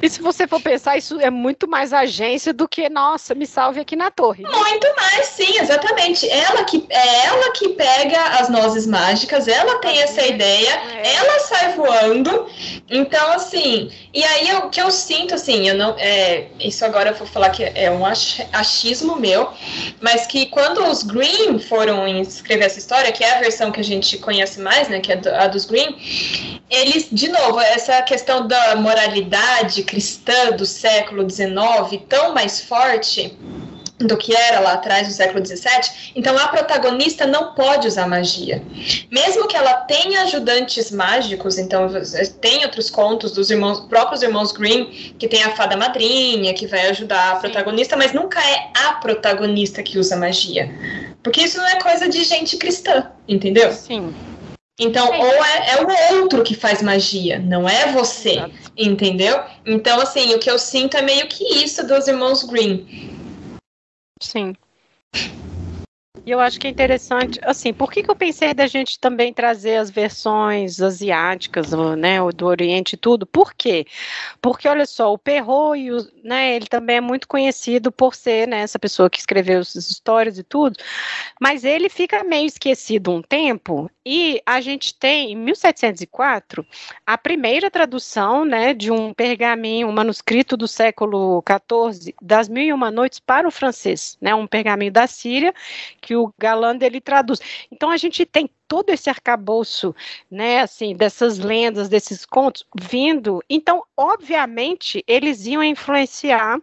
E se você for pensar, isso é muito mais agência do que, nossa, me salve aqui na torre. Muito mais, sim, exatamente. Ela que é ela que pega as nozes mágicas, ela tem essa ideia, é. ela sai voando. Então, assim, e aí o que eu sinto, assim, eu não. É, isso agora eu vou falar que é um achismo meu, mas que quando os Green foram escrever essa história, que é a versão que a gente conhece mais, né? Que é a dos Green, eles, de novo, essa questão da moralidade cristã do século XIX tão mais forte do que era lá atrás, no século XVII. Então, a protagonista não pode usar magia. Mesmo que ela tenha ajudantes mágicos, então tem outros contos dos irmãos, próprios irmãos Grimm, que tem a fada madrinha, que vai ajudar a protagonista, mas nunca é a protagonista que usa magia. Porque isso não é coisa de gente cristã, entendeu? Sim. Então, ou é, é, o outro que faz magia, não é você, Exato. entendeu? Então, assim, o que eu sinto é meio que isso dos irmãos Green. Sim. E eu acho que é interessante, assim, por que, que eu pensei da gente também trazer as versões asiáticas, né, do Oriente e tudo? Por quê? Porque, olha só, o Perrault, né, ele também é muito conhecido por ser, né, essa pessoa que escreveu essas histórias e tudo, mas ele fica meio esquecido um tempo, e a gente tem, em 1704, a primeira tradução, né, de um pergaminho, um manuscrito do século XIV, das Mil e Uma Noites para o francês, né, um pergaminho da Síria, que o Galland ele traduz. Então a gente tem todo esse arcabouço, né, assim, dessas lendas, desses contos vindo. Então, obviamente, eles iam influenciar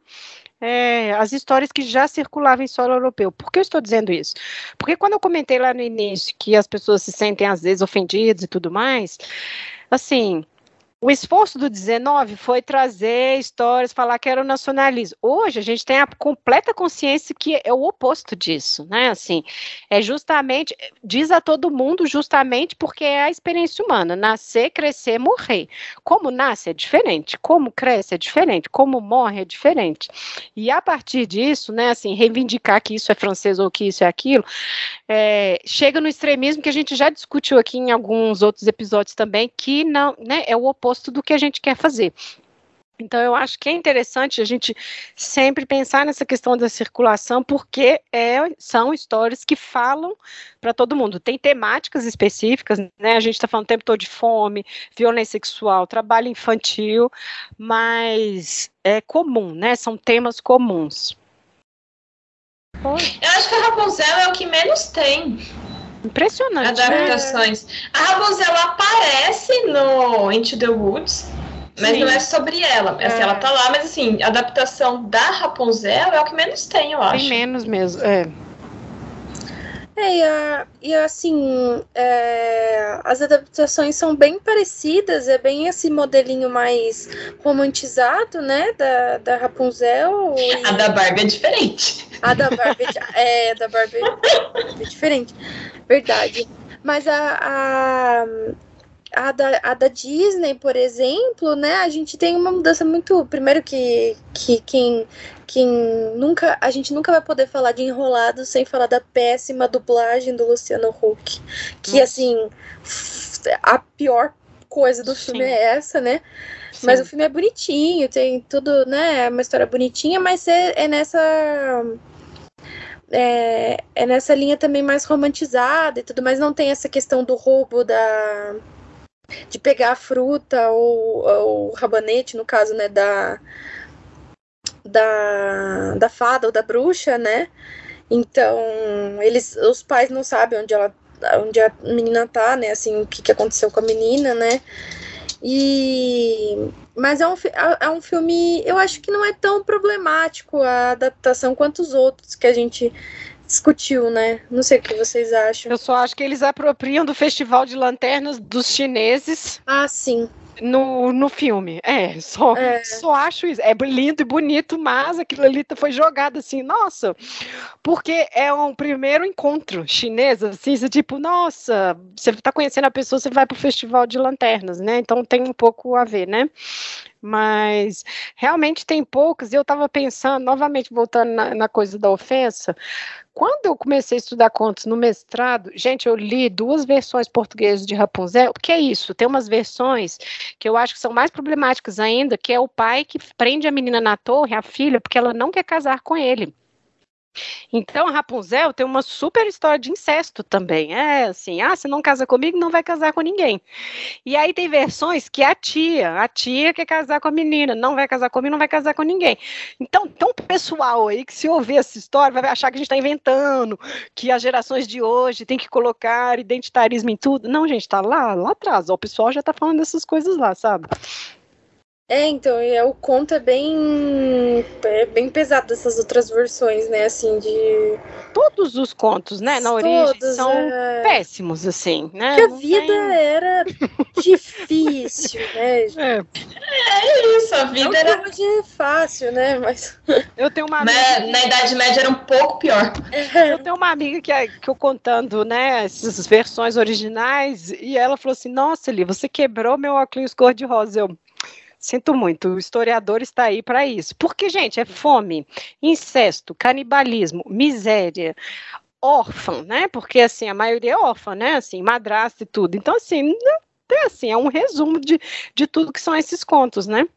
é, as histórias que já circulavam em solo europeu. Por que eu estou dizendo isso? Porque quando eu comentei lá no início que as pessoas se sentem às vezes ofendidas e tudo mais, assim, o esforço do 19 foi trazer histórias, falar que era o nacionalismo. Hoje a gente tem a completa consciência que é o oposto disso, né? Assim, é justamente, diz a todo mundo justamente porque é a experiência humana, nascer, crescer, morrer. Como nasce é diferente, como cresce é diferente, como morre é diferente. E a partir disso, né, assim, reivindicar que isso é francês ou que isso é aquilo, é, chega no extremismo que a gente já discutiu aqui em alguns outros episódios também, que não, né, é o oposto oposto do que a gente quer fazer. Então, eu acho que é interessante a gente sempre pensar nessa questão da circulação, porque é, são histórias que falam para todo mundo. Tem temáticas específicas, né? A gente está falando o tempo todo de fome, violência sexual, trabalho infantil, mas é comum, né? São temas comuns. Eu acho que a Rapunzel é o que menos tem. Impressionante. Adaptações. Né? A Rapunzel aparece no Into the Woods, mas Sim. não é sobre ela. Assim, é. ela tá lá, mas assim, a adaptação da Rapunzel é o que menos tem, eu acho. Tem menos mesmo, é. É, e, a, e assim, é, as adaptações são bem parecidas, é bem esse modelinho mais romantizado, né, da, da Rapunzel. E... A da Barbie é diferente. A da Barbie é, é da Barbie é diferente, verdade. Mas a, a, a, da, a da Disney, por exemplo, né, a gente tem uma mudança muito. Primeiro que, que quem que nunca a gente nunca vai poder falar de enrolado sem falar da péssima dublagem do Luciano Huck, que Nossa. assim a pior coisa do filme Sim. é essa, né? Sim. Mas o filme é bonitinho, tem tudo, né? É uma história bonitinha, mas é, é nessa é, é, nessa linha também mais romantizada e tudo, mas não tem essa questão do roubo da de pegar a fruta ou, o rabanete, no caso, né, da da, da fada ou da bruxa, né? Então, eles, os pais não sabem onde ela, onde a menina tá, né? Assim, o que, que aconteceu com a menina, né? E mas é um, é, é um filme, eu acho que não é tão problemático a adaptação quanto os outros que a gente discutiu, né? Não sei o que vocês acham. Eu só acho que eles apropriam do Festival de Lanternas dos chineses. Ah, sim no, no filme. É só, é, só acho isso. É lindo e bonito, mas aquilo ali foi jogado assim, nossa, porque é um primeiro encontro chinês, assim, você, tipo, nossa, você está conhecendo a pessoa, você vai para o festival de lanternas, né? Então tem um pouco a ver, né? Mas realmente tem poucos, e eu estava pensando, novamente voltando na, na, coisa da ofensa, quando eu comecei a estudar contos no mestrado, gente, eu li duas versões portuguesas de Rapunzel, porque é isso, tem umas versões que eu acho que são mais problemáticas ainda, que é o pai que prende a menina na torre, a filha, porque ela não quer casar com ele. Então, a Rapunzel tem uma super história de incesto também. É assim, ah, se não casa comigo, não vai casar com ninguém. E aí tem versões que a tia, a tia quer casar com a menina, não vai casar comigo, não vai casar com ninguém. Então, um pessoal aí que se ouvir essa história vai achar que a gente está inventando, que as gerações de hoje tem que colocar identitarismo em tudo. Não, gente, tá lá, lá atrás. Ó, o pessoal já tá falando dessas coisas lá, sabe? É, então, e é, o conto é bem é bem pesado dessas outras versões, né, assim, de... Todos os contos, né, na Todos, origem, são é... péssimos, assim, né? Porque a vida tem... era difícil, né? É. é isso, a vida Não era... Hoje fácil, né, mas... Eu tenho uma amiga... Na, na Idade Média era um pouco pior. É. Eu tenho uma amiga que, que eu contando, né, essas versões originais, e ela falou assim, nossa, Eli, você quebrou meu óculos cor-de-rosa. Eu, Sinto muito, o historiador está aí para isso. Porque, gente, é fome, incesto, canibalismo, miséria, órfã, né? Porque assim, a maioria é órfã, né? Assim, madrasta e tudo. Então, assim, é assim, é um resumo de, de tudo que são esses contos, né?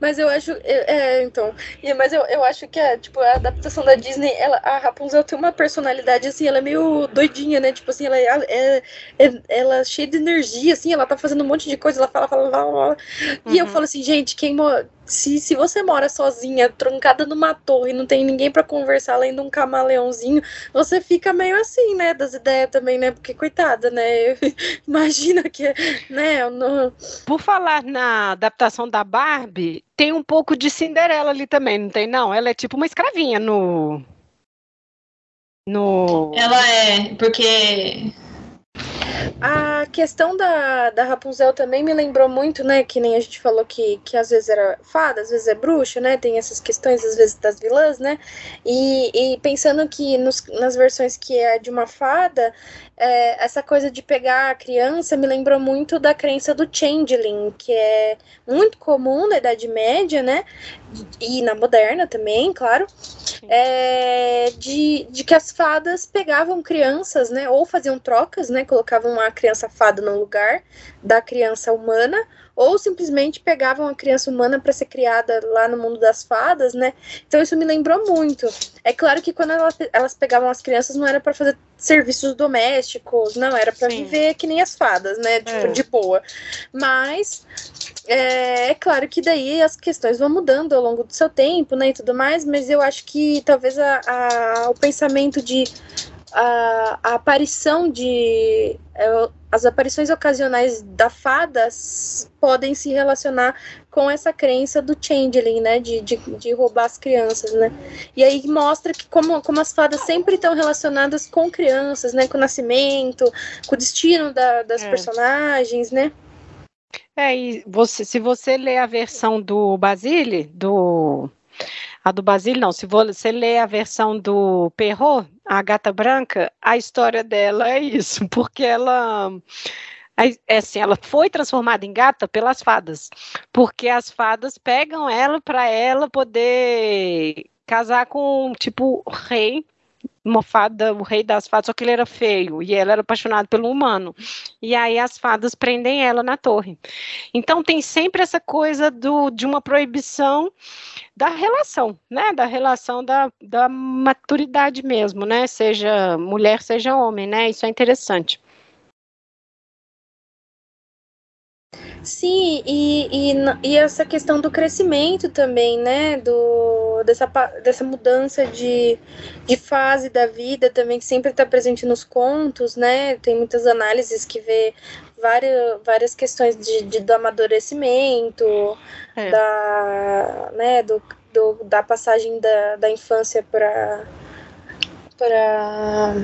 Mas eu acho. É, então. Mas eu, eu acho que a, tipo, a adaptação da Disney, ela, a Rapunzel tem uma personalidade, assim, ela é meio doidinha, né? Tipo assim, ela é, é, é ela é cheia de energia, assim, ela tá fazendo um monte de coisa, ela fala, fala, fala, fala. Uhum. E eu uhum. falo assim, gente, quem se, se você mora sozinha, trancada numa torre, não tem ninguém para conversar além de um camaleãozinho, você fica meio assim, né, das ideias também, né? Porque, coitada, né? Imagina que, né? No... Por falar na adaptação da Barbie, tem um pouco de Cinderela ali também, não tem? Não, ela é tipo uma escravinha no. No... Ela é, porque a questão da, da Rapunzel também me lembrou muito, né? Que nem a gente falou que, que às vezes era fada, às vezes é bruxa, né? Tem essas questões, às vezes, das vilãs, né? E, e pensando que nos, nas versões que é de uma fada, é, essa coisa de pegar a criança me lembrou muito da crença do changeling, que é muito comum na Idade Média, né? E na moderna também, claro. É, de, de que as fadas pegavam crianças, né? Ou faziam trocas, né? Colocavam uma criança fada no lugar da criança humana, ou simplesmente pegavam a criança humana para ser criada lá no mundo das fadas, né? Então isso me lembrou muito. É claro que quando elas, elas pegavam as crianças não era para fazer serviços domésticos, não, era para viver que nem as fadas, né? Tipo, é. de boa. Mas é, é, claro que daí as questões vão mudando ao longo do seu tempo, né? E tudo mais, mas eu acho que talvez a, a o pensamento de a, a aparição de. É, as aparições ocasionais da fada podem se relacionar com essa crença do changeling, né? De, de, de, roubar as crianças, né? E aí mostra que como, como as fadas sempre estão relacionadas com crianças, né? Com o nascimento, com o destino da, das é. personagens, né? É, e você, se você ler a versão do Basile, do a do Basile, não. Se você ler a versão do Perrault, a gata branca, a história dela é isso, porque ela é assim, ela foi transformada em gata pelas fadas, porque as fadas pegam ela para ela poder casar com tipo rei uma fada, o rei das fadas, só que ele era feio e ela era apaixonada pelo humano. E aí as fadas prendem ela na torre. Então tem sempre essa coisa do, de uma proibição da relação, né? Da relação da, da maturidade mesmo, né? Seja mulher, seja homem, né? Isso é interessante. Sim, e, e, e, essa questão do crescimento também, né? Do, dessa, dessa mudança de, de fase da vida também, que sempre está presente nos contos, né? Tem muitas análises que vê várias, várias questões de, de do amadurecimento, é. da, né, do, do, da passagem da, da infância para para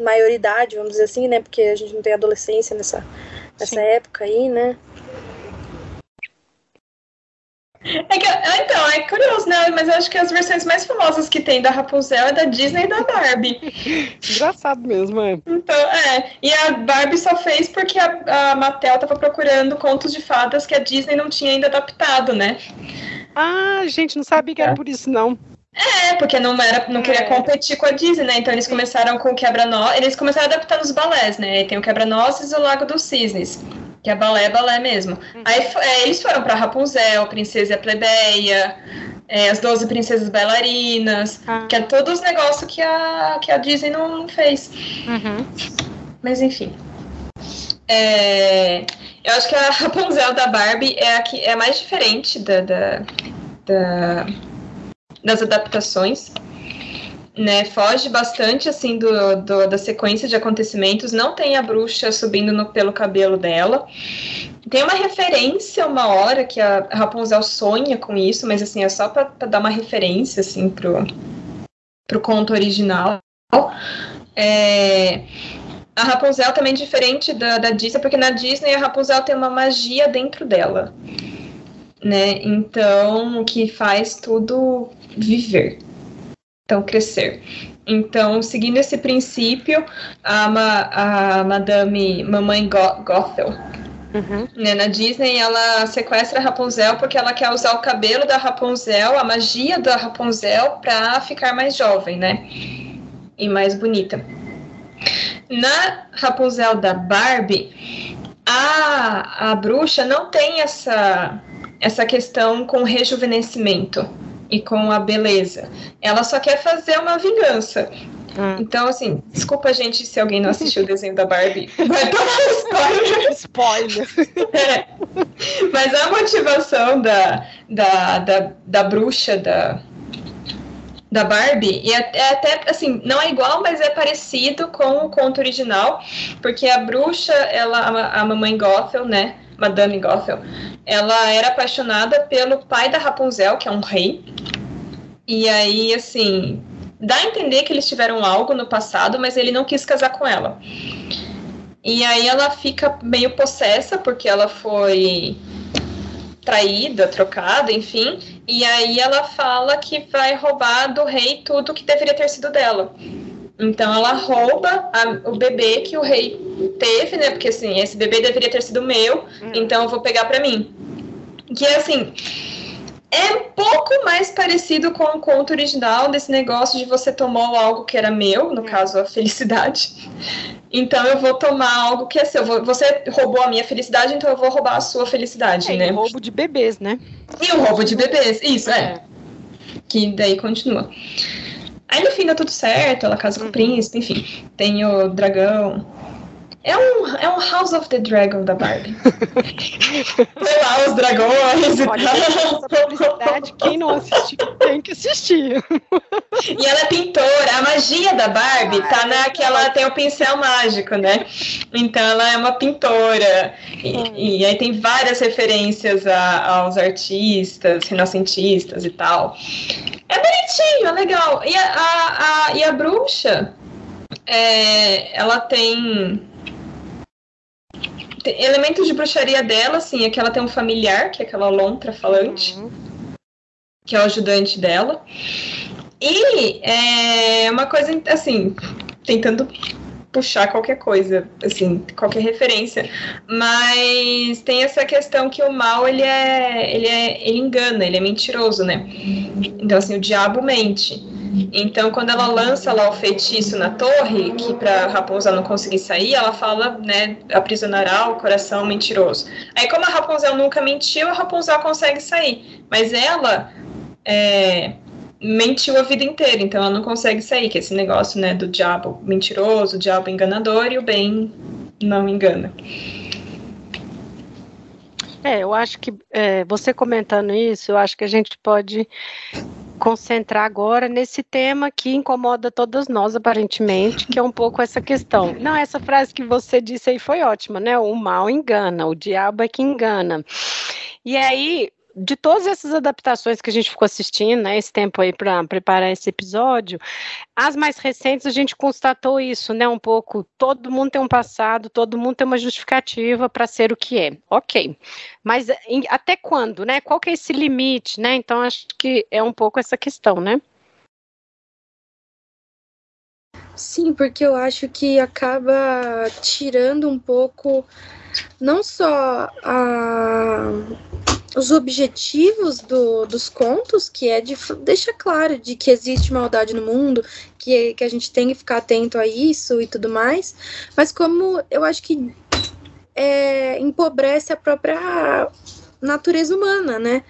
maioridade, vamos dizer assim, né? Porque a gente não tem adolescência nessa, nessa época aí, né? É que, então, é curioso, né? Mas eu acho que as versões mais famosas que tem da Rapunzel é da Disney e da Barbie. Engraçado mesmo, é. Então, é. E a Barbie só fez porque a, a Mattel tava procurando contos de fadas que a Disney não tinha ainda adaptado, né? Ah, gente, não sabia que era é. por isso, não. É, porque não era, não queria é. competir com a Disney, né? Então eles começaram com o quebra-nós, eles começaram a adaptar nos balés, né? Tem o quebra-nozes e o Lago dos Cisnes que é balé, balé mesmo. Uhum. Aí é, eles foram para Rapunzel, Princesa e a Plebeia, é, as Doze Princesas Bailarinas, ah. que é todos os negócios que a, que a Disney não fez. Uhum. Mas enfim. É, eu acho que a Rapunzel da Barbie é a que é a mais diferente da, da, da das adaptações né, foge bastante assim do, do, da sequência de acontecimentos. Não tem a bruxa subindo no, pelo cabelo dela. Tem uma referência uma hora que a Rapunzel sonha com isso, mas assim é só para dar uma referência assim pro pro conto original. É, a Rapunzel também é diferente da, da Disney, porque na Disney a Rapunzel tem uma magia dentro dela, né? Então, o que faz tudo viver. Então, crescer. Então, seguindo esse princípio, a, a Madame Mamãe Gothel, uhum. né, na Disney, ela sequestra a Rapunzel porque ela quer usar o cabelo da Rapunzel, a magia da Rapunzel, para ficar mais jovem, né? E mais bonita. Na Rapunzel da Barbie, a, a bruxa não tem essa, essa questão com rejuvenescimento e com a beleza. Ela só quer fazer uma vingança. Hum. Então, assim, desculpa, gente, se alguém não assistiu o desenho da Barbie. Vai tomar spoiler. Spoiler. É. Mas a motivação da, da, da, da bruxa da, da Barbie, e é, é, até, assim, não é igual, mas é parecido com o conto original, porque a bruxa, ela, a, a mamãe Gothel, né, Madame Gothel, ela era apaixonada pelo pai da Rapunzel, que é um rei. E aí, assim, dá a entender que eles tiveram algo no passado, mas ele não quis casar com ela. E aí ela fica meio possessa porque ela foi traída, trocada, enfim. E aí ela fala que vai roubar do rei tudo que deveria ter sido dela. Então ela rouba a, o bebê que o rei teve, né? Porque assim, esse bebê deveria ter sido meu, hum. então eu vou pegar para mim. Que é assim, é um pouco mais parecido com o conto original desse negócio de você tomou algo que era meu, no hum. caso a felicidade. Então eu vou tomar algo que é seu. Você roubou a minha felicidade, então eu vou roubar a sua felicidade, é, né? E o roubo de bebês, né? E o roubo de bebês, isso, é. é. Que daí continua. Aí no fim dá tudo certo, ela casa com o uhum. príncipe, enfim. Tem o dragão. É um, é um House of the Dragon da Barbie. Sei lá, os dragões Olha, e tal. Quem não assistiu tem que assistir. E ela é pintora. A magia da Barbie tá naquela. Tem o pincel mágico, né? Então ela é uma pintora. E, hum. e aí tem várias referências a, aos artistas, renascentistas e tal. É bonitinho, é legal. E a, a, a e a bruxa, é, ela tem elementos de bruxaria dela, assim, é que ela tem um familiar, que é aquela lontra falante, uhum. que é o ajudante dela. E é uma coisa, assim, tentando puxar qualquer coisa, assim, qualquer referência. Mas tem essa questão que o mal, ele é, ele é, ele engana, ele é mentiroso, né? Então, assim, o diabo mente. Então, quando ela lança lá o feitiço na torre, que para Rapunzel não conseguir sair, ela fala, né, aprisionará o coração mentiroso. Aí, como a Rapunzel nunca mentiu, a Rapunzel consegue sair. Mas ela é, mentiu a vida inteira, então ela não consegue sair, que é esse negócio, né, do diabo mentiroso, o diabo enganador e o bem não engana. É, eu acho que é, você comentando isso, eu acho que a gente pode concentrar agora nesse tema que incomoda todas nós, aparentemente, que é um pouco essa questão. Não, essa frase que você disse aí foi ótima, né? O mal engana, o diabo é que engana. E aí, de todas essas adaptações que a gente ficou assistindo, né, esse tempo aí para preparar esse episódio, as mais recentes a gente constatou isso, né, um pouco, todo mundo tem um passado, todo mundo tem uma justificativa para ser o que é. OK. Mas em, até quando, né? Qual que é esse limite, né? Então acho que é um pouco essa questão, né? Sim, porque eu acho que acaba tirando um pouco não só a, os objetivos do, dos contos, que é de deixar claro de que existe maldade no mundo, que, que a gente tem que ficar atento a isso e tudo mais, mas como eu acho que é, empobrece a própria natureza humana, né?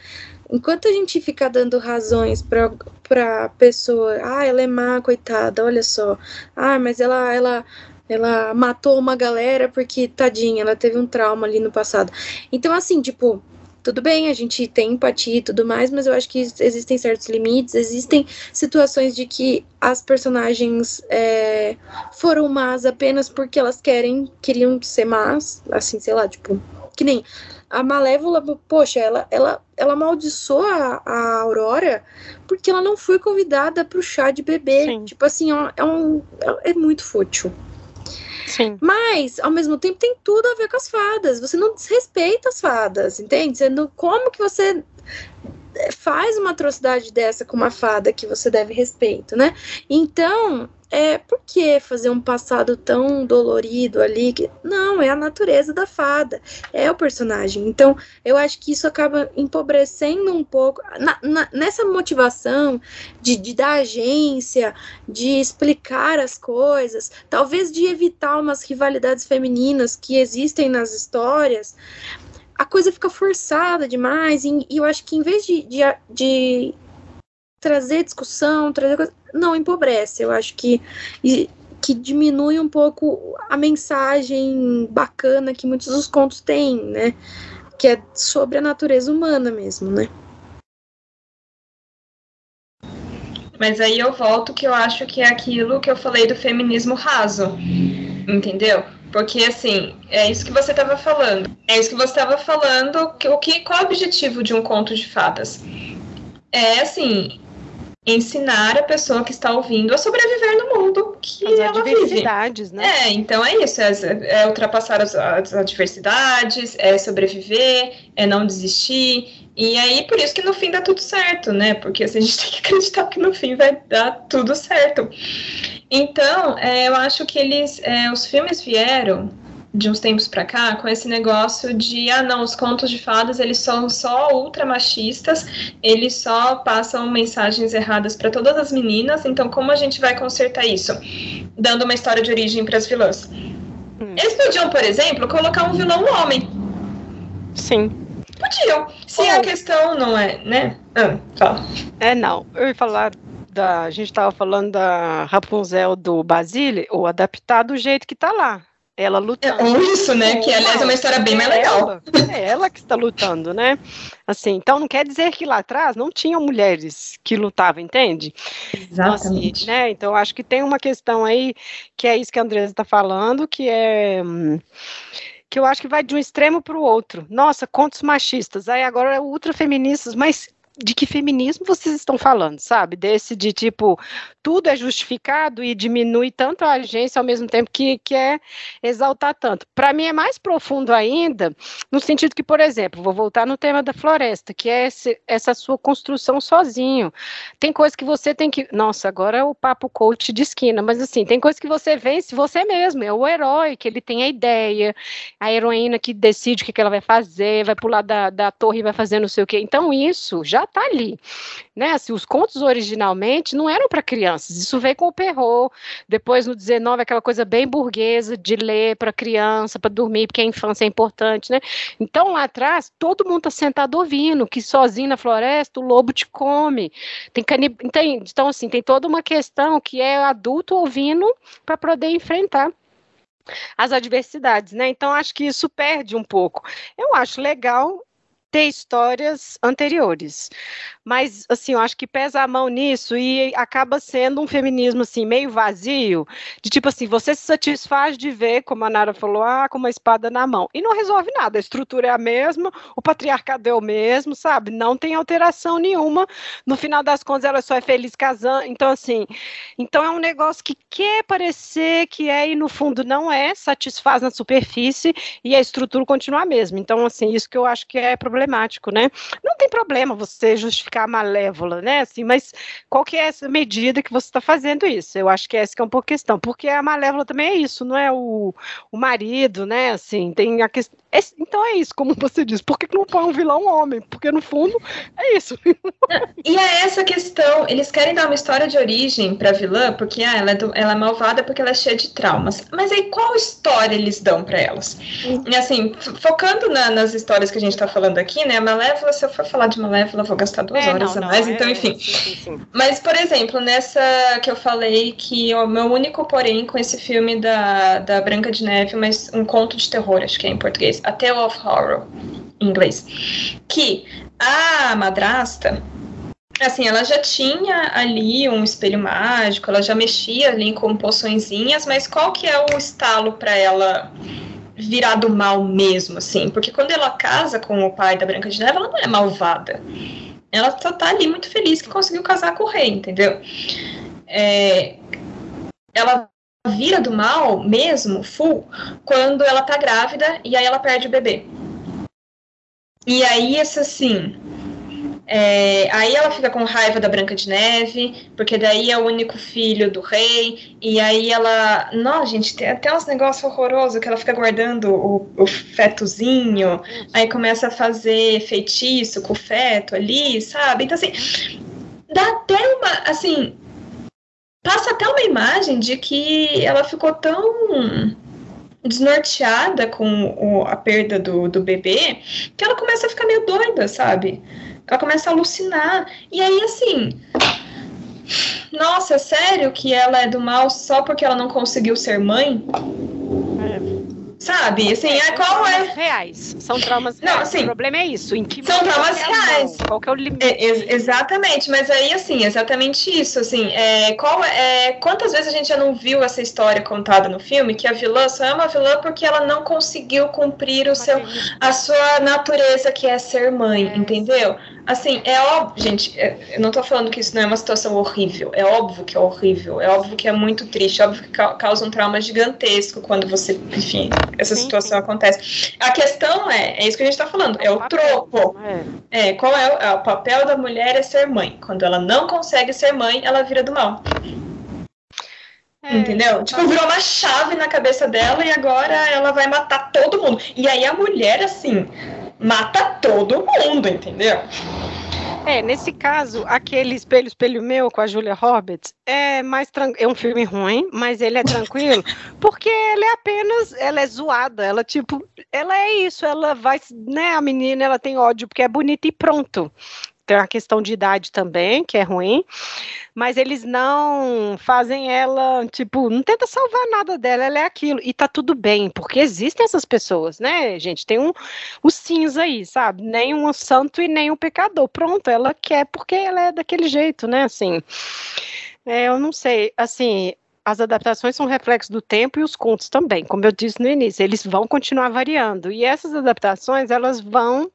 Enquanto a gente fica dando razões para para pessoa, ah, ela é má, coitada, olha só. Ah, mas ela ela ela matou uma galera porque tadinha, ela teve um trauma ali no passado. Então assim, tipo, tudo bem, a gente tem empatia e tudo mais, mas eu acho que existem certos limites, existem situações de que as personagens é, foram más apenas porque elas querem, queriam ser más, assim, sei lá, tipo, que nem a Malévola, poxa, ela, ela, ela amaldiçoou a, a Aurora porque ela não foi convidada para o chá de bebê. Sim. Tipo assim, é, um, é muito fútil. Sim. Mas, ao mesmo tempo, tem tudo a ver com as fadas. Você não desrespeita as fadas, entende? Você não, como que você faz uma atrocidade dessa com uma fada que você deve respeito, né? Então, é, por que fazer um passado tão dolorido ali? Que, não, é a natureza da fada, é o personagem. Então, eu acho que isso acaba empobrecendo um pouco na, na, nessa motivação de, de dar agência, de explicar as coisas, talvez de evitar umas rivalidades femininas que existem nas histórias a coisa fica forçada demais, e, eu acho que em vez de, de, de trazer discussão, trazer coisa, não empobrece. Eu acho que que diminui um pouco a mensagem bacana que muitos dos contos têm, né? Que é sobre a natureza humana mesmo, né? Mas aí eu volto que eu acho que é aquilo que eu falei do feminismo raso, entendeu? Porque, assim, é isso que você estava falando. É isso que você estava falando. Que, o que, qual é o objetivo de um conto de fadas? É, assim, ensinar a pessoa que está ouvindo a sobreviver no mundo que as ela adversidades, vive. né? É, então é isso, é, é ultrapassar as, as, adversidades, é sobreviver, é não desistir. E aí, por isso que no fim dá tudo certo, né? Porque assim, a gente tem que acreditar que no fim vai dar tudo certo. Então, é, eu acho que eles, é, os filmes vieram de uns tempos para cá com esse negócio de ah não os contos de fadas eles são só ultra machistas eles só passam mensagens erradas para todas as meninas então como a gente vai consertar isso? Dando uma história de origem para as vilãs. Hum. eles podiam por exemplo colocar um vilão homem. Sim. Podiam. Se a questão não é né? Ah, fala. É não. Eu ia falar da, a gente estava falando da Rapunzel do Basile, ou adaptar do jeito que está lá. Ela lutando. É isso, né? Que aliás é uma história bem mais legal. Ela, é ela que está lutando, né? Assim, então não quer dizer que lá atrás não tinham mulheres que lutavam, entende? Exatamente. Então, assim, né? então acho que tem uma questão aí que é isso que a Andresa está falando, que é que eu acho que vai de um extremo para o outro. Nossa, contos machistas. Aí agora é ultrafeministas, mas de que feminismo vocês estão falando, sabe? Desse de tipo, tudo é justificado e diminui tanto a agência ao mesmo tempo que quer exaltar tanto. Para mim é mais profundo ainda, no sentido que, por exemplo, vou voltar no tema da floresta, que é esse, essa sua construção sozinho. Tem coisa que você tem que. Nossa, agora é o papo coach de esquina, mas assim, tem coisa que você vence você mesmo, é o herói, que ele tem a ideia, a heroína que decide o que, que ela vai fazer, vai pular da, da torre e vai fazer não sei o quê. Então, isso já está ali. Né? Assim, os contos originalmente não eram para crianças, isso veio com o Perrault, depois no 19 aquela coisa bem burguesa de ler para criança, para dormir, porque a infância é importante, né? Então lá atrás todo mundo está sentado ouvindo que sozinho na floresta o lobo te come. Tem canib... Então assim, tem toda uma questão que é adulto ouvindo para poder enfrentar as adversidades, né? Então acho que isso perde um pouco. Eu acho legal ter histórias anteriores. Mas, assim, eu acho que pesa a mão nisso e acaba sendo um feminismo, assim, meio vazio, de tipo assim, você se satisfaz de ver, como a Nara falou, ah, com uma espada na mão. E não resolve nada, a estrutura é a mesma, o patriarcado é o mesmo, sabe? Não tem alteração nenhuma. No final das contas, ela só é feliz casando. Então, assim, então é um negócio que quer parecer que é e no fundo não é, satisfaz na superfície e a estrutura continua a mesma. Então, assim, isso que eu acho que é problemático, né? Não tem problema você justificar ficar malévola, né? Assim, mas qual que é essa medida que você está fazendo isso? Eu acho que essa que é um pouco questão, porque a malévola também é isso, não é o, o marido, né? Assim, tem a questão. Então é isso, como você diz, por que não põe um vilão homem? Porque no fundo é isso. E é essa questão, eles querem dar uma história de origem para vilã, porque ah, ela, é do, ela é malvada porque ela é cheia de traumas. Mas aí qual história eles dão para elas? E assim, focando na, nas histórias que a gente está falando aqui, né? A Malévola, se eu for falar de Malévola, eu vou gastar duas é, horas não, a mais, não, então é, enfim. Sim, sim. Mas, por exemplo, nessa que eu falei que o meu único porém com esse filme da, da Branca de Neve, mas um conto de terror, acho que é em português, A Tale of Horror, em inglês, que a madrasta assim, ela já tinha ali um espelho mágico, ela já mexia ali com poçõezinhas, mas qual que é o estalo para ela virar do mal mesmo, assim? Porque quando ela casa com o pai da Branca de Neve, ela não é malvada ela só tá ali muito feliz que conseguiu casar com o rei, entendeu? É, ela vira do mal mesmo, full, quando ela tá grávida e aí ela perde o bebê. E aí, isso assim, é, aí ela fica com raiva da Branca de Neve, porque daí é o único filho do rei, e aí ela. Não, gente, tem até uns negócios horrorosos que ela fica guardando o, o fetozinho, aí começa a fazer feitiço com o feto ali, sabe? Então, assim, dá até uma. Assim, passa até uma imagem de que ela ficou tão desnorteada com o, a perda do, do bebê que ela começa a ficar meio doida, sabe? Ela começa a alucinar. E aí, assim. Nossa, é sério que ela é do mal só porque ela não conseguiu ser mãe? Sabe? Assim, é, qual é. Reais. São traumas Não, reais. assim, o problema é isso. Em que são traumas é a mão? reais. Qual que é o limite? É, ex- exatamente, mas aí assim, exatamente isso, assim, é, qual é, quantas vezes a gente já não viu essa história contada no filme que a vilã só é uma vilã porque ela não conseguiu cumprir o seu, a sua natureza que é ser mãe, É. entendeu? Assim, é óbvio, gente, é, eu não tô falando que isso não é uma situação horrível, é óbvio que é horrível, é óbvio que é muito triste, é óbvio que ca- causa um trauma gigantesco quando você, enfim, essa Sim, situação acontece. A questão é, é isso que a gente tá falando, é o papel, tropo. É. É, qual é o, é o papel da mulher é ser mãe. Quando ela não consegue ser mãe, ela vira do mal. É, entendeu? Tipo, virou uma chave na cabeça dela e agora ela vai matar todo mundo. E aí a mulher, assim, mata todo mundo, entendeu? É, nesse caso, aquele Espelho, Espelho Meu com a Julia Roberts é mais é um filme ruim, mas ele é tranquilo, porque ela é apenas, ela é zoada, ela tipo, ela é isso, ela vai, né, a menina, ela tem ódio porque é bonita e pronto. Tem uma questão de idade também, que é ruim, mas eles não fazem ela, tipo, não tenta salvar nada dela, ela é aquilo, e tá tudo bem, porque existem essas pessoas, né, gente, tem um, o cinza aí, sabe, nem um santo e nem um pecador, pronto, ela quer porque ela é daquele jeito, né, assim, é, eu não sei, assim, as adaptações são reflexo do tempo e os contos também, como eu disse no início, eles vão continuar variando, e essas adaptações, elas vão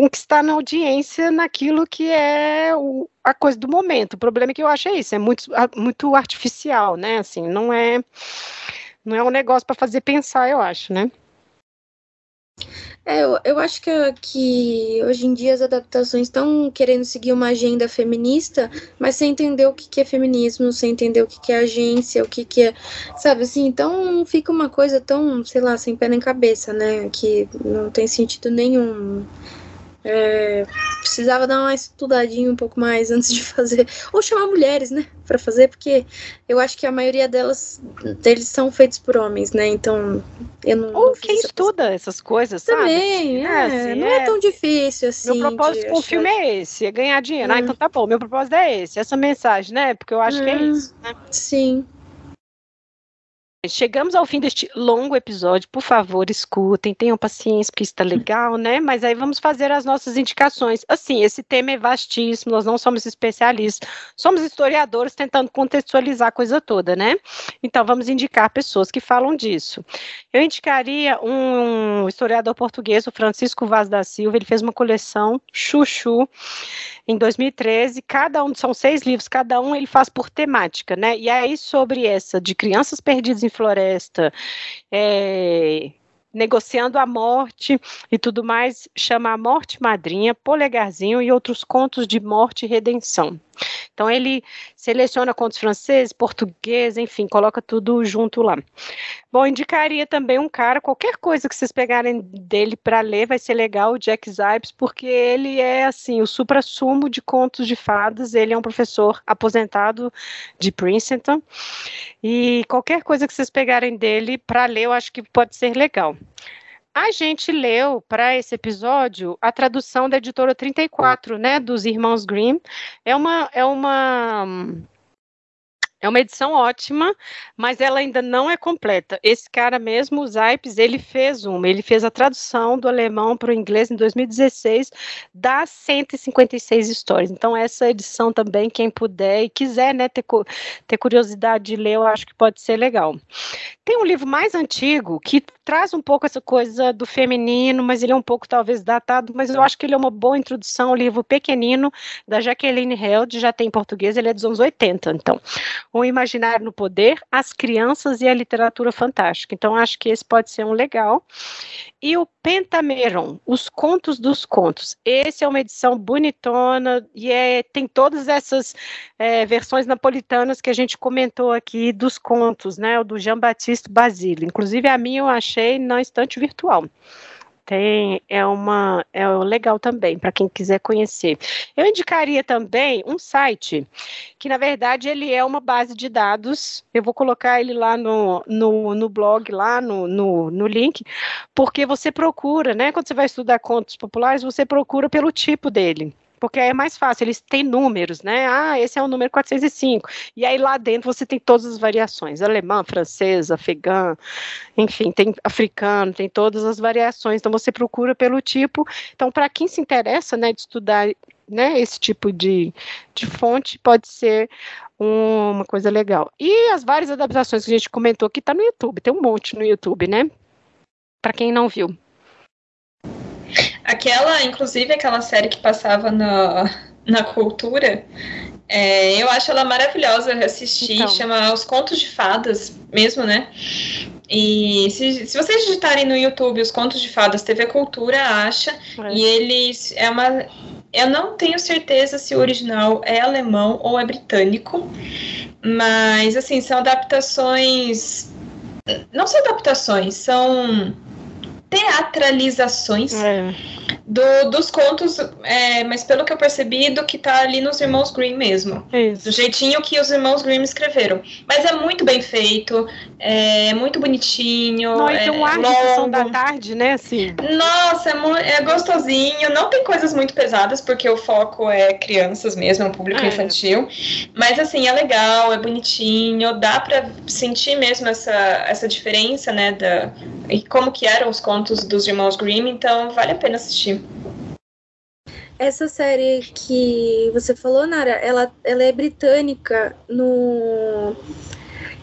conquistar na audiência naquilo que é o, a coisa do momento. O problema é que eu acho é isso, é muito, muito artificial, né? Assim, não é não é um negócio para fazer pensar, eu acho, né? É, eu, eu acho que, que hoje em dia as adaptações estão querendo seguir uma agenda feminista, mas sem entender o que, que é feminismo, sem entender o que, que é agência, o que, que é. Sabe assim? Então fica uma coisa tão, sei lá, sem pé nem cabeça, né? Que não tem sentido nenhum. É, precisava dar uma estudadinha um pouco mais antes de fazer. Ou chamar mulheres, né? Pra fazer, porque eu acho que a maioria delas deles são feitos por homens, né? Então eu não. Ou não quem essa estuda essas coisas, sabe? também, É, é, assim, não é. é. tão difícil assim. Meu propósito com o filme é esse, é ganhar dinheiro. Ah, Hum. então tá bom, meu propósito é esse, essa mensagem, né? Porque eu acho que é Hum. isso. né? Sim. Chegamos ao fim deste longo episódio, por favor, escutem, tenham paciência, porque está legal, né? Mas aí vamos fazer as nossas indicações. Assim, esse tema é vastíssimo, nós não somos especialistas, somos historiadores tentando contextualizar a coisa toda, né? Então, vamos indicar pessoas que falam disso. Eu indicaria um historiador português, o Francisco Vaz da Silva, ele fez uma coleção Chuchu em 2013, cada um, são seis livros, cada um ele faz por temática, né? E aí, sobre essa de crianças perdidas em floresta, é, negociando a morte e tudo mais, chama A Morte Madrinha, Polegarzinho e outros contos de morte e redenção. Então ele seleciona contos franceses, português, enfim, coloca tudo junto lá. Bom, indicaria também um cara, qualquer coisa que vocês pegarem dele para ler vai ser legal, o Jack Zipes, porque ele é assim o supra-sumo de contos de fadas. Ele é um professor aposentado de Princeton e qualquer coisa que vocês pegarem dele para ler, eu acho que pode ser legal. A gente leu para esse episódio a tradução da editora 34, né, dos Irmãos Grimm. É uma é uma é uma edição ótima, mas ela ainda não é completa. Esse cara mesmo, o ele fez uma, ele fez a tradução do alemão para o inglês em 2016 das 156 histórias. Então essa edição também, quem puder e quiser, né, ter, ter curiosidade de ler, eu acho que pode ser legal. Tem um livro mais antigo que traz um pouco essa coisa do feminino, mas ele é um pouco talvez datado, mas eu acho que ele é uma boa introdução, o livro pequenino da Jacqueline Held, já tem em português, ele é dos anos 80, então. O Imaginário no Poder, As Crianças e a Literatura Fantástica. Então, acho que esse pode ser um legal. E o Pentameron, Os Contos dos Contos. Esse é uma edição bonitona e é, tem todas essas é, versões napolitanas que a gente comentou aqui dos contos, né? O do Jean-Baptiste Basile. Inclusive, a minha eu achei na estante virtual. Tem, é uma é legal também para quem quiser conhecer. Eu indicaria também um site que na verdade ele é uma base de dados. Eu vou colocar ele lá no, no, no blog, lá no, no, no link, porque você procura, né? Quando você vai estudar contos populares, você procura pelo tipo dele. Porque é mais fácil, eles têm números, né? Ah, esse é o número 405. E aí lá dentro você tem todas as variações: alemã, francês, afegã, enfim, tem africano, tem todas as variações. Então você procura pelo tipo. Então, para quem se interessa, né, de estudar né, esse tipo de, de fonte, pode ser uma coisa legal. E as várias adaptações que a gente comentou aqui tá no YouTube, tem um monte no YouTube, né? Para quem não viu. Aquela, inclusive, aquela série que passava na, na cultura, é, eu acho ela maravilhosa assistir, então. chama Os Contos de Fadas mesmo, né? E se, se vocês digitarem no YouTube os Contos de Fadas TV Cultura, acha, é. e eles é uma eu não tenho certeza se o original é alemão ou é britânico, mas assim, são adaptações não são adaptações, são teatralizações é. Do, dos contos, é, mas pelo que eu percebi, do que tá ali nos Irmãos Grimm mesmo. Isso. Do jeitinho que os Irmãos Grimm escreveram. Mas é muito bem feito, é muito bonitinho. Não, é um ar de sessão da tarde, né? Assim. Nossa, é, é, gostosinho. Não tem coisas muito pesadas, porque o foco é crianças mesmo, é um público é. infantil. Mas assim, é legal, é bonitinho, dá para sentir mesmo essa, essa diferença, né? Da, e como que eram os contos dos irmãos Grimm, então vale a pena assistir. Essa série que você falou, Nara, ela, ela é britânica no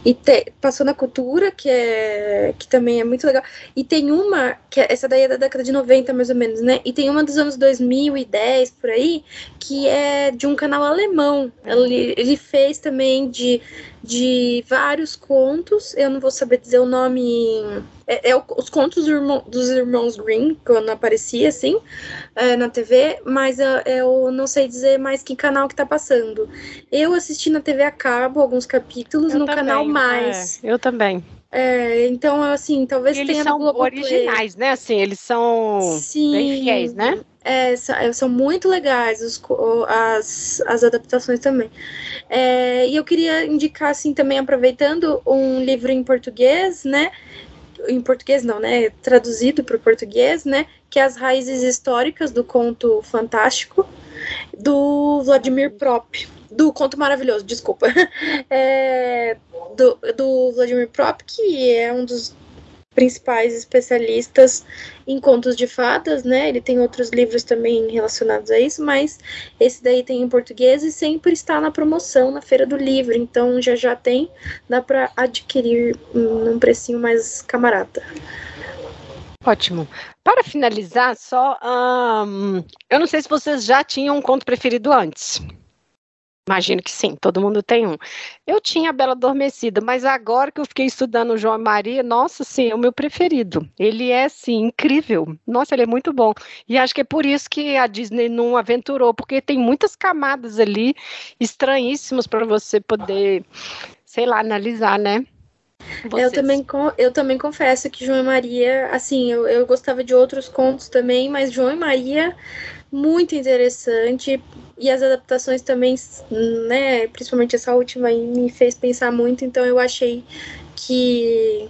e te, passou na cultura, que é que também é muito legal. E tem uma, que é, essa daí é da década de 90, mais ou menos, né? E tem uma dos anos 2010, por aí, que é de um canal alemão. Ele, ele fez também de, de vários contos. Eu não vou saber dizer o nome é, é os contos do irmão, dos irmãos Green, quando aparecia assim é, na TV, mas eu, eu, não sei dizer mais que canal que tá passando. Eu assisti na TV a cabo alguns capítulos eu no também, canal Mais. É, eu também. É, então, assim, talvez eles tenha são originais, né? Assim, eles são Sim, bem fiéis, né? É, é, são muito legais os, as, as adaptações também. É, e eu queria indicar, assim, também aproveitando um livro em português, né? em português não, né? Traduzido para o português, né? Que é as raízes históricas do conto fantástico do Vladimir Prop. Do conto maravilhoso, desculpa. É, do, do Vladimir Prop, que é um dos principais especialistas em contos de fadas, né? Ele tem outros livros também relacionados a isso, mas esse daí tem em português e sempre está na promoção na Feira do Livro, então já já tem, dá para adquirir num precinho mais camarada. Ótimo. Para finalizar, só eu não sei se vocês já tinham um conto preferido antes. Imagino que sim, todo mundo tem um. Eu tinha a Bela Adormecida, mas agora que eu fiquei estudando o João Maria, nossa, sim, é o meu preferido. Ele é, sim, incrível. Nossa, ele é muito bom. E acho que é por isso que a Disney não aventurou, porque tem muitas camadas ali estranhíssimas para você poder, sei lá, analisar, né? Eu também, eu também confesso que João e Maria, assim, eu, eu gostava de outros contos também, mas João e Maria muito interessante e as adaptações também, né, principalmente essa última me fez pensar muito, então eu achei que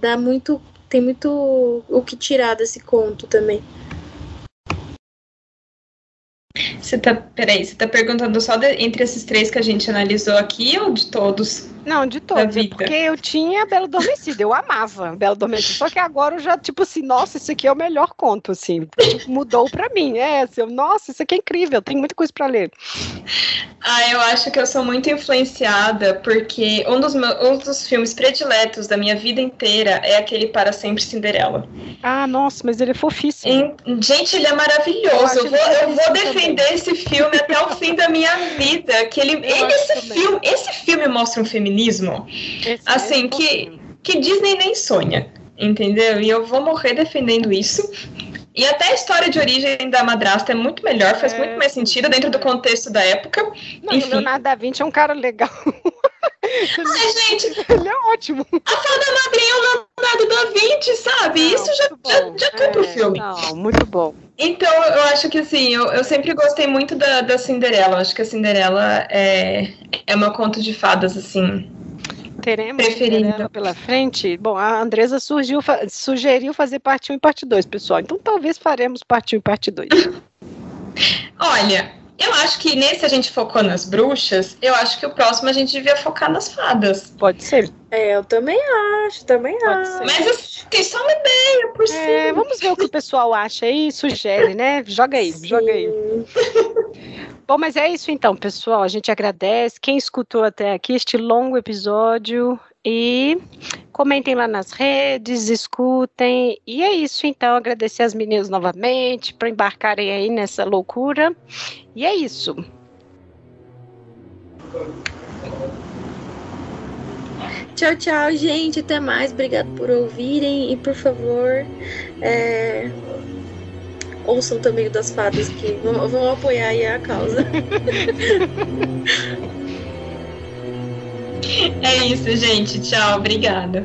dá muito, tem muito o que tirar desse conto também. Você tá, peraí, você tá perguntando só de, entre esses três que a gente analisou aqui ou de todos? Não, de todos. É porque eu tinha Bela Adormecida, eu amava Bela Adormecida. Só que agora eu já, tipo assim, nossa, esse aqui é o melhor conto, assim. Mudou pra mim. É, assim, eu, nossa, isso aqui é incrível, tem muita coisa pra ler. Ah, eu acho que eu sou muito influenciada, porque um dos, meus, um dos filmes prediletos da minha vida inteira é aquele Para Sempre Cinderela. Ah, nossa, mas ele é fofíssimo. gente, ele é maravilhoso. Eu, eu vou, eu vou defender também. esse filme até o fim da minha vida. Que ele, ele esse, filme, esse filme mostra um feminismo feminismo, Esse assim, é que, que Disney nem sonha, entendeu? E eu vou morrer defendendo isso. E até a história de origem da madrasta é muito melhor, faz é, muito mais sentido dentro do contexto da época. Não, Enfim. o Leonardo da Vinci é um cara legal. Ai, gente, ele é ótimo. A fada madrinha é o Leonardo da Vinci, sabe? Não, Isso já, já, já compra o é, filme. Não, muito bom. Então, eu acho que assim, eu, eu sempre gostei muito da, da Cinderela. Eu acho que a Cinderela é, é meu conto de fadas, assim, teremos Cinderela pela frente. Bom, a Andresa surgiu, sugeriu fazer parte 1 e parte 2, pessoal. Então talvez faremos parte 1 e parte 2. Olha, eu acho que nesse a gente focou nas bruxas, eu acho que o próximo a gente devia focar nas fadas. Pode ser. É, eu também acho, também Pode acho. ser. Mas assim, só uma ideia por É, cima. vamos ver o que o pessoal acha aí, sugere, né? Joga aí, joga aí. Sim. Bom, mas é isso então, pessoal. A gente agradece quem escutou até aqui este longo episódio e comentem lá nas redes, escutem. E é isso então, agradecer as meninas novamente por embarcarem aí nessa loucura. E é isso. Tchau, tchau, gente. Até mais. Obrigado por ouvirem. E por favor, é, ouçam também o das fadas que vão, vão apoiar aí a causa. É isso, gente. Tchau. Obrigada.